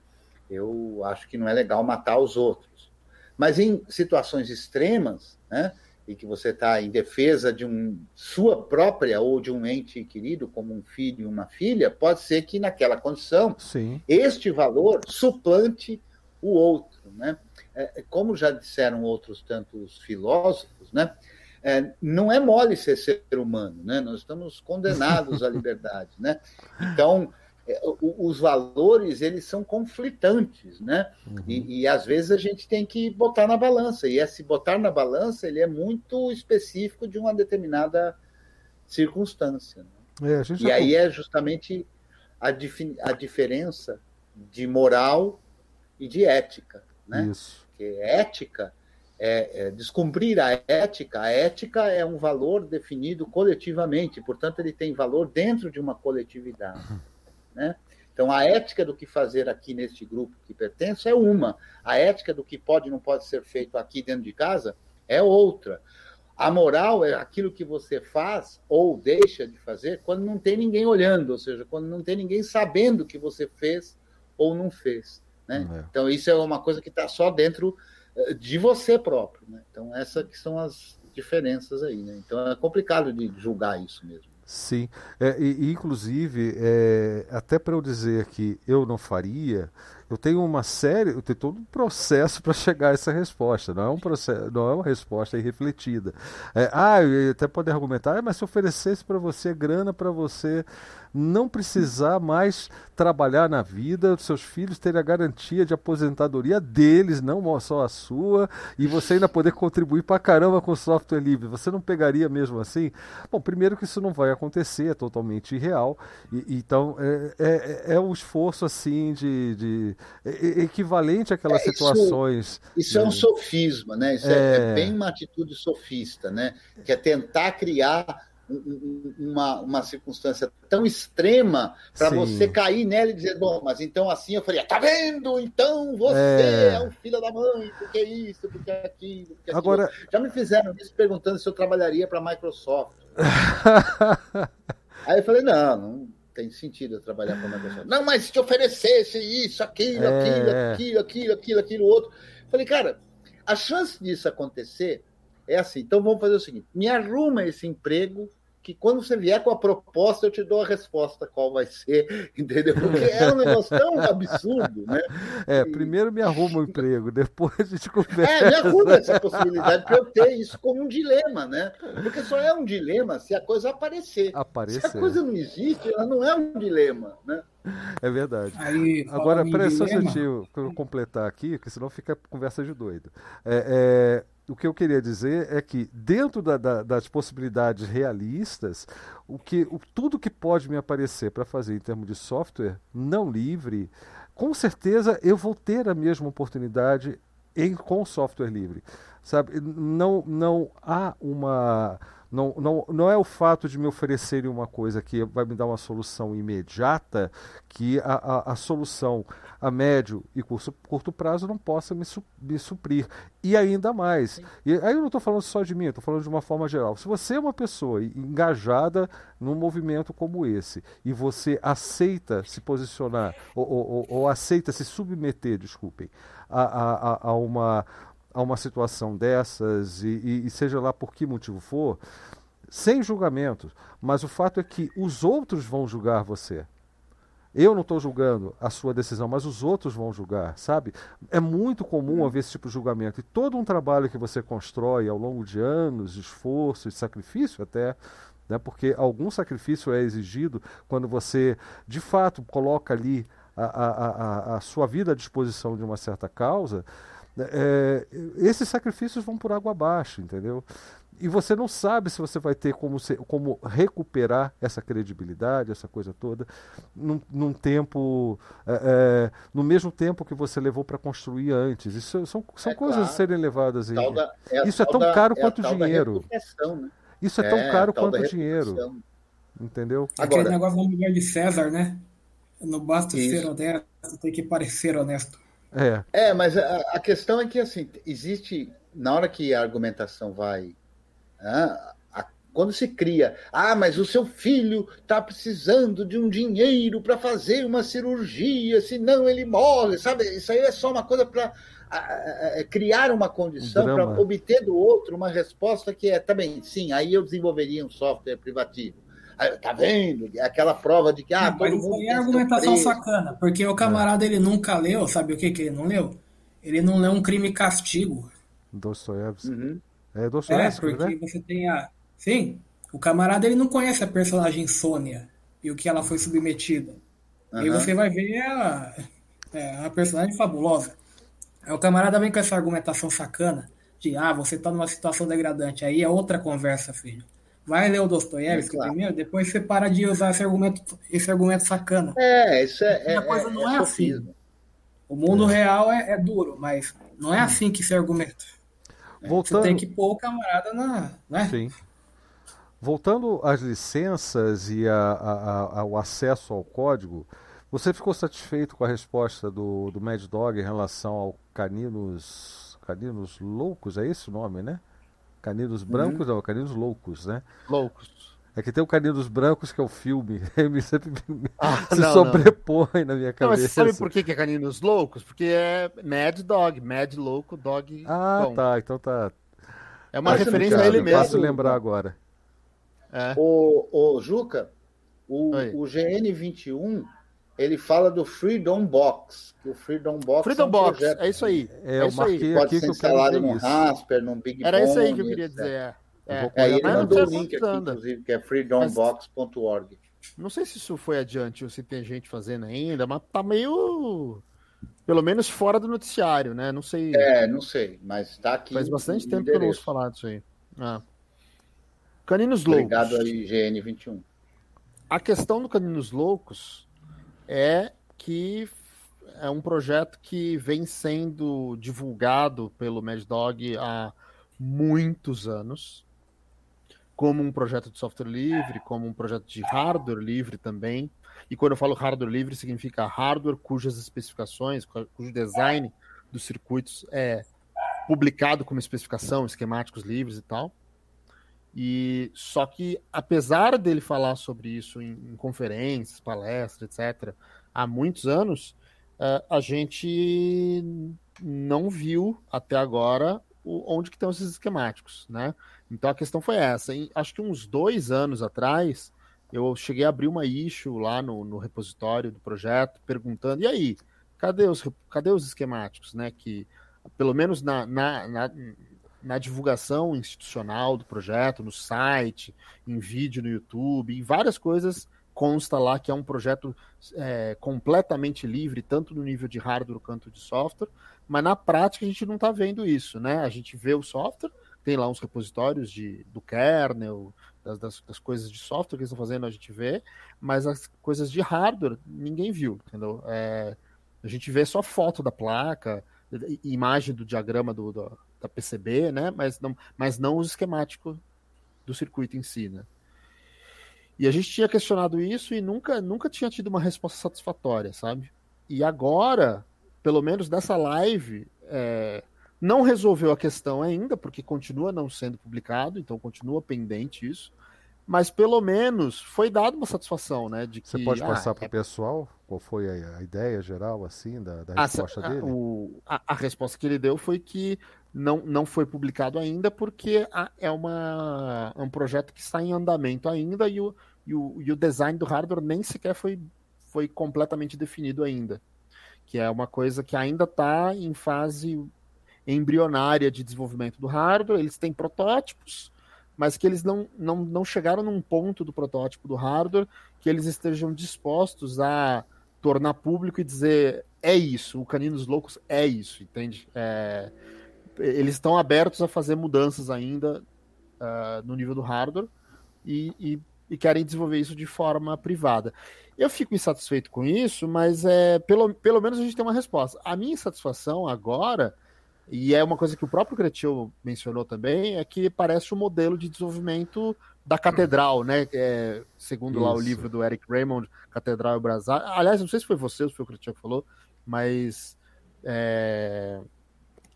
Eu acho que não é legal matar os outros. Mas em situações extremas, né? E que você está em defesa de um sua própria ou de um ente querido, como um filho e uma filha, pode ser que naquela condição Sim. este valor suplante o outro, né? É, como já disseram outros tantos filósofos, né? É, não é mole ser ser humano, né? Nós estamos condenados à *laughs* liberdade, né? Então é, os valores eles são conflitantes, né? Uhum. E, e, às vezes a gente tem que botar na balança e esse botar na balança ele é muito específico de uma determinada circunstância. Né? É, e aí é justamente a, a diferença de moral e de ética, né? Isso. Porque ética é, é, descumprir a ética. A ética é um valor definido coletivamente, portanto ele tem valor dentro de uma coletividade. Uhum. Né? Então, a ética do que fazer aqui neste grupo que pertence é uma. A ética do que pode e não pode ser feito aqui dentro de casa é outra. A moral é aquilo que você faz ou deixa de fazer quando não tem ninguém olhando, ou seja, quando não tem ninguém sabendo que você fez ou não fez. Né? É. Então, isso é uma coisa que está só dentro eh, de você próprio. Né? Então, essas que são as diferenças aí. Né? Então, é complicado de julgar isso mesmo. Sim, é, e, inclusive, é, até para eu dizer que eu não faria, eu tenho uma série, eu tenho todo um processo para chegar a essa resposta. Não é um processo, não é uma resposta irrefletida. É, ah, eu até pode argumentar, ah, mas se oferecesse para você grana para você não precisar mais trabalhar na vida, seus filhos terem a garantia de aposentadoria deles, não só a sua, e você ainda poder contribuir para caramba com o software livre. Você não pegaria mesmo assim? Bom, primeiro que isso não vai acontecer, é totalmente irreal. E, então é, é, é um esforço assim de, de equivalente àquelas é, situações. Isso, é um sofisma, né? Isso é, é bem uma atitude sofista, né? Que é tentar criar uma, uma circunstância tão extrema para você cair nela e dizer, bom, mas então assim eu falei, tá vendo? Então você é, é um filho da mãe, porque isso, porque aquilo, porque Agora... aquilo. Já me fizeram isso perguntando se eu trabalharia para a Microsoft. *laughs* Aí eu falei, não, não tem sentido eu trabalhar para a Microsoft. Não, mas se te oferecesse isso, aquilo, é... aquilo, aquilo, aquilo, aquilo, aquilo, outro. Falei, cara, a chance disso acontecer é assim. Então vamos fazer o seguinte: me arruma esse emprego que quando você vier com a proposta, eu te dou a resposta qual vai ser, *laughs* entendeu? Porque é um negócio tão absurdo, né? É, primeiro me arruma um emprego, *laughs* depois a gente conversa. É, me arruma essa possibilidade para eu ter isso como um dilema, né? Porque só é um dilema se a coisa aparecer. Aparecer. Se a coisa não existe, ela não é um dilema, né? É verdade. Aí, Agora, peraí, só um deixa eu completar aqui, porque senão fica conversa de doido. É, é o que eu queria dizer é que, dentro da, da, das possibilidades realistas, o que, o, tudo que pode me aparecer para fazer em termos de software não livre, com certeza eu vou ter a mesma oportunidade em, com software livre. Sabe? Não, não há uma não, não, não é o fato de me oferecerem uma coisa que vai me dar uma solução imediata que a, a, a solução a médio e curto, curto prazo não possa me, su, me suprir. E ainda mais. E aí eu não estou falando só de mim, estou falando de uma forma geral. Se você é uma pessoa engajada num movimento como esse e você aceita se posicionar ou, ou, ou aceita se submeter, desculpem, a, a, a uma a uma situação dessas, e, e, e seja lá por que motivo for, sem julgamento. Mas o fato é que os outros vão julgar você. Eu não estou julgando a sua decisão, mas os outros vão julgar, sabe? É muito comum haver esse tipo de julgamento. E todo um trabalho que você constrói ao longo de anos, de esforço e sacrifício até, né? porque algum sacrifício é exigido quando você, de fato, coloca ali a, a, a, a sua vida à disposição de uma certa causa, é, esses sacrifícios vão por água abaixo, entendeu? E você não sabe se você vai ter como, ser, como recuperar essa credibilidade, essa coisa toda, num, num tempo, é, é, no mesmo tempo que você levou para construir antes. Isso são, são é coisas claro. a serem levadas aí. Da, é Isso é tão da, caro quanto dinheiro. Né? Isso é tão caro quanto dinheiro. Entendeu? Aquele Agora, negócio do lugar de César, né? Não basta isso. ser honesto, tem que parecer honesto. É, é mas a, a, questão é que assim, existe, na hora que a argumentação vai. Ah, a, quando se cria, ah, mas o seu filho está precisando de um dinheiro para fazer uma cirurgia, senão ele morre, sabe? Isso aí é só uma coisa para criar uma condição para obter do outro uma resposta que é também, tá sim, aí eu desenvolveria um software privativo tá vendo? É aquela prova de que ah, não, todo mundo. Isso aí é argumentação sacana, porque o camarada é. ele nunca leu, sabe o que, que ele não leu? Ele não leu um crime e castigo. Dostoiévski. Uhum. É Dostoiévski, é, porque né? você tem a. Sim, o camarada ele não conhece a personagem Sônia e o que ela foi submetida. Uhum. E você vai ver a, é, a personagem fabulosa. Aí o camarada vem com essa argumentação sacana de ah, você tá numa situação degradante. Aí é outra conversa, filho. Vai ler o Dostoiévski é, claro. primeiro, depois você para de usar esse argumento, esse argumento sacana. É, isso é. a coisa é, não é, é assim. O mundo real é, é, duro, mas não é assim que se argumenta. Voltando... Você tem que pôr o camarada na. Né? Sim. Voltando às licenças e a, a, a, ao acesso ao código, você ficou satisfeito com a resposta do, do Mad Dog em relação ao Caninos, Caninos Loucos? É esse o nome, né? Caninos Brancos, uhum. não, Caninos Loucos, né? Loucos. É que tem o Caninos Brancos, que é o filme. *laughs* Ele sempre ah, *laughs* se não, sobrepõe não. na minha cabeça. Não, mas sabe por que é Caninos Loucos? Porque é Mad Dog, Mad Louco, Dog. Ah, bom. tá. Então tá. É uma referência a ele mesmo. Posso lembrar agora. É. O, o Juca, o, o GN21 ele fala do Freedom Box. Que o Freedom Box Freedom é um Box, projeto. é isso aí. É, É isso aí. Pode aqui ser instalado num. Rasper, num Big Era isso aí que eu queria etc. dizer. É. Eu É. ele Mas não mandou o link aqui, inclusive, que é freedombox.org. Não sei se isso foi adiante ou se tem gente fazendo ainda, mas tá meio. Pelo menos fora do noticiário, né? Não sei. É, não sei, mas está aqui. Faz bastante tempo que eu não ouço endereço. falar disso aí. Ah. Caninos Loucos. Obrigado aí, GN21. A questão do Caninos Loucos é que é um projeto que vem sendo divulgado pelo Mad Dog há muitos anos, como um projeto de software livre, como um projeto de hardware livre também. E quando eu falo hardware livre, significa hardware cujas especificações, cu- cujo design dos circuitos é publicado como especificação, esquemáticos livres e tal. E só que apesar dele falar sobre isso em, em conferências, palestras, etc, há muitos anos, eh, a gente não viu até agora o- onde que estão esses esquemáticos, né? Então a questão foi essa. Em- acho que uns dois anos atrás, eu cheguei a abrir uma issue lá no, no repositório do projeto, perguntando, e aí, cadê os, cadê os esquemáticos, né? Que pelo menos na, na, na, na divulgação institucional do projeto, no site, em vídeo no YouTube, em várias coisas consta lá que é um projeto é, completamente livre, tanto no nível de hardware quanto de software, mas na prática a gente não está vendo isso, né? A gente vê o software, tem lá uns repositórios de, do kernel, das, das, das coisas de software que eles estão fazendo, a gente vê, mas as coisas de hardware ninguém viu, entendeu? É, a gente vê só foto da placa, imagem do diagrama do, do- da PCB, né? Mas não, mas não o esquemático do circuito em si, né? E a gente tinha questionado isso e nunca, nunca tinha tido uma resposta satisfatória, sabe? E agora, pelo menos nessa live, é, não resolveu a questão ainda, porque continua não sendo publicado, então continua pendente isso. Mas pelo menos foi dada uma satisfação, né? De que, Você pode ah, passar é para o pessoal qual foi a, ideia geral assim da, da a, resposta a- dele? o- a- a resposta que ele deu foi que não, não foi publicado ainda porque a- é, uma, é um projeto que está em andamento ainda e o, e o, e o design do hardware nem sequer foi, foi completamente definido ainda. Que é uma coisa que ainda está em fase embrionária de desenvolvimento do hardware. Eles têm protótipos, mas que eles não, não, não chegaram num ponto do protótipo do hardware que eles estejam dispostos a tornar público e dizer é isso, o Caninos Loucos é isso, entende? É, eles estão abertos a fazer mudanças ainda ah, no nível do hardware e, e- e querem desenvolver isso de forma privada. Eu fico insatisfeito com isso, mas é, pelo, pelo menos a gente tem uma resposta. A minha insatisfação agora, e é uma coisa que o próprio Cretil mencionou também, é que parece o modelo de desenvolvimento da catedral, né? É, segundo lá o Isso. livro do Eric Raymond, Catedral e Brasar. Aliás, não sei se foi você ou se foi o Cretil que falou, mas é,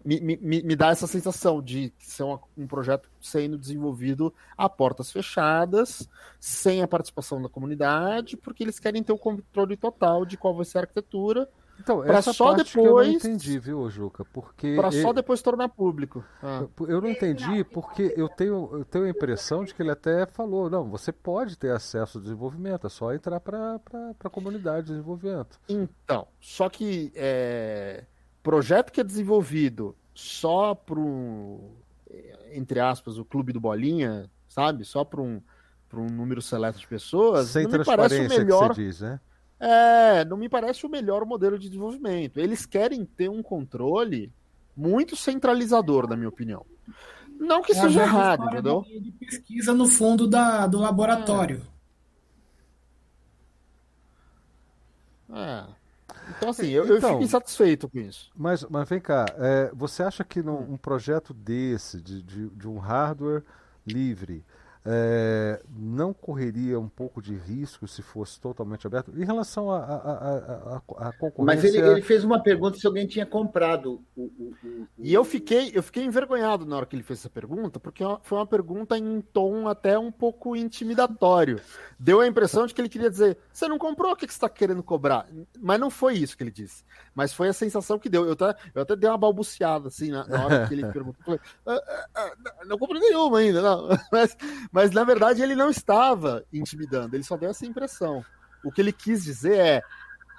me, me, me dá essa sensação de ser uma- um projeto sendo desenvolvido a portas fechadas, sem a participação da comunidade, porque eles querem ter o controle total de qual vai ser a arquitetura, Então, pra essa só parte que eu não depois- entendi, viu, Juca? Porque para só ele- depois tornar público. Ah. eu não entendi porque eu tenho, eu tenho a impressão de que ele até falou, não, você pode ter acesso ao desenvolvimento, é só entrar para a comunidade de desenvolvimento. Então, só que é, projeto que é desenvolvido só para um, entre aspas, o clube do Bolinha, sabe? Só para um, pra um número seleto de pessoas, Sem não me parece o transparência melhor. que você diz, né? É, não me parece o melhor modelo de desenvolvimento. Eles querem ter um controle muito centralizador, na minha opinião. Não que É seja errado, entendeu? de pesquisa no fundo da, do laboratório. É. Então, assim, eu, eu Então- fico insatisfeito com isso. Mas, mas vem cá, é, você acha que num um projeto desse, de, de, de um hardware livre, é, não correria um pouco de risco se fosse totalmente aberto? Em relação à a, a, a, a, a concorrência... Mas ele, ele fez uma pergunta se alguém tinha comprado o. o- o- E eu fiquei, eu fiquei envergonhado na hora que ele fez essa pergunta, porque foi uma pergunta em tom até um pouco intimidatório. Deu a impressão de que ele queria dizer: você não comprou, o que que você está querendo cobrar? Mas não foi isso que ele disse. Mas foi a sensação que deu. Eu até, eu até dei uma balbuciada assim na, na hora que ele *laughs* perguntou. "Ah, ah, ah, não, não comprei nenhuma ainda, não. *laughs* Mas, mas na verdade ele não estava intimidando, ele só deu essa impressão. O que ele quis dizer é: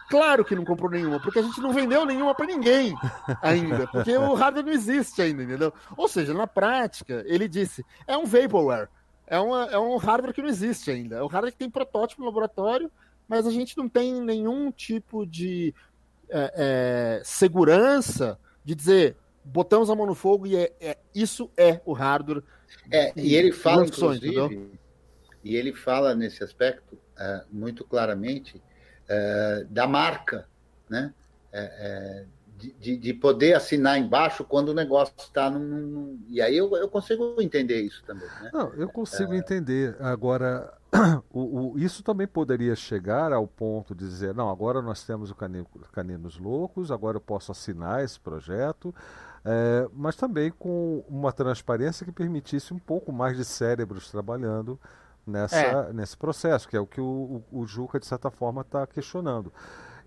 Claro que não comprou nenhuma, porque a gente não vendeu nenhuma para ninguém ainda, porque o hardware não existe ainda, entendeu? Ou seja, na prática, ele disse, é um vaporware, é, uma, é um hardware que não existe ainda, é um hardware que tem protótipo no laboratório, mas a gente não tem nenhum tipo de é, é, segurança de dizer, botamos a mão no fogo e é, é isso é o hardware. É, e ele fala, inclusive, e ele fala nesse aspecto uh, muito claramente é, da marca, né? É, de, de, poder assinar embaixo quando o negócio está num, num, E aí eu, eu consigo entender isso também. Né? Não, eu consigo entender. Agora, *clears throat* o, o, isso também poderia chegar ao ponto de dizer: não, agora nós temos o Canino, Caninos Loucos, agora eu posso assinar esse projeto, é, mas também com uma transparência que permitisse um pouco mais de cérebros trabalhando nessa, é. nesse processo, que é o que o, o, o Juca, de certa forma, está questionando.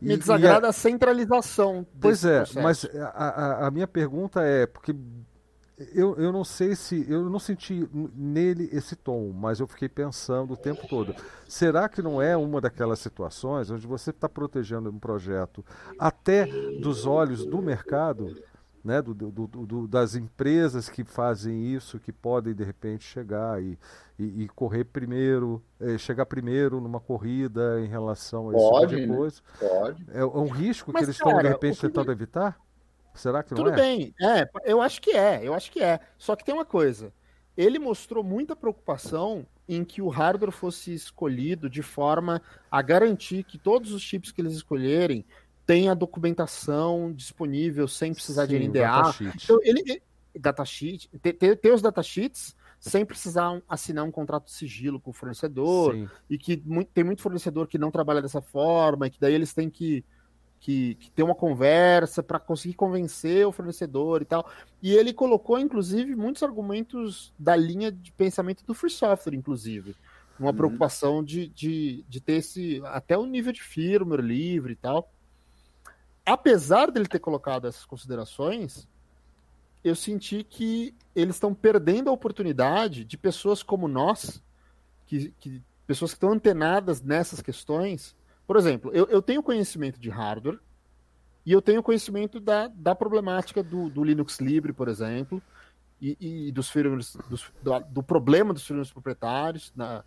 Me desagrada a... a centralização. Pois é, processo. mas a, a, a, minha pergunta é, porque eu, eu não sei se. Eu não senti nele esse tom, mas eu fiquei pensando o tempo todo. Será que não é uma daquelas situações onde você está protegendo um projeto até dos olhos do mercado? Né, do, do, do, das empresas que fazem isso, que podem de repente chegar e, e, e correr primeiro, eh, chegar primeiro numa corrida em relação a pode, tipo de né? coisa. Pode. É, é um risco Mas, que eles cara, estão de repente tentando evitar? Será que não Tudo é? Tudo bem, é, eu acho que é, eu acho que é. Só que tem uma coisa, ele mostrou muita preocupação em que o hardware fosse escolhido de forma a garantir que todos os chips que eles escolherem tem a documentação disponível sem precisar Sim, de NDA. Então, ele, datasheet, tem, tem, tem os datasheets sem precisar assinar um contrato de sigilo com o fornecedor, Sim. e que muito, tem muito fornecedor que não trabalha dessa forma, e que daí eles têm que, que, que ter uma conversa para conseguir convencer o fornecedor e tal. E ele colocou, inclusive, muitos argumentos da linha de pensamento do free software, inclusive. Uma uhum. preocupação de, de, de ter esse até o nível de firmware livre e tal apesar dele ter colocado essas considerações, eu senti que eles estão perdendo a oportunidade de pessoas como nós, que, que pessoas que estão antenadas nessas questões. Por exemplo, eu, eu tenho conhecimento de hardware e eu tenho conhecimento da, da problemática do, do Linux Libre, por exemplo, e, e dos firmwares, dos, do, do, problema dos firmwares proprietários. Na,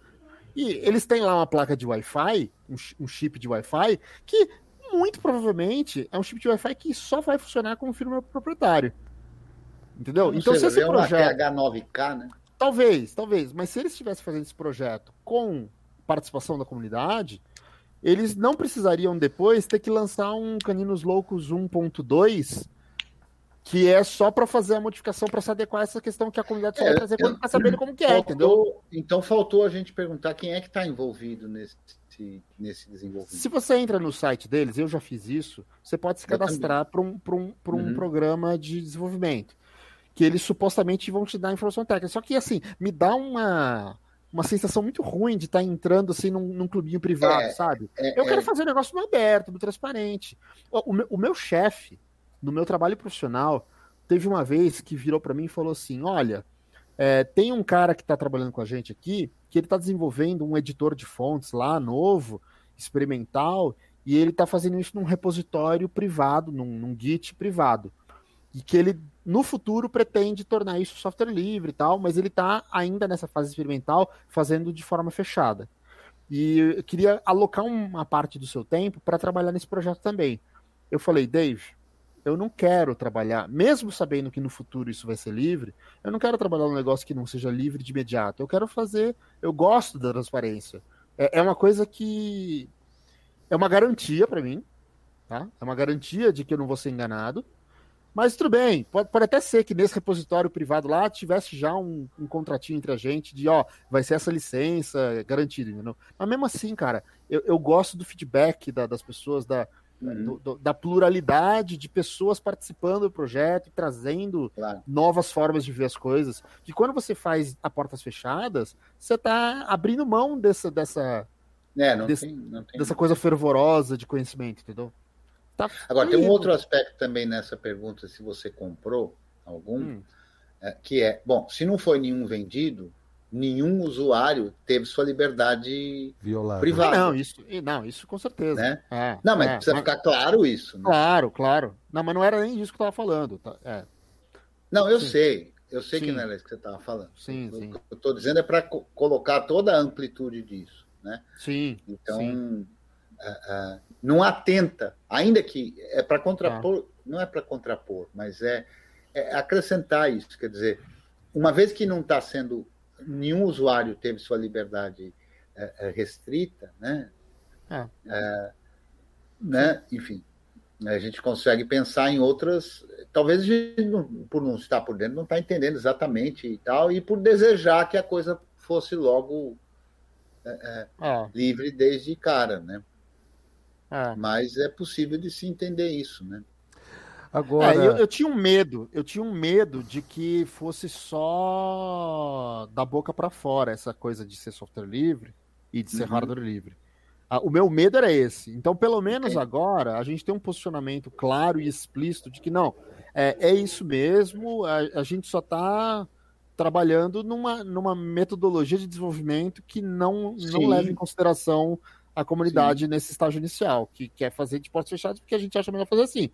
e eles têm lá uma placa de Wi-Fi, um, um chip de Wi-Fi, que muito provavelmente é um chip de Wi-Fi que só vai funcionar com o firmware proprietário. Entendeu? então, se esse projeto. TH9K, né? Talvez, talvez. Mas se eles estivessem fazendo esse projeto com participação da comunidade, eles não precisariam depois ter que lançar um Caninos Loucos 1.2 que é só para fazer a modificação para se adequar a essa questão que a comunidade só é, vai trazer quando está sabendo como que é, faltou, entendeu? Então faltou a gente perguntar quem é que está envolvido nesse, nesse desenvolvimento. Se você entra no site deles, eu já fiz isso, você pode se cadastrar para um, pra um, pra um uhum. programa de desenvolvimento. Que eles supostamente vão te dar informação técnica. Só que assim, me dá uma uma sensação muito ruim de estar tá entrando assim num, num clubinho privado, é, sabe? É, eu quero é... fazer um negócio no aberto, no transparente. O, o meu, o meu chefe, no meu trabalho profissional, teve uma vez que virou para mim e falou assim: Olha, é, tem um cara que está trabalhando com a gente aqui que ele está desenvolvendo um editor de fontes lá, novo, experimental, e ele está fazendo isso num repositório privado, num, num Git privado. E que ele, no futuro, pretende tornar isso software livre e tal, mas ele está ainda nessa fase experimental, fazendo de forma fechada. E eu queria alocar uma parte do seu tempo para trabalhar nesse projeto também. Eu falei, Dave, eu não quero trabalhar, mesmo sabendo que no futuro isso vai ser livre, eu não quero trabalhar num negócio que não seja livre de imediato. Eu quero fazer, eu gosto da transparência. É, é uma coisa que é uma garantia para mim, tá? É uma garantia de que eu não vou ser enganado. Mas tudo bem, pode, pode até ser que nesse repositório privado lá tivesse já um, um contratinho entre a gente de, ó, vai ser essa licença garantida, entendeu? Mas mesmo assim, cara, eu, eu gosto do feedback da, das pessoas, da, uhum. do, do, da pluralidade de pessoas participando do projeto e trazendo claro. novas formas de ver as coisas. Que quando você faz a portas fechadas, você está abrindo mão dessa, dessa, é, desse, tem, tem. dessa coisa fervorosa de conhecimento, entendeu? Tá Agora, tem um outro aspecto também nessa pergunta, se você comprou algum, hum. é, que é, bom, se não foi nenhum vendido, nenhum usuário teve sua liberdade Violada. privada. Não, isso, não, isso com certeza. Né? É, Não, mas é, precisa ficar claro isso. né? Claro, claro. Não, mas não era nem isso que eu estava falando. tá? É, Não, eu Sim. sei. Eu sei que Sim. não era isso que você estava falando. Sim, O sim. que eu estou dizendo é para colocar toda a amplitude disso. Né? sim, Então, Sim. ah, ah, não atenta, ainda que é para contrapor, Ah. não é para contrapor, mas é, é acrescentar isso. Quer dizer, uma vez que não está sendo, nenhum usuário teve sua liberdade eh, eh, restrita, né? É. Eh, né? Enfim, a gente consegue pensar em outras. Talvez a gente, por não estar por dentro, não está entendendo exatamente e tal, e por desejar que a coisa fosse logo é, livre desde cara, né? é. Mas é possível de se entender isso, né? Agora, É, eu, eu tinha um medo, eu tinha um medo de que fosse só da boca para fora essa coisa de ser software livre e de ser Uhum. hardware livre. Ah, o meu medo era esse. Então, pelo menos Ok. agora, a gente tem um posicionamento claro e explícito de que não, é, é isso mesmo, a, a gente só está trabalhando numa, numa metodologia de desenvolvimento que não, não Sim. leva em consideração a comunidade nesse estágio inicial, que quer fazer de portas fechadas porque a gente acha melhor fazer assim.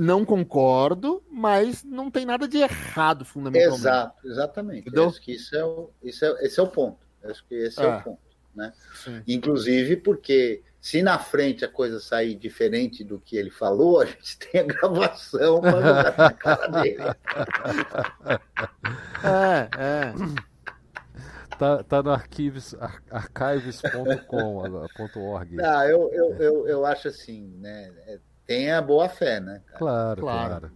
Não concordo, mas não tem nada de errado fundamentalmente. Exato, exatamente. Entendeu? Acho que isso é o, isso é, esse é o ponto. Acho que esse é, É. o ponto. Né? Sim. Inclusive porque se na frente a coisa sair diferente do que ele falou, a gente tem a gravação para jogar na cara dele. *laughs* É, é. tá, tá no arquives, ar- archives.com, agora, ponto .org. Não, eu, eu, eu, eu acho assim, né? É, Tenha boa fé, né? cara? Claro, Claro.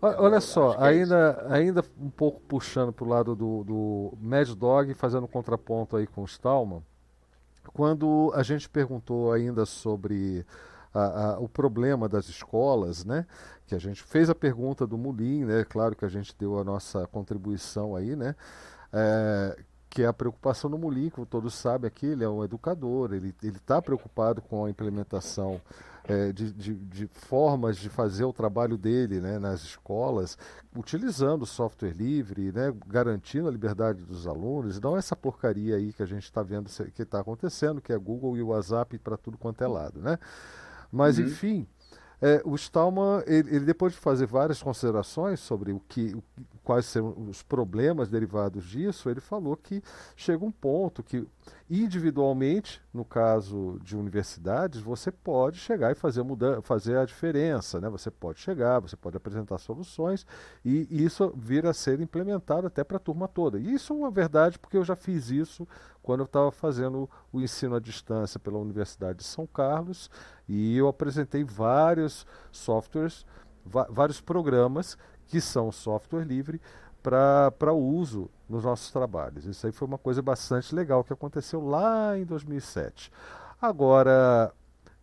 claro. Olha só, é ainda, ainda um pouco puxando para o lado do, do Mad Dog, fazendo um contraponto aí com o Stallman, quando a gente perguntou ainda sobre a- a- o problema das escolas, né? Que a gente fez a pergunta do Mulim, né? Claro que a gente deu a nossa contribuição aí, né? É, que é a preocupação do Mulim, como todos sabem aqui, ele é um educador, ele está preocupado com a implementação é, de, de- de formas de fazer o trabalho dele né, nas escolas, utilizando software livre, né, garantindo a liberdade dos alunos, não essa porcaria aí que a gente está vendo que está acontecendo, que é Google e WhatsApp para tudo quanto é lado. Né? Mas, Uhum. enfim, é, o Stallman, ele, ele, depois de fazer várias considerações sobre o que, o- quais serão os problemas derivados disso, ele falou que chega um ponto que, individualmente, no caso de universidades, você pode chegar e fazer, muda fazer a diferença. Né? Você pode chegar, você pode apresentar soluções e, e isso vir a ser implementado até para a turma toda. E isso é uma verdade porque eu já fiz isso quando eu estava fazendo o ensino à distância pela Universidade de São Carlos e eu apresentei vários softwares, vários programas que são software livre para uso nos nossos trabalhos. Isso aí foi uma coisa bastante legal que aconteceu lá em 2007. Agora,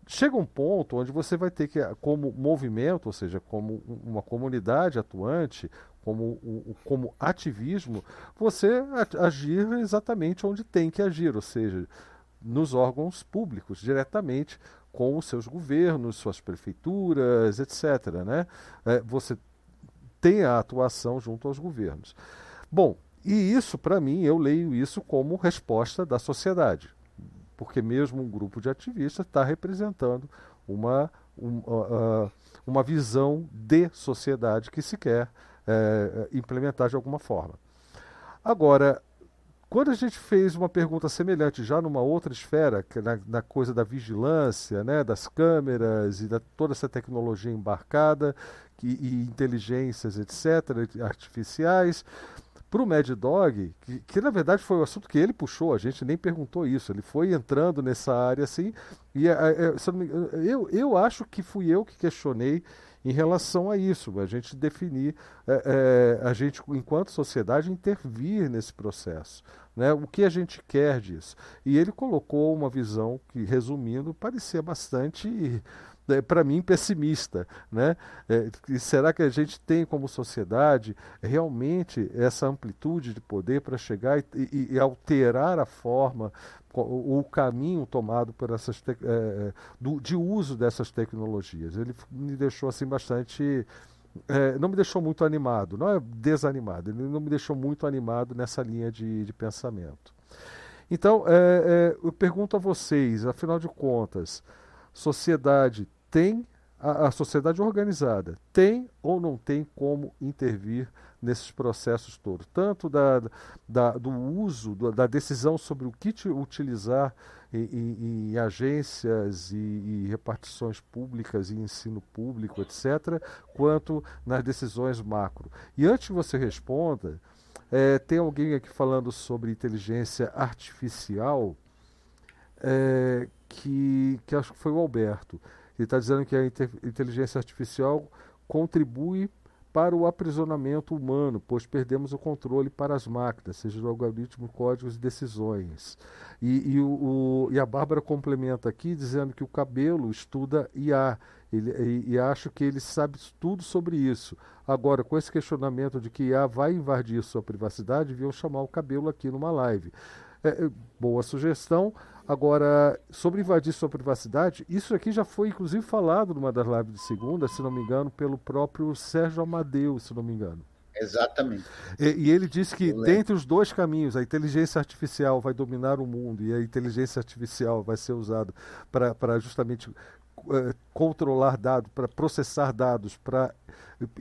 chega um ponto onde você vai ter que, como movimento, ou seja, como uma comunidade atuante, como, como ativismo, você agir exatamente onde tem que agir, ou seja, nos órgãos públicos, diretamente com os seus governos, suas prefeituras, etc. Né? É, você tem a atuação junto aos governos. Bom, e isso, para mim, eu leio isso como resposta da sociedade, porque mesmo um grupo de ativistas está representando uma, um, uh, uma visão de sociedade que se quer uh, implementar de alguma forma. Agora, quando a gente fez uma pergunta semelhante já numa outra esfera, que é na, na coisa da vigilância, né, das câmeras e da toda essa tecnologia embarcada que, e inteligências, etc., artificiais, para o Mad Dog, que, que, na verdade foi o assunto que ele puxou, a gente nem perguntou isso, ele foi entrando nessa área assim, e eu, eu acho que fui eu que questionei em relação a isso, a gente definir, é, é, a gente, enquanto sociedade, intervir nesse processo. Né? O que a gente quer disso? E ele colocou uma visão que, resumindo, parecia bastante, é, para mim, pessimista. Né? É, será que a gente tem, como sociedade, realmente essa amplitude de poder para chegar e, e, e alterar a forma o caminho tomado por essas do, de uso dessas tecnologias. Ele me deixou assim bastante é, não me deixou muito animado, não é desanimado, ele não me deixou muito animado nessa linha de, de pensamento. Então, é, é, eu pergunto a vocês, afinal de contas, sociedade tem, a, a sociedade organizada tem ou não tem como intervir nesses processos todos, tanto da, da, do uso, da decisão sobre o que utilizar em, em, em agências e, e, repartições públicas e ensino público, etc., quanto nas decisões macro. E antes que você responda, é, tem alguém aqui falando sobre inteligência artificial, é, que, que acho que foi o Alberto. Ele está dizendo que a inteligência artificial contribui para o aprisionamento humano, pois perdemos o controle para as máquinas, seja do algoritmo, códigos e decisões. E, e, o, e a Bárbara complementa aqui dizendo que o cabelo estuda IA. Ele, e, e, acho que ele sabe tudo sobre isso. Agora, com esse questionamento de que IA vai invadir sua privacidade, deviam chamar o cabelo aqui numa live. É, é boa sugestão. Agora, sobre invadir sua privacidade, isso aqui já foi inclusive falado numa das lives de segunda, se não me engano, pelo próprio Sérgio Amadeu, se não me engano. Exatamente. E, e ele disse que dentre os dois caminhos, a inteligência artificial vai dominar o mundo e a inteligência artificial vai ser usada para justamente uh, controlar dados, para processar dados, para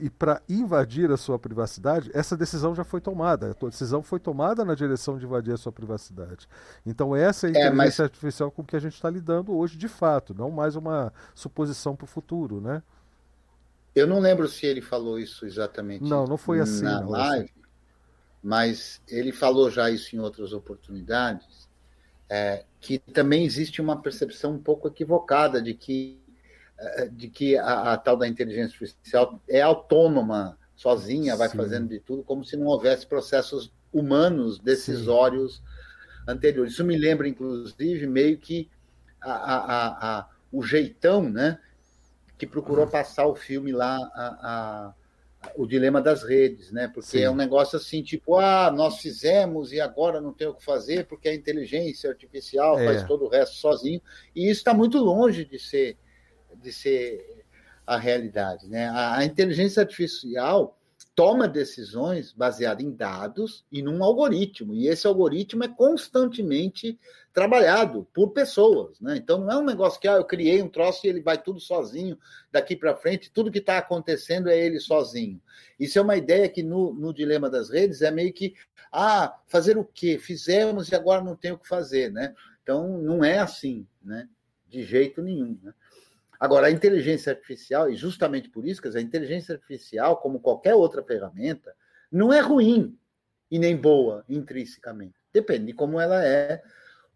e para invadir a sua privacidade, essa decisão já foi tomada. A decisão foi tomada na direção de invadir a sua privacidade. Então, essa é a inteligência é, mas... artificial com que a gente está lidando hoje, de fato, não mais uma suposição para o futuro, né? Eu não lembro se ele falou isso exatamente. Não, não foi assim. Na não, live, assim. mas ele falou já isso em outras oportunidades, é, que também existe uma percepção um pouco equivocada de que eh, de que a, a, tal da inteligência artificial é autônoma, sozinha, vai Sim. fazendo de tudo, como se não houvesse processos humanos decisórios Sim. anteriores. Isso me lembra, inclusive, meio que a, a, o jeitão, né? Que procurou uhum. passar o filme lá, o dilema das redes, né? Porque Sim. é um negócio assim, tipo, ah, nós fizemos e agora não tem o que fazer porque a inteligência artificial é. faz todo o resto sozinho. E isso está muito longe de ser de ser a realidade. Né? A, a inteligência artificial toma decisões baseadas em dados e num algoritmo, e esse algoritmo é constantemente trabalhado por pessoas. Né? Então não é um negócio que ah, eu criei um troço e ele vai tudo sozinho daqui para frente, tudo que está acontecendo é ele sozinho. Isso é uma ideia que no, no dilema das redes é meio que ah, fazer o quê? Fizemos e agora não tem o que fazer. Né? Então não é assim, né? de jeito nenhum. Né? Agora, a inteligência artificial, e justamente por isso, quer dizer, a inteligência artificial, como qualquer outra ferramenta, não é ruim e nem boa intrinsecamente. Depende de como ela é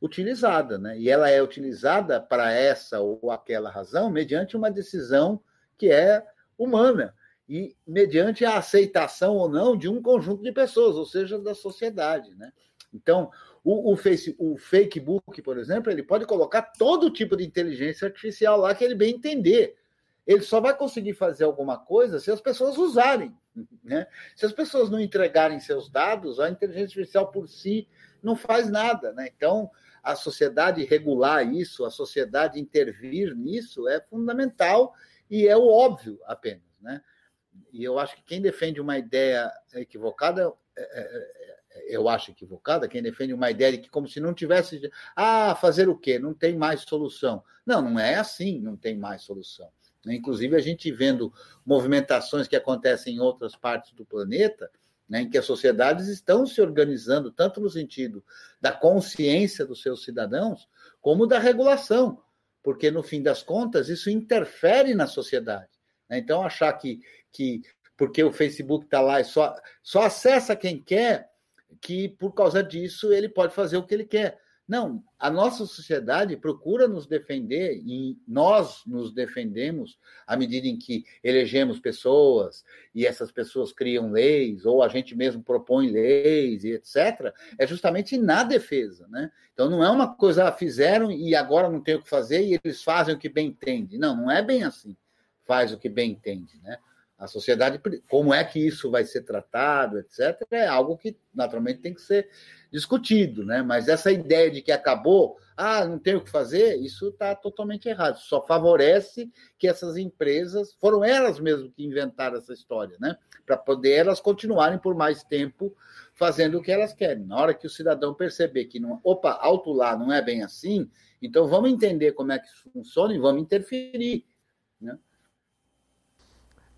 utilizada, né? E ela é utilizada para essa ou aquela razão mediante uma decisão que é humana e mediante a aceitação ou não de um conjunto de pessoas, ou seja, da sociedade, né? Então, o, o, face, o Facebook, por exemplo, ele pode colocar todo tipo de inteligência artificial lá que ele bem entender. Ele só vai conseguir fazer alguma coisa se as pessoas usarem. Né? Se as pessoas não entregarem seus dados, a inteligência artificial por si não faz nada. Né? Então, a sociedade regular isso, a sociedade intervir nisso é fundamental e é o óbvio apenas. Né? E eu acho que quem defende uma ideia equivocada é, é, eu acho equivocada, quem defende uma ideia de que como se não tivesse, ah, fazer o quê? Não tem mais solução. Não, não é assim, não tem mais solução. Inclusive, a gente vendo movimentações que acontecem em outras partes do planeta, né, em que as sociedades estão se organizando, tanto no sentido da consciência dos seus cidadãos, como da regulação, porque, no fim das contas, isso interfere na sociedade. Né? Então, achar que, que porque o Facebook está lá e só, só acessa quem quer, que por causa disso ele pode fazer o que ele quer. Não, a nossa sociedade procura nos defender e nós nos defendemos à medida em que elegemos pessoas e essas pessoas criam leis ou a gente mesmo propõe leis e etc. É justamente na defesa, né? Então não é uma coisa ah, fizeram e agora não tem o que fazer e eles fazem o que bem entende. Não, não é bem assim. Faz o que bem entende, né? A sociedade, como é que isso vai ser tratado, etc., é algo que naturalmente tem que ser discutido, né? Mas essa ideia de que acabou, ah, não tem o que fazer, isso está totalmente errado. Só favorece que essas empresas, foram elas mesmas que inventaram essa história, né? Para poder elas continuarem por mais tempo fazendo o que elas querem. Na hora que o cidadão perceber que, não, opa, alto lá não é bem assim, então vamos entender como é que isso funciona e vamos interferir, né?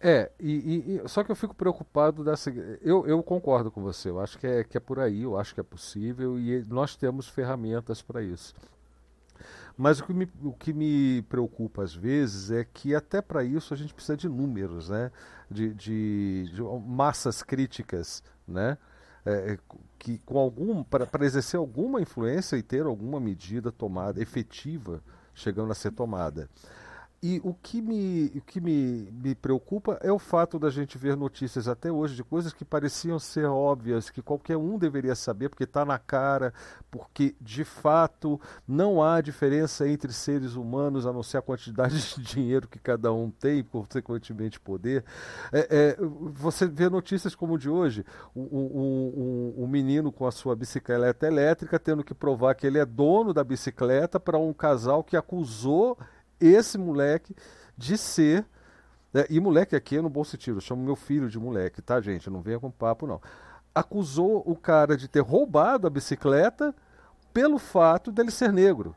É, e, e, só que eu fico preocupado dessa. Eu, eu concordo com você, eu acho que é, que é por aí, eu acho que é possível e nós temos ferramentas para isso. Mas o que, me, o que me preocupa às vezes é que até para isso a gente precisa de números, né? de, de, de massas críticas, né? É, que com algum para exercer alguma influência e ter alguma medida tomada efetiva chegando a ser tomada. E o que, me, o que me, me preocupa é o fato da gente ver notícias até hoje de coisas que pareciam ser óbvias, que qualquer um deveria saber, porque está na cara, porque de fato não há diferença entre seres humanos, a não ser a quantidade *laughs* de dinheiro que cada um tem, consequentemente poder. É, é, você vê notícias como de hoje: um, um, um, um menino com a sua bicicleta elétrica tendo que provar que ele é dono da bicicleta para um casal que acusou esse moleque de ser. Né, e moleque aqui é no bom sentido, eu chamo meu filho de moleque, tá, gente? Não venha com papo, não. Acusou o cara de ter roubado a bicicleta pelo fato dele ser negro.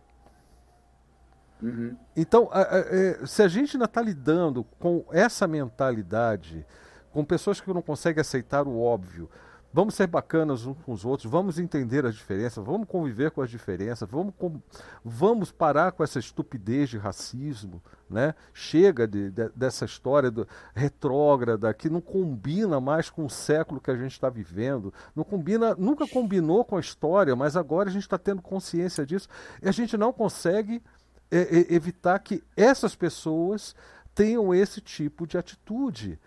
Uhum. Então, a, a, é, se a gente ainda está lidando com essa mentalidade, com pessoas que não conseguem aceitar o óbvio, Vamos ser bacanas uns com os outros, vamos entender as diferenças, vamos conviver com as diferenças, vamos, com, vamos parar com essa estupidez de racismo, né? Chega de, de, dessa história do, retrógrada que não combina mais com o século que a gente está vivendo, não combina, nunca combinou com a história, mas agora a gente está tendo consciência disso e a gente não consegue é, é, evitar que essas pessoas tenham esse tipo de atitude.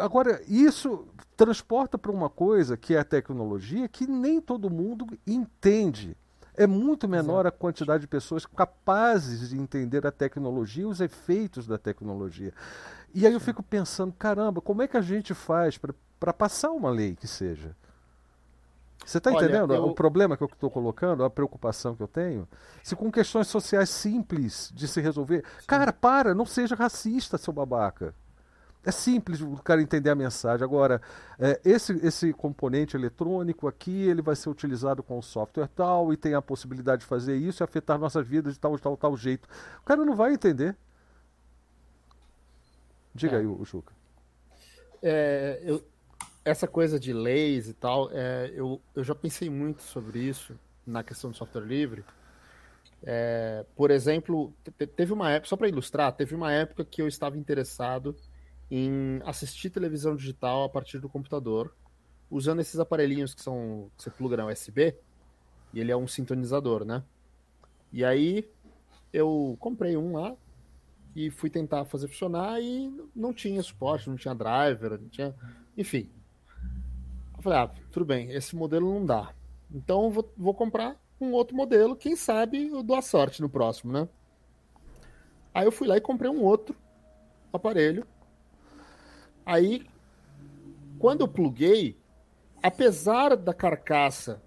Agora, isso transporta para uma coisa que é a tecnologia que nem todo mundo entende. É muito menor Exato. a quantidade de pessoas capazes de entender a tecnologia e os efeitos da tecnologia. E aí eu fico pensando, caramba, como é que a gente faz para passar uma lei que seja? Você está entendendo eu... o problema que eu estou colocando, a preocupação que eu tenho? Se com questões sociais simples de se resolver. Sim. Cara, para, não seja racista, seu babaca. É simples o cara entender a mensagem. Agora, é, esse, esse componente eletrônico aqui, ele vai ser utilizado com o software tal e tem a possibilidade de fazer isso e afetar nossas vidas de tal, tal, tal jeito. O cara não vai entender. Diga é. aí, o Juca. É, eu, essa coisa de leis e tal, é, eu, eu já pensei muito sobre isso na questão do software livre. É, por exemplo, teve uma época, só para ilustrar, teve uma época que eu estava interessado em assistir televisão digital a partir do computador, usando esses aparelhinhos que são que você pluga na USB, e ele é um sintonizador, né? E aí eu comprei um lá e fui tentar fazer funcionar e não tinha suporte, não tinha driver, não tinha, enfim. Eu falei, ah, tudo bem, esse modelo não dá. Então vou, vou comprar um outro modelo, quem sabe eu dou a sorte no próximo, né? Aí eu fui lá e comprei um outro aparelho Aí, quando eu pluguei, apesar da carcaça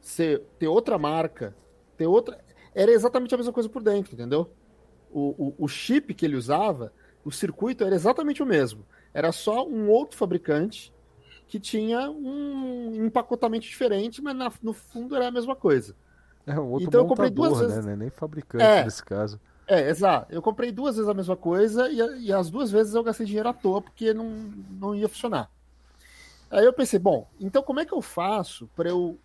ser, ter outra marca, ter outra. Era exatamente a mesma coisa por dentro, entendeu? O, o, o chip que ele usava, o circuito era exatamente o mesmo. Era só um outro fabricante que tinha um empacotamento diferente, mas na, no fundo era a mesma coisa. É um outro então montador, eu comprei duas vezes. Né? Nem fabricante é, nesse caso. É, exato. Eu comprei duas vezes a mesma coisa e, e, as duas vezes eu gastei dinheiro à toa porque não, não ia funcionar. Aí eu pensei, bom, então como é que eu faço para eu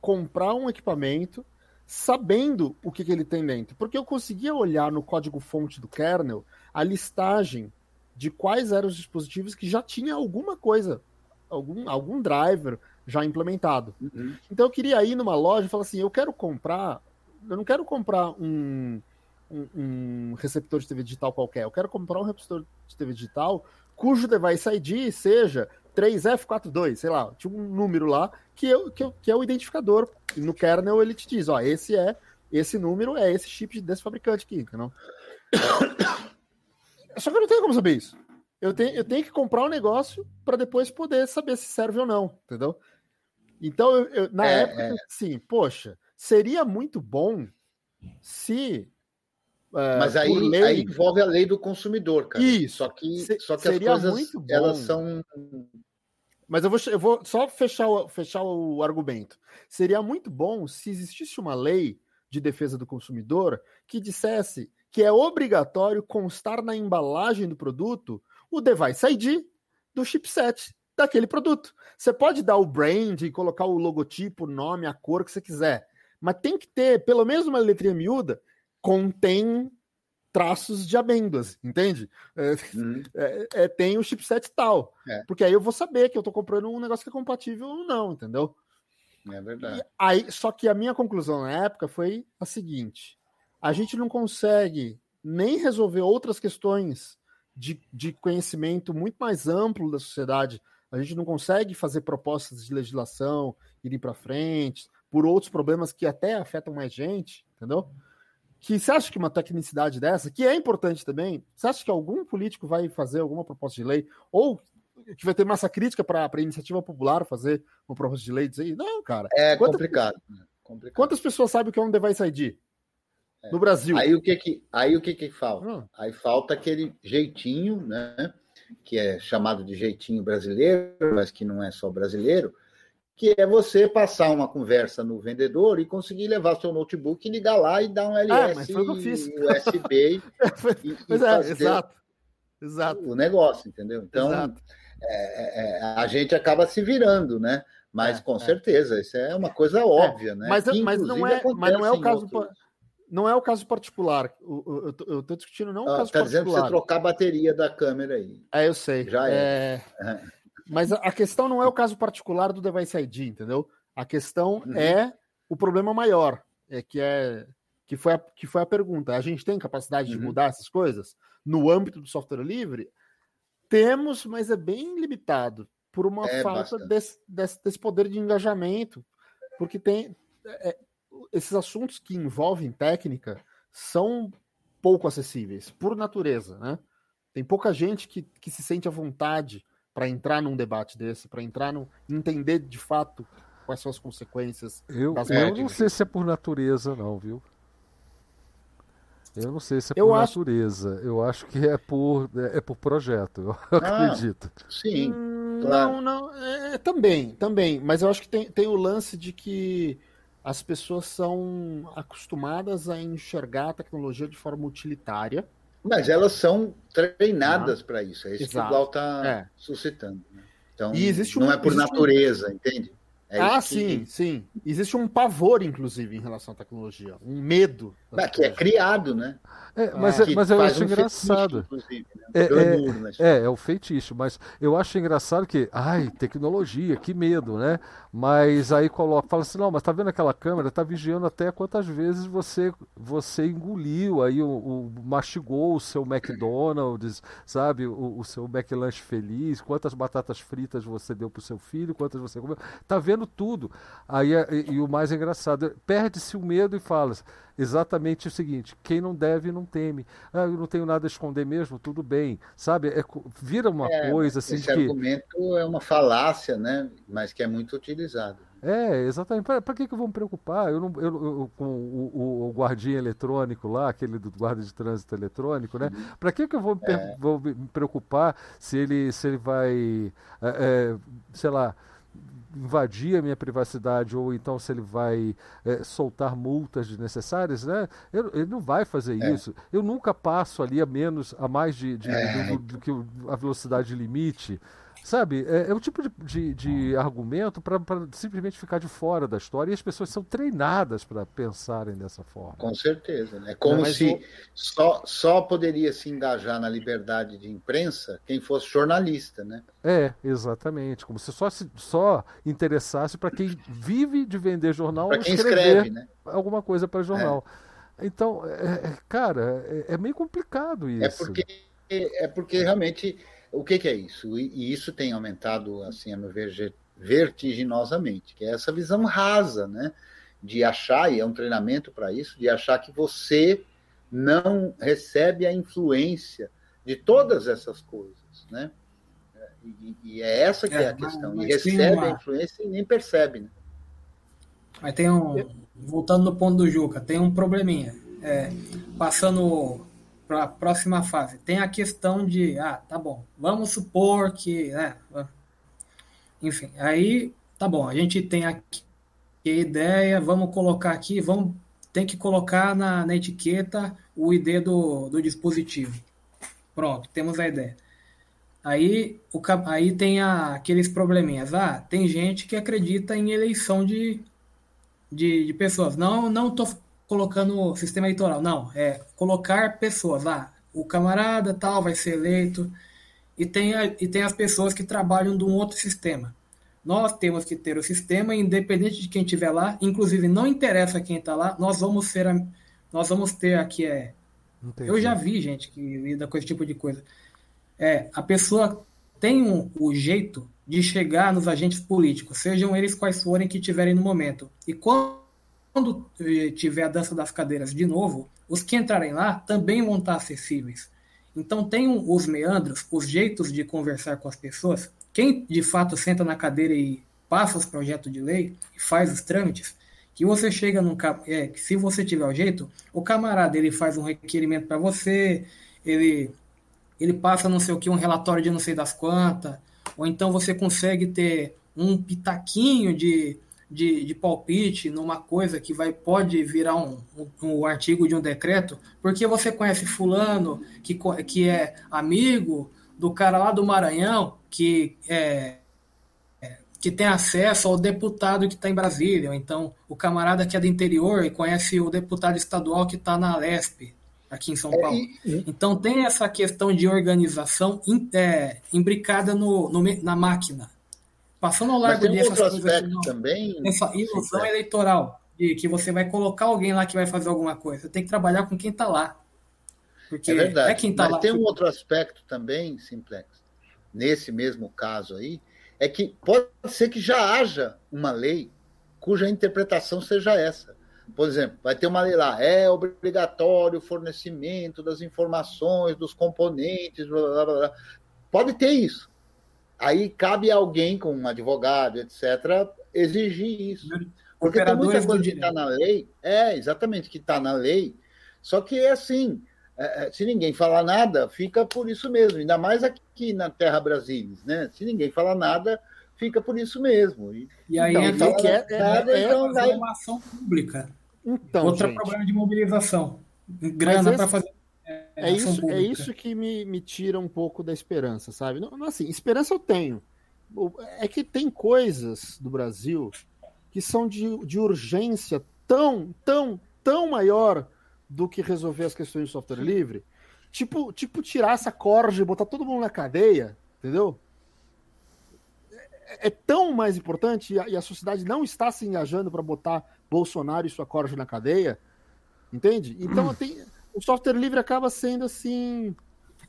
comprar um equipamento sabendo o que, que ele tem dentro? Porque eu conseguia olhar no código-fonte do kernel a listagem de quais eram os dispositivos que já tinha alguma coisa, algum, algum driver já implementado. Uhum. Então eu queria ir numa loja e falar assim, eu quero comprar, eu não quero comprar um um, um, receptor de TV digital qualquer. Eu quero comprar um receptor de TV digital cujo device ID seja 3F42, sei lá, tinha um número lá que é, que, é, que é o identificador. No kernel ele te diz, ó, esse é esse número é esse chip desse fabricante aqui, entendeu? Só que eu não tenho como saber isso. Eu tenho, eu tenho que comprar um negócio para depois poder saber se serve ou não, entendeu? Então, eu, eu, na é, época, é. sim, poxa, seria muito bom se. É, Mas aí, lei... aí, envolve a lei do consumidor, cara. Isso. Só que, se, só que as coisas elas são. Mas eu vou, eu vou só fechar o, fechar o argumento. Seria muito bom se existisse uma lei de defesa do consumidor que dissesse que é obrigatório constar na embalagem do produto o device ID do chipset daquele produto. Você pode dar o brand e colocar o logotipo, o nome, a cor que você quiser, mas tem que ter pelo menos uma letrinha miúda contém traços de amêndoas, entende? É, uhum. *laughs* é, é, tem o chipset tal. É. Porque aí eu vou saber que eu estou comprando um negócio que é compatível ou não, entendeu? É verdade. E aí, só que a minha conclusão na época foi a seguinte: a gente não consegue nem resolver outras questões de, de conhecimento muito mais amplo da sociedade. A gente não consegue fazer propostas de legislação irem para frente por outros problemas que até afetam mais gente, entendeu? Que você acha que uma tecnicidade dessa, que é importante também, você acha que algum político vai fazer alguma proposta de lei ou que vai ter massa crítica para a iniciativa popular fazer uma proposta de lei dizer, não, cara. É complicado, né? complicado. Quantas pessoas sabem o que é um device ID? É. No Brasil. Aí o que que, aí o que, que falta? Hum. Aí falta aquele jeitinho, né? Que é chamado de jeitinho brasileiro, mas que não é só brasileiro, que é você passar uma conversa no vendedor e conseguir levar seu notebook e ligar lá e dar um LS, ah, USB *laughs* e, pois e é, exato, exato. o negócio, entendeu? Então, é, é, a gente acaba se virando, né? Mas é, com é. certeza, isso é uma coisa óbvia, né? Mas, mas, não é, mas não é o caso. Outros não é o caso particular. Eu, estou discutindo não o ah, caso tá particular. Está dizendo que você trocar a bateria da câmera aí. É, eu sei. Já é. é... Mas a questão não é o caso particular do Device ID, entendeu? A questão uhum. é o problema maior, é que é que foi a, que foi a pergunta. A gente tem capacidade uhum. de mudar essas coisas no âmbito do software livre? Temos, mas é bem limitado por uma é falta desse, desse, desse, poder de engajamento, porque tem é, esses assuntos que envolvem técnica são pouco acessíveis, por natureza, né? Tem pouca gente que, que se sente à vontade para entrar num debate desse, para entrar no entender de fato quais são as consequências. Eu, eu não sei se é por natureza, não, viu? Eu não sei se é eu por acho... natureza. Eu acho que é por, é, é por projeto, *laughs* eu ah, acredito. Sim. Hum, claro. Não, não. É, também, também. Mas eu acho que tem, tem o lance de que as pessoas são acostumadas a enxergar a tecnologia de forma utilitária. Mas elas são treinadas ah, para isso. É isso exato. que o Glau está é. suscitando. Né? Então, não é por natureza, um... entende? É ah, sim, que... sim. Existe um pavor, inclusive, em relação à tecnologia. Um medo. que é criado, né? É, mas, é, mas eu acho um engraçado. Fetiche, né? é, é, é, é, o feitiço, mas eu acho engraçado que, ai, tecnologia, que medo, né? Mas aí coloca, fala assim, não, mas tá vendo aquela câmera? Tá vigiando até quantas vezes você você engoliu aí, o, o mastigou o seu McDonald's, sabe? O, o seu McLanche feliz, quantas batatas fritas você deu pro seu filho, quantas você comeu. Tá vendo tudo. Aí, e, e o mais engraçado, perde-se o medo e fala exatamente o seguinte: quem não deve não teme. Ah, eu não tenho nada a esconder mesmo, tudo bem. Sabe? É, vira uma é, coisa assim. Esse que... argumento é uma falácia, né? Mas que é muito utilizado. É, exatamente. Para que, que eu vou me preocupar? Eu não, eu, eu com o, o, o, guardinha eletrônico lá, aquele do guarda de trânsito eletrônico, né? Para que, que eu vou me, é. vou me, preocupar se ele, se ele vai, é sei lá, invadir a minha privacidade ou então se ele vai é, soltar multas desnecessárias, né? Ele, ele não vai fazer é. isso. Eu nunca passo ali a menos, a mais de, de é. do, do, do, que a velocidade limite. Sabe, é, é o tipo de, de, de argumento para simplesmente ficar de fora da história e as pessoas são treinadas para pensarem dessa forma. Com certeza. Né? Como se o... só, só poderia se engajar na liberdade de imprensa quem fosse jornalista, né? É, exatamente. Como se só, se, só interessasse para quem vive de vender jornal ou quem escreve né? alguma coisa para jornal. É. Então, é, é cara, é, é meio complicado é isso. É porque, é porque realmente o que, que é isso? E, isso tem aumentado, assim, a meu ver, vertiginosamente, que é essa visão rasa, né? De achar, e é um treinamento para isso, de achar que você não recebe a influência de todas essas coisas. né? E, e é essa que é, é a questão. E recebe uma... a influência e nem percebe, né? Mas tem um. Voltando no ponto do Juca, tem um probleminha. É, passando para a próxima fase, tem a questão de, ah, tá bom, vamos supor que, né, enfim, aí, tá bom, a gente tem aqui a ideia, vamos colocar aqui, vamos, tem que colocar na, na etiqueta o ID do, do dispositivo. Pronto, temos a ideia. Aí, o, aí tem a, aqueles probleminhas. Ah, tem gente que acredita em eleição de, de, de pessoas. Não não estou colocando sistema eleitoral, não. É colocar pessoas. Ah, o camarada tal vai ser eleito. E tem, a, e tem as pessoas que trabalham de um outro sistema. Nós temos que ter o sistema, independente de quem estiver lá, inclusive não interessa quem está lá, nós vamos ser a, nós vamos ter aqui é. Eu já vi gente que lida com esse tipo de coisa. É, a pessoa tem um, o jeito de chegar nos agentes políticos, sejam eles quais forem que tiverem no momento. E quando tiver a dança das cadeiras de novo, os que entrarem lá também vão estar acessíveis. Então tem os meandros, os jeitos de conversar com as pessoas. Quem de fato senta na cadeira e passa os projetos de lei e faz os trâmites, que você chega num é, se você tiver o jeito, o camarada ele faz um requerimento para você, ele ele passa não sei o que um relatório de não sei das quantas, ou então você consegue ter um pitaquinho de, de, de palpite numa coisa que vai pode virar um, um, um, artigo de um decreto, porque você conhece fulano que, que é amigo do cara lá do Maranhão que é, que tem acesso ao deputado que está em Brasília, ou então o camarada que é do interior e conhece o deputado estadual que está na Lesp, aqui em São é, Paulo. É, Então tem essa questão de organização é, imbricada no, no, na máquina. Passando ao largo dessas coisas assim, também, essa ilusão eleitoral, de que você vai colocar alguém lá que vai fazer alguma coisa. Você tem que trabalhar com quem está lá. Porque é verdade. É quem tá Mas lá. tem um outro aspecto também, Simplex, nesse mesmo caso aí, é que pode ser que já haja uma lei cuja interpretação seja essa. Por exemplo, vai ter uma lei lá, é obrigatório o fornecimento das informações, dos componentes, blá, blá, blá. pode ter isso. Aí cabe a alguém com um advogado, etc., exigir isso. Porque tem muita coisa que está na lei, é, exatamente, que está na lei, só que é assim, é, é, se ninguém falar nada, fica por isso mesmo, ainda mais aqui na Terra Brasilis, né? Se ninguém falar nada, fica por isso mesmo. E, e aí então, é, que é, nada, é, então vai... uma ação pública. Então, Outro gente, problema de mobilização. Grana para fazer. É, é isso, é isso que me, me tira um pouco da esperança, sabe? Não, assim, esperança eu tenho. É que tem coisas do Brasil que são de, de urgência tão, tão, tão maior do que resolver as questões de software livre. Tipo, tipo tirar essa corda e botar todo mundo na cadeia, entendeu? É, é tão mais importante e a, e a sociedade não está se engajando para botar Bolsonaro e sua corja na cadeia, entende? Então tem, o software livre acaba sendo assim.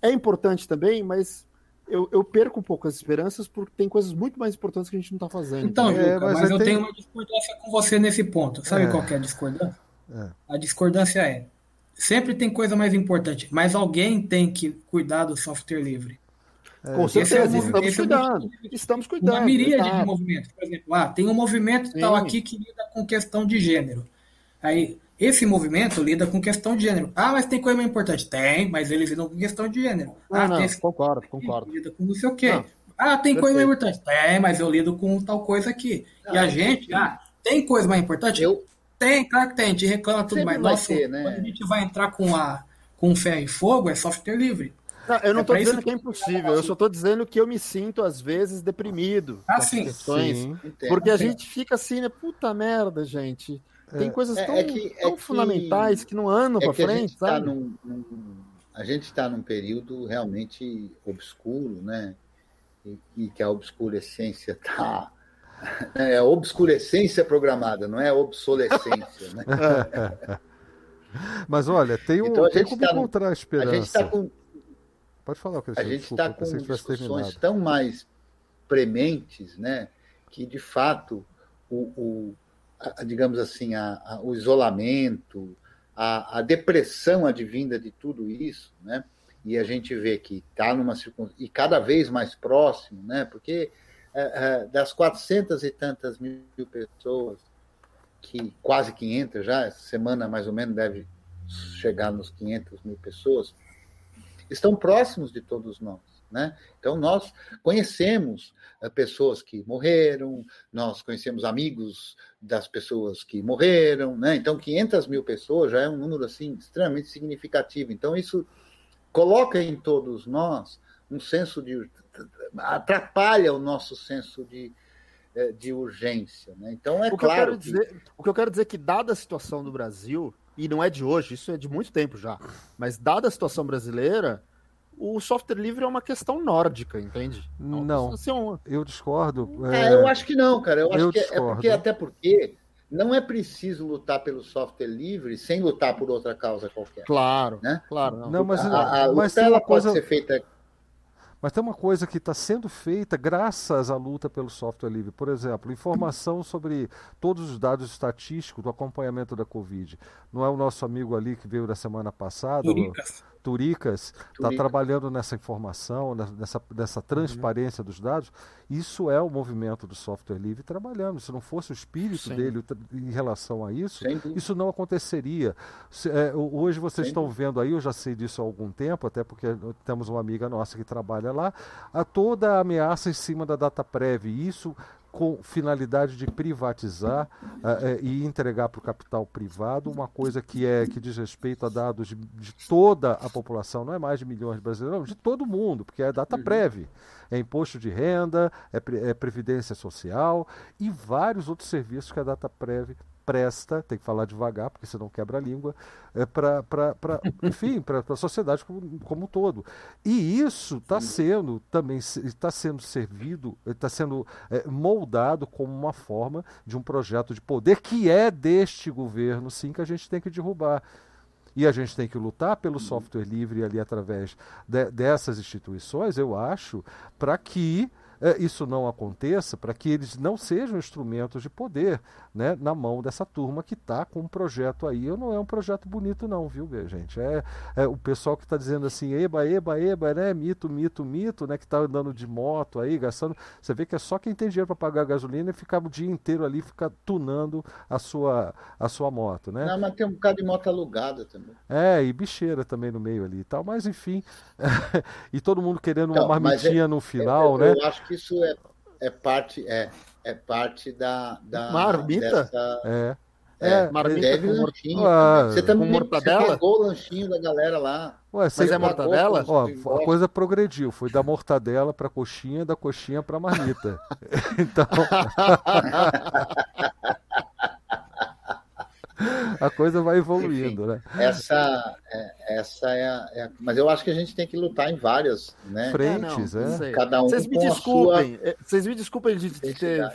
É importante também, mas eu, eu, perco um pouco as esperanças porque tem coisas muito mais importantes que a gente não está fazendo. Então, é, mas, mas eu tenho... tenho uma discordância com você nesse ponto. Sabe é. qual é a discordância? É. A discordância é: sempre tem coisa mais importante, mas alguém tem que cuidar do software livre. É, com certeza, é estamos cuidando. Estamos cuidando. Uma miríade de movimentos. Por exemplo, ah, tem um movimento Sim. tal aqui que lida com questão de gênero. Aí, esse movimento lida com questão de gênero. Ah, mas tem coisa mais importante? Tem, mas eles lidam com questão de gênero. Não, ah, não, tem concordo, concordo. Lida com não sei o quê. Não, ah, tem perfeito. coisa mais importante? Tem, mas eu lido com tal coisa aqui. Não, e a gente, ah, tem coisa mais importante? Eu... Tem, claro que tem. A gente reclama tudo, mais. Nossa, ter, né? quando a gente vai entrar com, a, com ferro e fogo, é software livre. Não, eu não estou é dizendo que é impossível, eu só estou dizendo que eu me sinto, às vezes, deprimido. Ah, sim. Questões, sim. Porque a gente fica assim, né? Puta merda, gente. Tem é, coisas é, tão, é que, tão fundamentais que, não andam para frente, tá sabe? Tá num, num, a gente está num período realmente obscuro, né? E, e que a obscurecência está. *laughs* É a obscurecência programada, não é obsolescência, né? *laughs* Mas olha, tem, um, então, tem como tá encontrar no, esperança. A gente está com Pode falar, Cristiano. A gente está com discussões tão mais prementes, né, que de fato o, o a, digamos assim, a, o isolamento, a, a, depressão advinda de tudo isso, né, e a gente vê que está numa circunstância, e cada vez mais próximo, né? Porque é, é, das 400 e tantas mil pessoas, que quase 500 já, essa semana mais ou menos deve chegar nos 500 mil pessoas, estão próximos de todos nós. Né? Então, nós conhecemos uh, pessoas que morreram, nós conhecemos amigos das pessoas que morreram. Né? Então, 500 mil pessoas já é um número assim, extremamente significativo. Então, isso coloca em todos nós um senso de. atrapalha o nosso senso de, eh, de urgência. Né? Então, é o claro. Que, Dizer, o que eu quero dizer é que, dada a situação do Brasil, e não é de hoje, isso é de muito tempo já, mas dada a situação brasileira, o software livre é uma questão nórdica, entende? Não, não assim, eu discordo. É... é... eu acho que não, cara. Eu acho eu que é, é porque, até porque não é preciso lutar pelo software livre sem lutar por outra causa qualquer. Claro, né? Claro. Não, não mas, a, a mas luta ela coisa... pode ser feita mas tem uma coisa que está sendo feita graças à luta pelo software livre. Por exemplo, informação sobre todos os dados estatísticos do acompanhamento da Covid. Não é o nosso amigo ali que veio da semana passada? Turicas. Turicas está trabalhando nessa informação, nessa, nessa transparência uhum. dos dados. Isso é o movimento do software livre trabalhando. Se não fosse o espírito Sim. dele em relação a isso, isso não aconteceria. Se, é, hoje vocês Sim. estão vendo aí, eu já sei disso há algum tempo, até porque temos uma amiga nossa que trabalha lá, a toda a ameaça em cima da data prévia. Isso com finalidade de privatizar uh, e entregar para o capital privado uma coisa que é que diz respeito a dados de, de, toda a população, não é mais de milhões de brasileiros, de todo mundo, porque é data prévia, é imposto de renda, é, é previdência social e vários outros serviços que a data prévia presta, tem que falar devagar, porque senão quebra a língua, é, para, *laughs* enfim, para a sociedade como, como um todo. E isso está sendo também está sendo servido, está sendo é, moldado como uma forma de um projeto de poder que é deste governo, sim, que a gente tem que derrubar. E a gente tem que lutar pelo software livre ali através de, dessas instituições, eu acho, para que isso não aconteça, para que eles não sejam instrumentos de poder né, na mão dessa turma que está com um projeto aí. Eu não é um projeto bonito, não, viu, gente? É, é o pessoal que está dizendo assim, eba, eba, eba, né? Mito, mito, mito, né? Que está andando de moto aí, gastando. Você vê que é só quem tem dinheiro para pagar gasolina e ficar o dia inteiro ali, ficar tunando a sua, a sua moto, né? Não, mas tem um bocado de moto alugada também. É, e bicheira também no meio ali e tal, mas enfim. *laughs* e todo mundo querendo uma então, marmitinha é, no final, eu, né? Eu acho que isso é, é parte. É, é parte da. da Marmita? Dessa... É. É, é marmita deve com lanchinho. Ah, você também com mortadela? Você pegou o lanchinho da galera lá. Ué, Mas é mortadela? Ó, a coisa progrediu. Foi da mortadela para coxinha, da coxinha para marmita. *laughs* então. *laughs* a coisa vai evoluindo, Enfim, né? Essa, é, essa é a, é a, Mas eu acho que a gente tem que lutar em várias né? frentes, é. Não, Cada um Vocês me desculpem, sua... É, vocês me desculpem de, de ter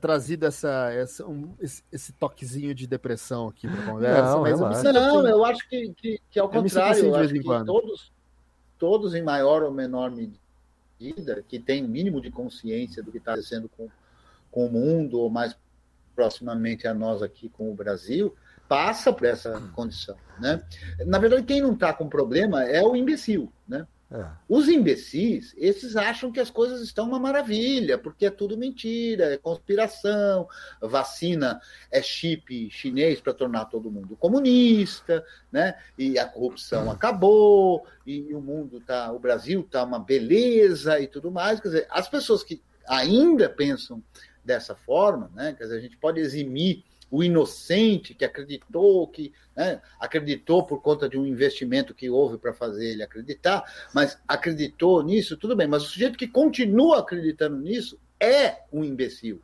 trazido essa, essa um, esse, esse, toquezinho de depressão aqui para conversa. Não, mas eu assim, não, eu acho que, que, que ao contrário, assim eu acho que todos, todos em maior ou menor medida, que tem o mínimo de consciência do que está acontecendo com, com o mundo, ou mais proximamente a nós aqui com o Brasil, passa por essa condição. Né? Na verdade, quem não está com problema é o imbecil. Né? É. Os imbecis, esses acham que as coisas estão uma maravilha, porque é tudo mentira, é conspiração, vacina é chip chinês para tornar todo mundo comunista, né? E a corrupção acabou, e o mundo tá, o Brasil tá uma beleza e tudo mais. Quer dizer, as pessoas que ainda pensam dessa forma, né? Quer dizer, a gente pode eximir o inocente que acreditou, que né, acreditou por conta de um investimento que houve para fazer ele acreditar, mas acreditou nisso, tudo bem, mas o sujeito que continua acreditando nisso é um imbecil.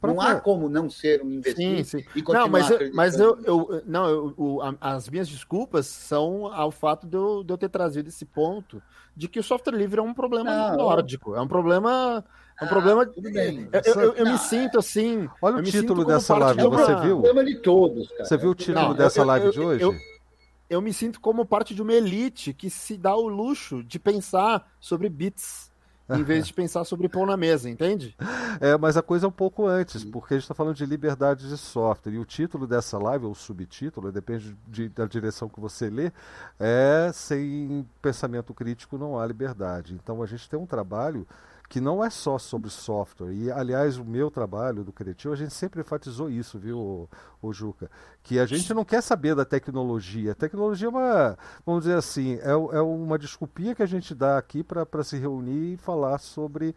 Própria... Não há como não ser um imbecil sim, sim. e continuar não, mas eu, mas eu, eu não, eu, eu, as minhas desculpas são ao fato de eu, de eu ter trazido esse ponto de que o software livre é um problema não, nórdico, é um problema é um problema. Ah, eu, eu, eu me sinto assim. Olha o título dessa live, você viu? problema de todos, cara. Você viu o título não, dessa live de hoje? Eu, me sinto como parte de uma elite que se dá o luxo de pensar sobre bits. em *laughs* vez de pensar sobre pão na mesa, entende? É, mas a coisa é um pouco antes, porque a gente está falando de liberdade de software. E o título dessa live, ou o subtítulo, depende de, da direção que você lê, é sem pensamento crítico não há liberdade. Então a gente tem um trabalho que não é só sobre software. E, aliás, o meu trabalho do Criativo, a gente sempre enfatizou isso, viu, o, Juca? Que a gente não quer saber da tecnologia. A tecnologia é uma, vamos dizer assim, é, é uma desculpinha que a gente dá aqui para se reunir e falar sobre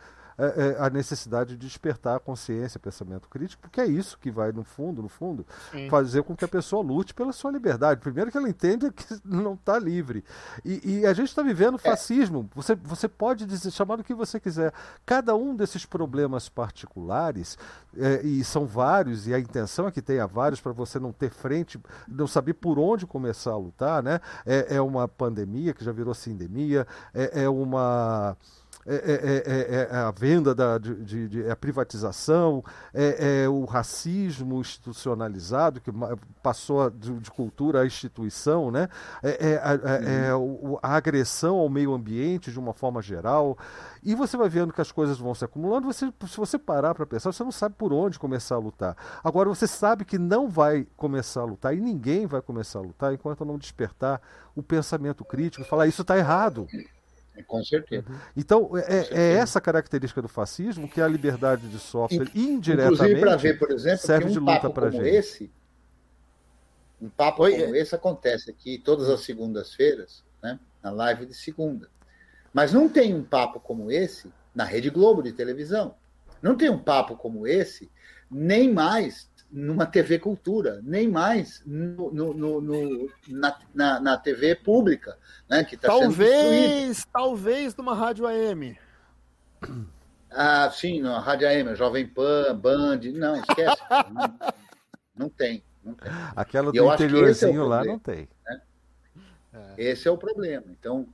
a necessidade de despertar a consciência, pensamento crítico, porque é isso que vai, no fundo, no fundo, Sim. fazer com que a pessoa lute pela sua liberdade. Primeiro que ela entenda que *laughs* não está livre. E, e, a gente está vivendo fascismo. Você, você pode dizer, chamar do que você quiser. Cada um desses problemas particulares, é, e são vários, e a intenção é que tenha vários para você não ter frente, não saber por onde começar a lutar, né? É, é uma pandemia que já virou sindemia, é, é uma é é, é, é, é, a venda da, de, de, de a privatização, é, o racismo institucionalizado que passou de, de cultura à instituição, né? é, a, uhum. a, agressão ao meio ambiente de uma forma geral. E você vai vendo que as coisas vão se acumulando. Você, se você parar para pensar, você não sabe por onde começar a lutar. Agora, você sabe que não vai começar a lutar e ninguém vai começar a lutar enquanto não despertar o pensamento crítico e falar: isso está errado. Com certeza. Uhum. Então, é, é, certeza. é, essa característica do fascismo que é a liberdade de software indiretamente Inclusive, para ver, por exemplo, serve um de luta para gente. Esse, um papo Oi, como é... esse acontece aqui todas as segundas-feiras, né, na live de segunda. Mas não tem um papo como esse na Rede Globo de televisão. Não tem um papo como esse, nem mais numa TV Cultura, nem mais no, no, no, na, na, na, TV pública, né, que tá talvez, talvez numa rádio AM. Ah, sim, na rádio AM, Jovem Pan, Band, não, esquece. *laughs* não, não, tem, não tem. Aquela do interiorzinho é lá não tem. Né? É. Esse é o problema. Então,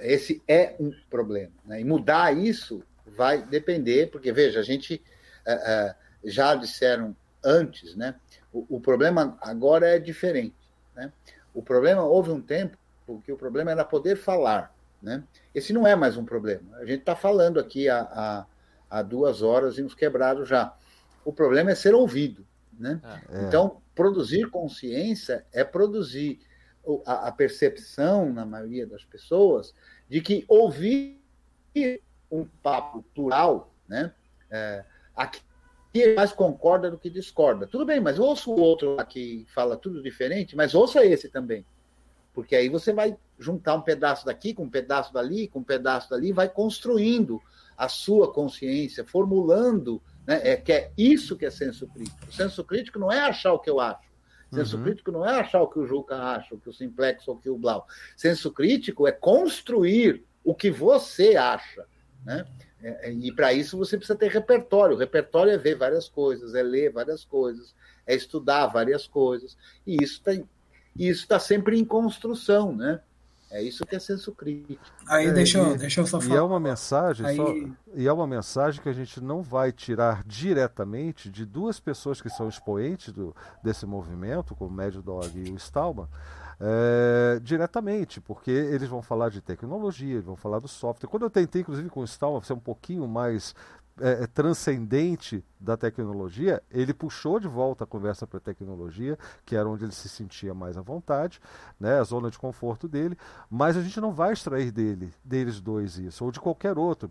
esse é um problema. Né? E mudar isso vai depender, porque, veja, a gente uh, uh, já disseram antes, né? O, o, problema agora é diferente, né? O problema houve um tempo porque o problema era poder falar, né? Esse não é mais um problema. A gente está falando aqui há, há, há, duas horas e uns quebrados já. O problema é ser ouvido, né? É. Então, produzir consciência é produzir a, a percepção na maioria das pessoas de que ouvir um papo plural, né? É, aqui que mais concorda do que discorda. Tudo bem, mas ouça o outro que fala tudo diferente, mas ouça esse também. Porque aí você vai juntar um pedaço daqui com um pedaço dali, com um pedaço dali, vai construindo a sua consciência, formulando, né? É que é isso que é senso crítico. O senso crítico não é achar o que eu acho. Senso uhum. crítico não é achar o que o Juca acha, o que o Simplex ou o que o Blau. Senso crítico é construir o que você acha, né? É, é, e para isso você precisa ter repertório. O repertório é ver várias coisas, é ler várias coisas, é estudar várias coisas. E isso está isso tá sempre em construção, né? É isso que é senso crítico. Aí é, deixa, eu, deixa eu só falar. E é uma mensagem, Aí... só, e é uma mensagem que a gente não vai tirar diretamente de duas pessoas que são expoentes do, desse movimento, como o Mad Dog e o Stallman, é, diretamente, porque eles vão falar de tecnologia, eles vão falar do software. Quando eu tentei, inclusive, com o Stallman, ser um pouquinho mais é, transcendente da tecnologia, ele puxou de volta a conversa para a tecnologia, que era onde ele se sentia mais à vontade, né, a zona de conforto dele, mas a gente não vai extrair dele, deles dois isso, ou de qualquer outro.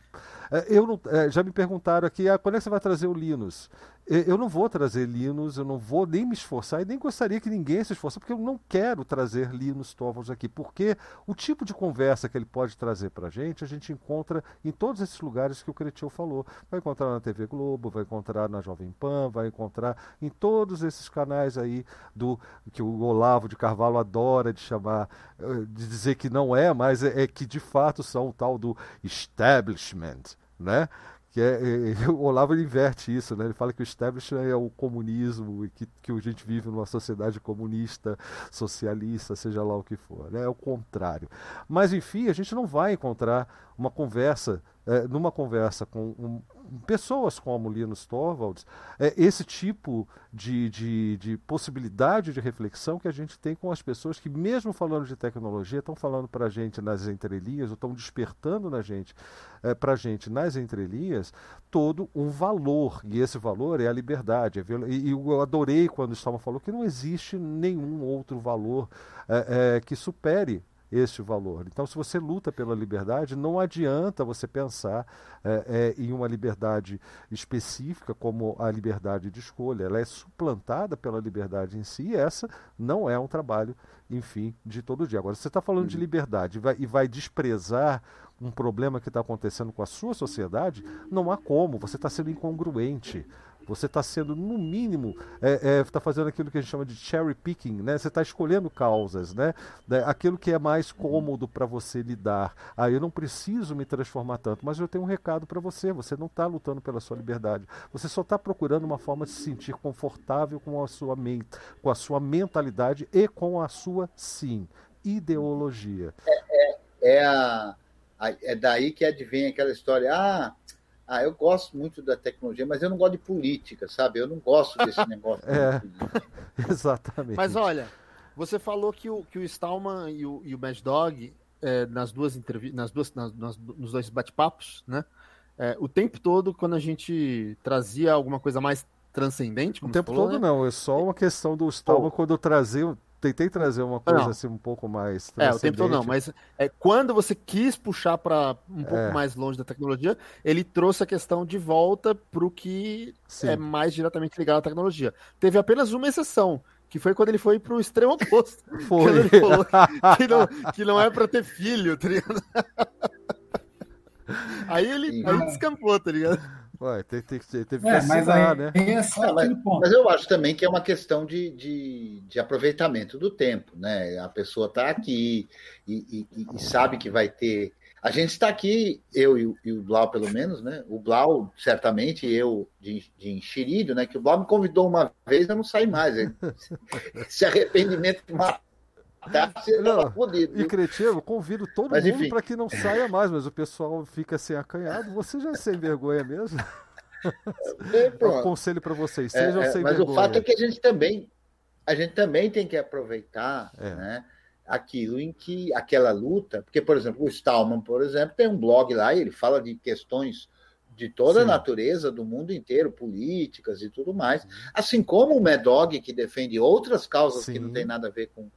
É, eu não, é, já me perguntaram aqui, ah, quando é que você vai trazer o Linus? Eu não vou trazer Linus, eu não vou nem me esforçar e nem gostaria que ninguém se esforçasse, porque eu não quero trazer Linus Torvalds aqui, porque o tipo de conversa que ele pode trazer para a gente, a gente encontra em todos esses lugares que o Cretil falou. Vai encontrar na TV Globo, vai encontrar na Jovem Pan, vai encontrar em todos esses canais aí do que o Olavo de Carvalho adora de chamar, eh, de dizer que não é, mas é, é que de fato são o tal do establishment, né? Que é, é, *laughs* o Olavo inverte isso, né? Ele fala que o establishment é o comunismo e que, que a gente vive numa sociedade comunista, socialista, seja lá o que for, né? É o contrário. Mas enfim, a gente não vai encontrar uma conversa, é, numa conversa com um, pessoas como Linus Torvalds, é esse tipo de, de, de, possibilidade de reflexão que a gente tem com as pessoas que, mesmo falando de tecnologia, estão falando para a gente nas entrelinhas, ou estão despertando na gente, é, para a gente nas entrelinhas, todo um valor. E esse valor é a liberdade. É e, eu adorei quando o Stallman falou que não existe nenhum outro valor é, é, que supere este valor. Então, se você luta pela liberdade, não adianta você pensar é, é, em uma liberdade específica como a liberdade de escolha. Ela é suplantada pela liberdade em si e essa não é um trabalho, enfim, de todo dia. Agora, você está falando uhum. de liberdade e vai, e vai desprezar um problema que está acontecendo com a sua sociedade, não há como, você está sendo incongruente. Você está sendo, no mínimo, está é, é, tá fazendo aquilo que a gente chama de cherry picking, né? Você está escolhendo causas, né? Aquilo que é mais cômodo para você lidar. Ah, eu não preciso me transformar tanto, mas eu tenho um recado para você. Você não está lutando pela sua liberdade. Você só está procurando uma forma de se sentir confortável com a sua mente, com a sua mentalidade e com a sua sim ideologia. É, é, é, a, a, é daí que advém aquela história. Ah, ah, eu gosto muito da tecnologia, mas eu não gosto de política, sabe? Eu não gosto desse *laughs* negócio. é, *laughs* exatamente. Mas olha, você falou que o, que o Stallman e o, e o Mad Dog, é, nas duas entrevistas, nas duas, nas, nas, nos dois bate-papos, né? É, o tempo todo, quando a gente trazia alguma coisa mais transcendente. O tempo falou, todo né? não, é só uma questão do Stallman oh. quando eu trazia, tentei trazer uma coisa não. assim um pouco mais. É, o tempo todo não, mas é, quando você quis puxar para um pouco é. mais longe da tecnologia, ele trouxe a questão de volta para o que Sim. é mais diretamente ligado à tecnologia. Teve apenas uma exceção, que foi quando ele foi pro extremo oposto. *laughs* Foi. ele falou que não, que não é para ter filho, tá ligado? *laughs* Aí ele aí descampou, tá ligado? Ué, teve, teve, teve é, que mas aí, né? É só mas, mas, eu acho também que é uma questão de, de, de aproveitamento do tempo, né? A pessoa está aqui e, e, e, sabe que vai ter. A gente está aqui, eu e o, e o, Blau, pelo menos, né? O Blau, certamente, eu de, de enxerido, né? Que o Blau me convidou uma vez, eu não saí mais. Esse *laughs* arrependimento Tá não, e Cretivo, convido todo mas, mundo para que não saia mais, mas o pessoal fica assim acanhado. Você já é sem vergonha mesmo? É, um conselho para vocês, é, sejam é, sem mas vergonha. Mas o fato é que a gente também, a gente também tem que aproveitar, é. né? Aquilo em que aquela luta, porque, por exemplo, o Stallman, por exemplo, tem um blog lá e ele fala de questões de toda Sim. a natureza do mundo inteiro, políticas e tudo mais. Assim como o Medog, que defende outras causas Sim. que não tem nada a ver com,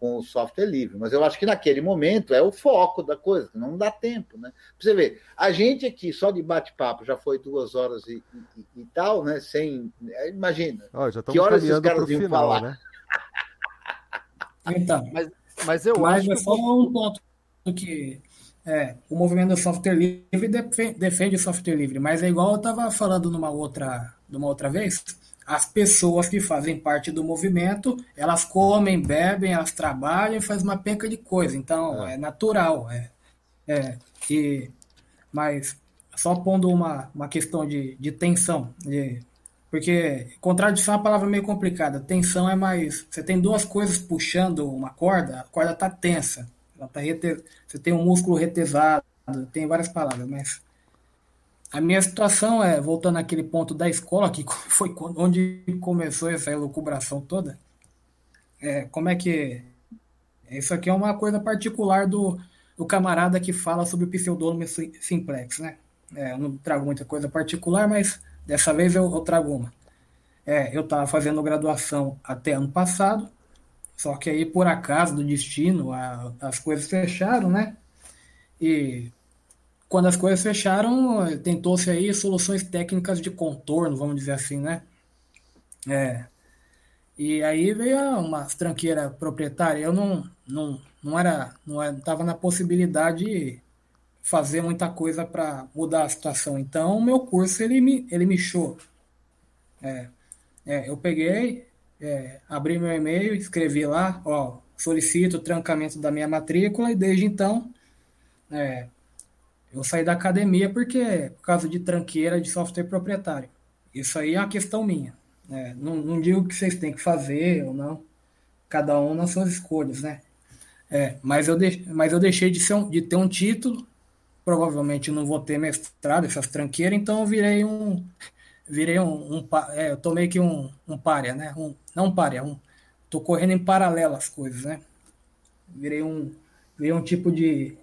com o software livre. Mas eu acho que naquele momento é o foco da coisa, não dá tempo, né? Pra você ver, a gente aqui só de bate-papo já foi duas horas e, e, e, tal, né? Sem. Imagina. Oh, já que horas os caras iam final, falar? Né? *laughs* Então, mas, mas eu mas acho. é só um ponto que é, o movimento do software livre defende o software livre, mas é igual eu estava falando numa outra, numa outra vez as pessoas que fazem parte do movimento, elas comem, bebem, elas trabalham e fazem uma penca de coisa. Então, é, é natural. É, é, e, mas só pondo uma, uma questão de, de tensão. De, porque contradição é uma palavra meio complicada. Tensão é mais. Você tem duas coisas puxando uma corda, a corda está tensa. Ela tá rete, você tem um músculo retesado, tem várias palavras, mas a minha situação é, voltando àquele ponto da escola, que *laughs* foi onde começou essa elucubração toda, é, como é que. Isso aqui é uma coisa particular do, do camarada que fala sobre o pseudônimo simplex, né? É, eu não trago muita coisa particular, mas dessa vez eu, eu trago uma. É, eu estava fazendo graduação até ano passado, só que aí, por acaso do destino, a, as coisas fecharam, né? E quando as coisas fecharam, tentou-se aí soluções técnicas de contorno, vamos dizer assim, né? É. E aí veio uma tranqueira proprietária. Eu não, não, não era, não estava na possibilidade de fazer muita coisa para mudar a situação. Então, o meu curso ele me, ele me show. É, é, eu peguei, é, abri meu e-mail, escrevi lá, ó, solicito o trancamento da minha matrícula e desde então é, eu saí da academia porque por causa de tranqueira de software proprietário. Isso aí é uma questão minha. Né? Não, não digo que vocês têm que fazer ou não. Cada um nas suas escolhas, né? É, mas, eu de, mas eu deixei de, ser um, de ter um título provavelmente não vou ter mestrado, essas tranqueiras, então eu virei um. Virei um. um é, eu tô meio que um, um párea, né? Um, não um párea, um, tô correndo em paralelo as coisas, né? Virei um, virei um tipo de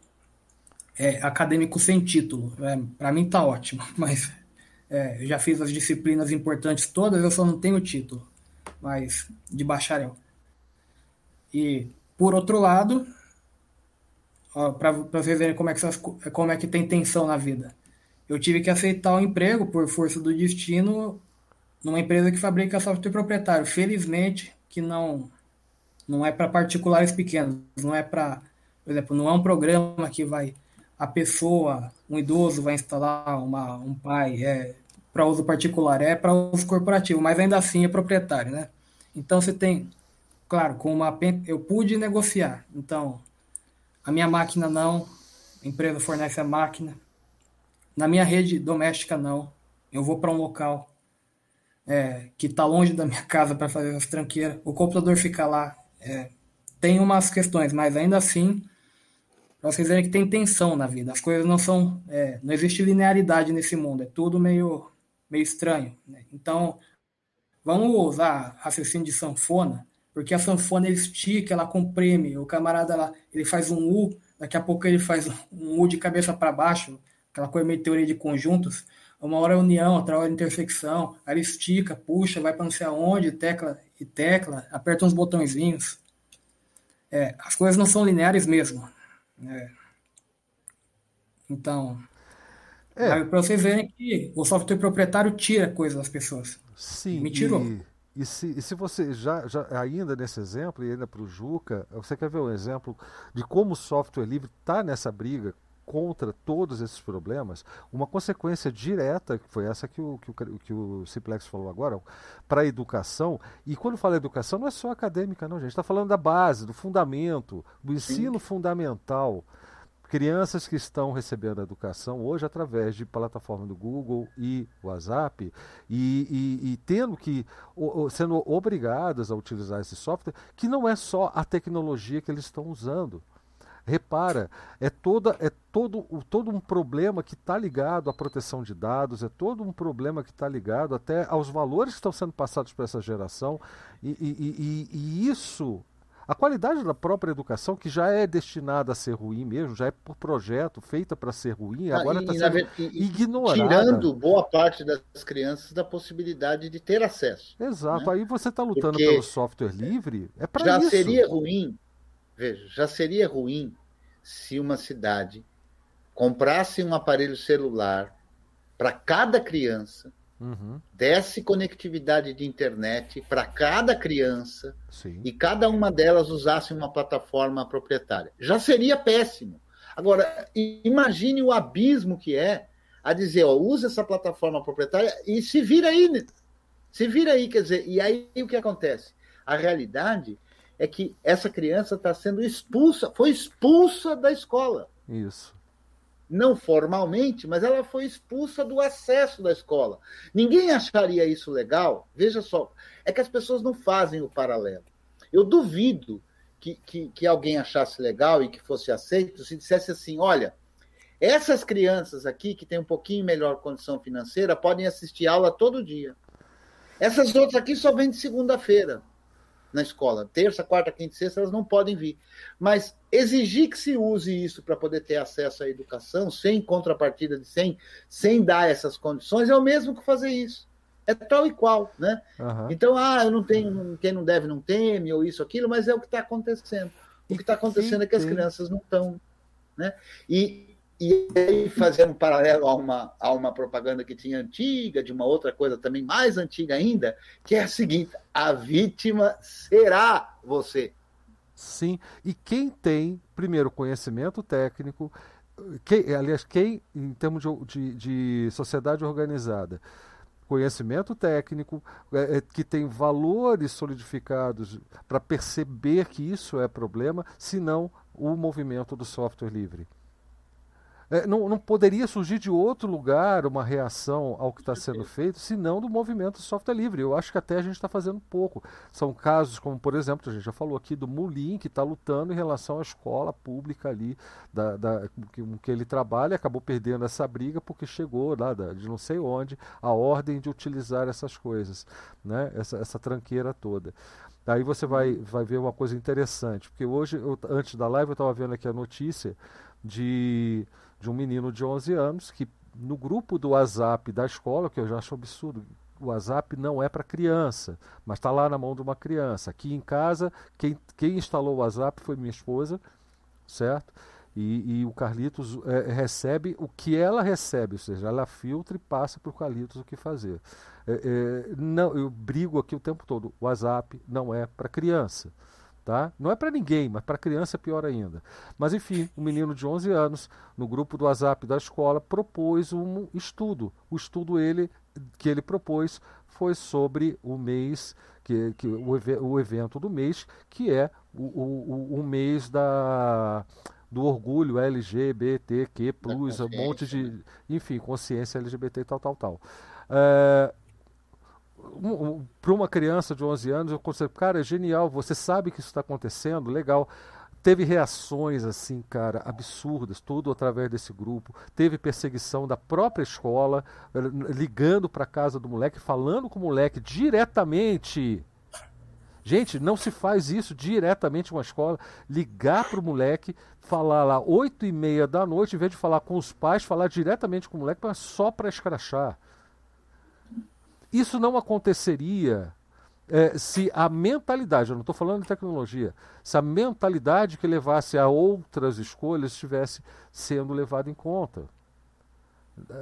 é, acadêmico sem título. É, Para mim tá ótimo, *laughs* mas é, já fiz as disciplinas importantes todas, eu só não tenho título, mas de bacharel. E, por outro lado, para vocês verem como é, que como é que tem tensão na vida. Eu tive que aceitar o um emprego por força do destino numa empresa que fabrica software proprietário. Felizmente, que não não é para particulares pequenos, não é para, por exemplo, não é um programa que vai a pessoa, um idoso vai instalar uma, um pai é para uso particular, é para uso corporativo, mas ainda assim é proprietário, né? Então você tem, claro, com uma eu pude negociar. Então, a minha máquina não, a empresa fornece a máquina. Na minha rede doméstica não. Eu vou para um local é, que está longe da minha *laughs* casa para fazer as tranqueiras. O computador fica lá. É, tem umas questões, mas ainda assim, para vocês verem que tem tensão na vida. As coisas não são. É, não existe linearidade nesse mundo. É tudo meio, meio estranho. Né? Então, vamos usar raciocínio de sanfona porque a sanfona ele estica, ela comprime, o camarada lá, ele faz um U, daqui a pouco ele faz um U de cabeça para baixo, aquela coisa meio teoria de conjuntos, uma hora é união, outra hora é intersecção, aí ele estica, puxa, vai para não sei aonde, tecla e tecla, aperta uns botõezinhos. É, as coisas não são lineares mesmo. É. Então, é. para vocês verem que o software proprietário tira coisas das pessoas. Sim. Me tirou. E... E se, e se você já, já ainda nesse exemplo, e ainda para o Juca, você quer ver um exemplo de como o software livre está nessa briga contra todos esses problemas, uma consequência direta, que foi essa que o, que o, que o Simplex falou agora, para a educação, e quando fala educação não é só acadêmica, não, gente, está falando da base, do fundamento, do ensino Sim. fundamental. Crianças que estão recebendo educação hoje através de plataforma do Google e WhatsApp e, e, e tendo que sendo obrigadas a utilizar esse software que não é só a tecnologia que eles estão usando repara é toda é todo todo um problema que está ligado à proteção de dados é todo um problema que está ligado até aos valores que estão sendo passados para essa geração e, e, e isso a qualidade da própria educação, que já é destinada a ser ruim mesmo, já é por projeto, feita para ser ruim, ah, agora está sendo e, ignorada. Tirando boa parte das crianças da possibilidade de ter acesso. Exato. Né? Aí você está lutando Porque pelo software livre, é para isso. Já seria ruim, veja, já seria ruim se uma cidade comprasse um aparelho celular para cada criança Uhum. Desse conectividade de internet para cada criança Sim. e cada uma delas usasse uma plataforma proprietária. Já seria péssimo. Agora, imagine o abismo que é a dizer, ó, usa essa plataforma proprietária e se vira aí. Né? Se vira aí, quer dizer, e aí o que acontece? A realidade é que essa criança está sendo expulsa, foi expulsa da escola. Isso não formalmente, mas ela foi expulsa do acesso da escola. Ninguém acharia isso legal. Veja só, é que as pessoas não fazem o paralelo. Eu duvido que, que, que alguém achasse legal e que fosse aceito se dissesse assim: olha, essas crianças aqui que têm um pouquinho melhor condição financeira podem assistir aula todo dia. Essas outras aqui só vêm de segunda-feira na escola. Terça, quarta, quinta e sexta, elas não podem vir. Mas exigir que se use isso para poder ter acesso à educação, sem contrapartida, de sem, sem dar essas condições, é o mesmo que fazer isso. É tal e qual, né? Uhum. Então, ah, eu não tenho, quem não deve não teme, ou isso, aquilo, mas é o que está acontecendo. O que está acontecendo sim, é que as crianças não estão. Né? E, e aí, fazendo um paralelo a uma, a uma propaganda que tinha antiga, de uma outra coisa também mais antiga ainda, que é a seguinte: a vítima será você. Sim, e quem tem, primeiro, conhecimento técnico, quem, aliás, quem, em termos de, de, de sociedade organizada, conhecimento técnico, é, é, que tem valores solidificados para perceber que isso é problema, senão o movimento do software livre. É, não, não, poderia surgir de outro lugar uma reação ao que está sendo feito, senão do movimento software livre. Eu acho que até a gente está fazendo pouco. São casos como, por exemplo, a gente já falou aqui do Mulim, que está lutando em relação à escola pública ali, da, da, que, que ele trabalha, acabou perdendo essa briga porque chegou lá da, de não sei onde a ordem de utilizar essas coisas, né? essa, essa tranqueira toda. Aí você vai, vai ver uma coisa interessante, porque hoje, eu, antes da live, eu estava vendo aqui a notícia de de um menino de 11 anos que no grupo do WhatsApp da escola, que eu já acho absurdo, o WhatsApp não é para criança, mas está lá na mão de uma criança. Aqui em casa, quem, quem instalou o WhatsApp foi minha esposa, certo? E, e o Carlitos é, recebe o que ela recebe, ou seja, ela filtra e passa para o Carlitos o que fazer. É, é, não, eu brigo aqui o tempo todo. O WhatsApp não é para criança. Tá? Não é para ninguém, mas para criança é pior ainda. Mas enfim, um menino de 11 anos, no grupo do WhatsApp da escola, propôs um estudo. O estudo ele, que ele propôs foi sobre o mês, que, que o, o evento do mês, que é o, o, o mês da do orgulho LGBTQ+, um monte de, né? enfim, consciência LGBT e tal, tal, tal. É, um, para uma criança de 11 anos, eu considero, cara, é genial, você sabe que isso está acontecendo, legal. Teve reações assim, cara, absurdas, tudo através desse grupo. Teve perseguição da própria escola, eh, ligando para casa do moleque, falando com o moleque diretamente. Gente, não se faz isso diretamente com a escola. Ligar para o moleque, falar lá oito e meia da noite, em vez de falar com os pais, falar diretamente com o moleque, mas só para escrachar. Isso não aconteceria é, se a mentalidade, eu não estou falando de tecnologia, se a mentalidade que levasse a outras escolhas estivesse sendo levada em conta.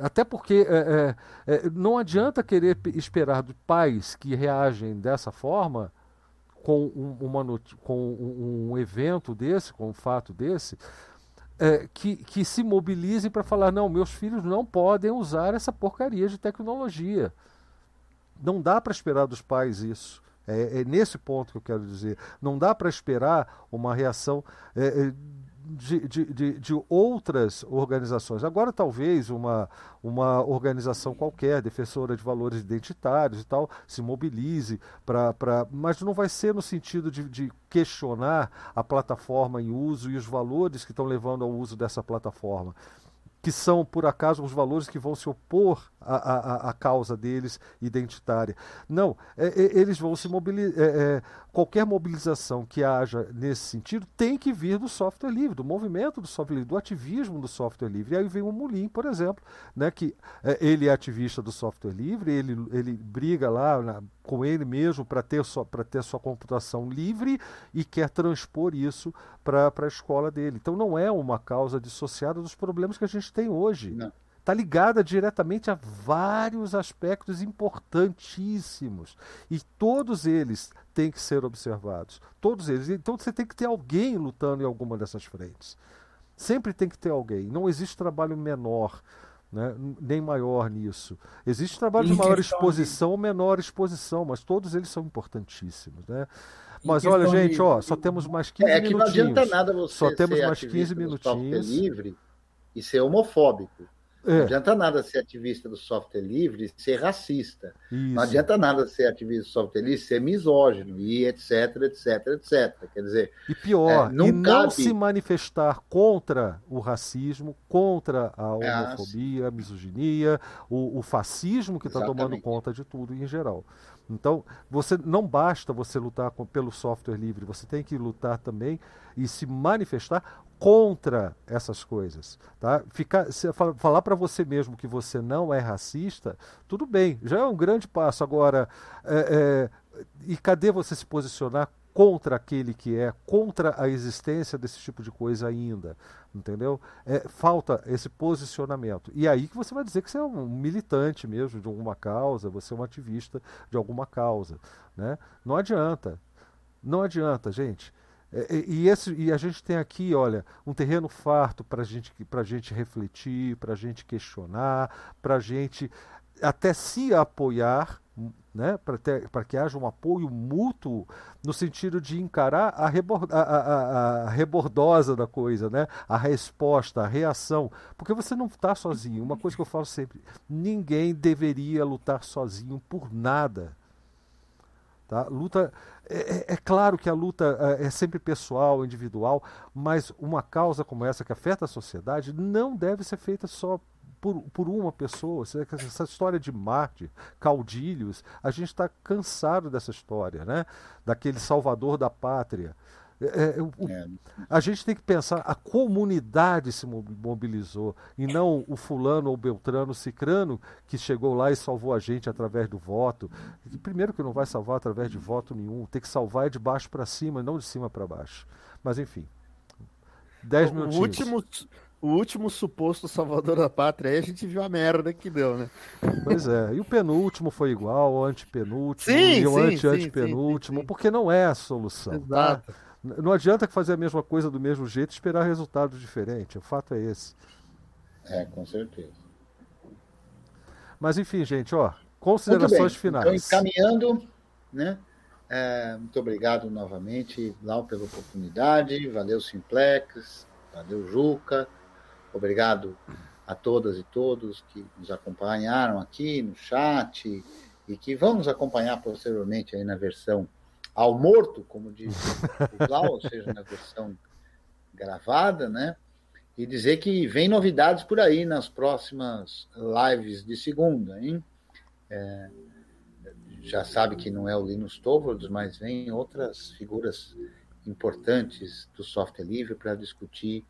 Até porque é, é, é não adianta querer esperar de pais que reagem dessa forma com um, uma, com um evento desse, com um fato desse, é, que, que se mobilizem para falar: não, meus filhos não podem usar essa porcaria de tecnologia. Não dá para esperar dos pais isso. É, é, nesse ponto que eu quero dizer. Não dá para esperar uma reação é, é, de, de, de, de, outras organizações. Agora, talvez uma, uma organização qualquer, defensora de valores identitários e tal, se mobilize para. Mas não vai ser no sentido de, de questionar a plataforma em uso e os valores que estão levando ao uso dessa plataforma que são, por acaso, os valores que vão se opor à, à, à causa deles identitária. Não, é, é, eles vão se mobilizar. É, é, qualquer mobilização que haja nesse sentido tem que vir do software livre, do movimento do software livre, do ativismo do software livre. E aí vem o Mulim, por exemplo, né, que é, ele é ativista do software livre, ele, ele briga lá na, com ele mesmo para ter, sua, ter sua computação livre e quer transpor isso para a escola dele. Então não é uma causa dissociada dos problemas que a gente tem hoje. Está ligada diretamente a vários aspectos importantíssimos. E todos eles têm que ser observados. Todos eles. Então você tem que ter alguém lutando em alguma dessas frentes. Sempre tem que ter alguém. Não existe trabalho menor né? nem maior nisso. Existe trabalho de maior exposição ou menor exposição, mas todos eles são importantíssimos. Né? Mas olha, gente, ó, só temos mais 15 é, é que minutinhos. Não adianta nada você só temos mais 15 minutinhos. livre e ser homofóbico. É. Não adianta nada ser ativista do software livre e ser racista. Isso. Não adianta nada ser ativista do software livre e ser misógino e etc, etc, etc. Quer dizer. E pior, é, não, e não cabe... se manifestar contra o racismo, contra a é, homofobia, a misoginia, o, o fascismo que está tomando conta de tudo em geral. Então, você não basta você lutar com, pelo software livre, você tem que lutar também e se manifestar contra essas coisas. Tá? Ficar, se, falar para você mesmo que você não é racista, tudo bem, já é um grande passo. Agora, é, é, e cadê você se posicionar contra aquele que é, contra a existência desse tipo de coisa ainda? Entendeu? É, falta esse posicionamento. E aí que você vai dizer que você é um militante mesmo de alguma causa, você é um ativista de alguma causa. Né? Não adianta. Não adianta, gente. É, e, esse, e a gente tem aqui, olha, um terreno farto para gente, a gente refletir, para a gente questionar, para a gente até se apoiar né, para que haja um apoio mútuo no sentido de encarar a, rebord, a, a, a, rebordosa da coisa, né, a resposta, a reação, porque você não está sozinho. Uma coisa que eu falo sempre: ninguém deveria lutar sozinho por nada. Tá? Luta é, é, é, claro que a luta é, é sempre pessoal, individual, mas uma causa como essa que afeta a sociedade não deve ser feita só por, por uma pessoa. Essa história de Marte, caudilhos, a gente está cansado dessa história, né? Daquele salvador da pátria. É, é, o, é. A gente tem que pensar, a comunidade se mobilizou e não o fulano ou beltrano cicrano que chegou lá e salvou a gente através do voto. Primeiro que não vai salvar através de voto nenhum, tem que salvar de baixo para cima, não de cima para baixo. Mas enfim, dez minutinhos. O último, o último suposto salvador da pátria, aí a gente viu a merda que deu, né? Pois é, e o penúltimo foi igual, o antepenúltimo, sim, e o ante-antepenúltimo, porque não é a solução. Tá? Exato. Tá? Não adianta fazer a mesma coisa do mesmo jeito e esperar resultado diferente. O fato é esse. É, com certeza. Mas enfim, gente, ó, considerações finais. Então, encaminhando, né? É, muito obrigado novamente, Lau, pela oportunidade. Valeu, Simplex. Valeu, Juca. Obrigado a todas e todos que nos acompanharam aqui no chat e que vão nos acompanhar posteriormente aí na versão ao morto, como diz o Clau, ou seja, na versão gravada, né? E dizer que vem novidades por aí nas próximas lives de segunda, hein? É, já sabe que não é o Linus Torvalds, mas vem outras figuras importantes do software livre para discutir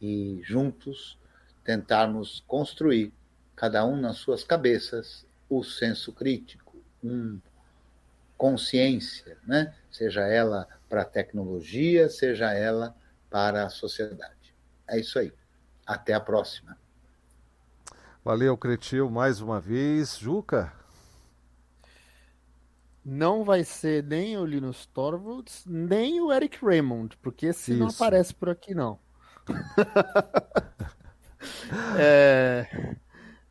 e juntos tentarmos construir, cada um nas suas cabeças, o senso crítico, um consciência, né? seja ela para a tecnologia, seja ela para a sociedade. É isso aí. Até a próxima. Valeu, Cretil, mais uma vez. Juca? não vai ser nem o Linus Torvalds, nem o Eric Raymond, porque esse isso. não aparece por aqui, não. *laughs* é...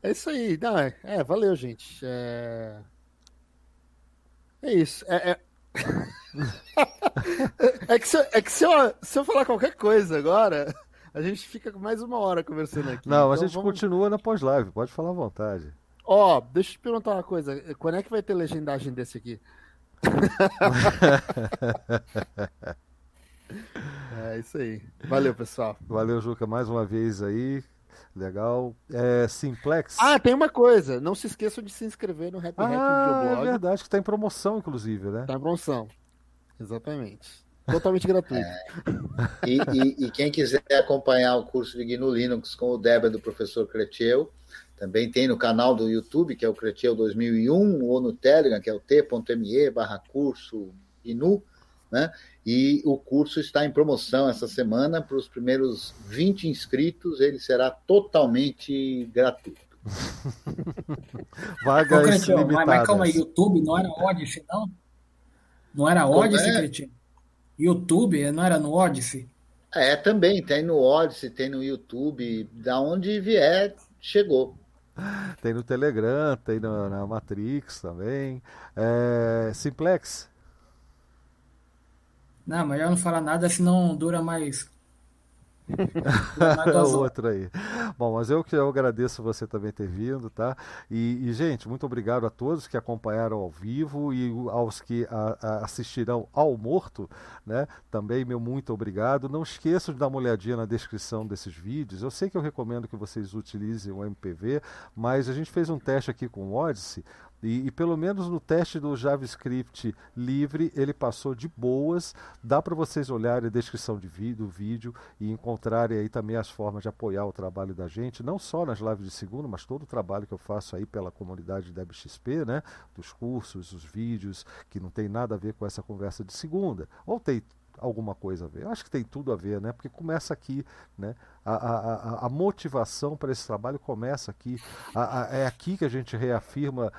é isso aí. Não, é, é valeu, gente. É, é isso. É, é... *laughs* é que, se, é que se, eu, se eu falar qualquer coisa agora, a gente fica mais uma hora conversando aqui. Não, então, a gente vamos... continua na pós-live, pode falar à vontade. Ó, oh, deixa eu te perguntar uma coisa. Quando é que vai ter legendagem desse aqui? *laughs* *laughs* é isso aí. Valeu, pessoal. Valeu, Juca, mais uma vez aí. Legal. É, Simplex. Ah, tem uma coisa. Não se esqueçam de se inscrever no Happy ah, Happy É verdade, que está em promoção, inclusive, né? Está em promoção. Exatamente. Totalmente gratuito. É. E, e, e, quem quiser acompanhar o curso de GNU Linux com o Débora do professor Cretiel, também tem no canal do YouTube, que é o Cretiel 2001, ou no Telegram, que é o t.me barra curso GNU, né? E o curso está em promoção essa semana para os primeiros 20 inscritos, ele será totalmente gratuito. *laughs* Vagas Ô, limitadas. Mas, calma aí, YouTube não era Odyssey, não? Não era Odyssey, é? Cretinho? YouTube, não era no Odyssey? É, também, tem no Odyssey, tem no YouTube, da onde vier, chegou. Tem no Telegram, tem no, na Matrix também. É, Simplex? Não, melhor não falar nada, senão dura mais *laughs* outro aí. Bom, mas eu que eu agradeço você também ter vindo, tá? E, e, gente, muito obrigado a todos que acompanharam ao vivo e aos que a, a assistirão ao morto, né? Também meu muito obrigado. Não esqueçam de dar uma olhadinha na descrição desses vídeos. Eu sei que eu recomendo que vocês utilizem o MPV, mas a gente fez um teste aqui com o Odyssey e, e, pelo menos no teste do JavaScript livre, ele passou de boas. Dá para vocês olharem a descrição de vi do vídeo e encontrarem aí também as formas de apoiar o trabalho da gente, não só nas lives de segunda, mas todo o trabalho que eu faço aí pela comunidade DebXP, né? Dos cursos, os vídeos, que não tem nada a ver com essa conversa de segunda. Ou tem alguma coisa a ver. Acho que tem tudo a ver, né? Porque começa aqui, né? A, a, a motivação para esse trabalho começa aqui. A, é aqui que a gente reafirma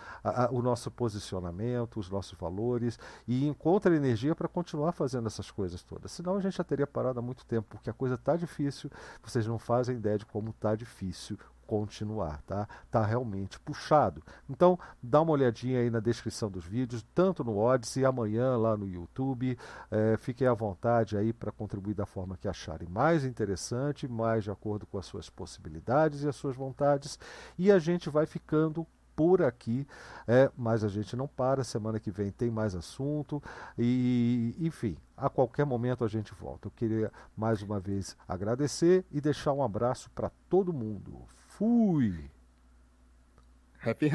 o nosso posicionamento, os nossos valores e encontra energia para continuar fazendo essas coisas todas. Senão a gente já teria parado há muito tempo, porque a coisa está difícil. Vocês não fazem ideia de como está difícil continuar, tá? Tá realmente puxado. Então, dá uma olhadinha aí na descrição dos vídeos, tanto no Odyssey, amanhã lá no YouTube. É, fiquem à vontade aí para contribuir da forma que acharem mais interessante, mais de acordo com as suas possibilidades e as suas vontades. E a gente vai ficando por aqui, é, mas a gente não para. Semana que vem tem mais assunto e, enfim, a qualquer momento a gente volta. Eu queria mais uma vez agradecer e deixar um abraço para todo mundo. Fui! Happy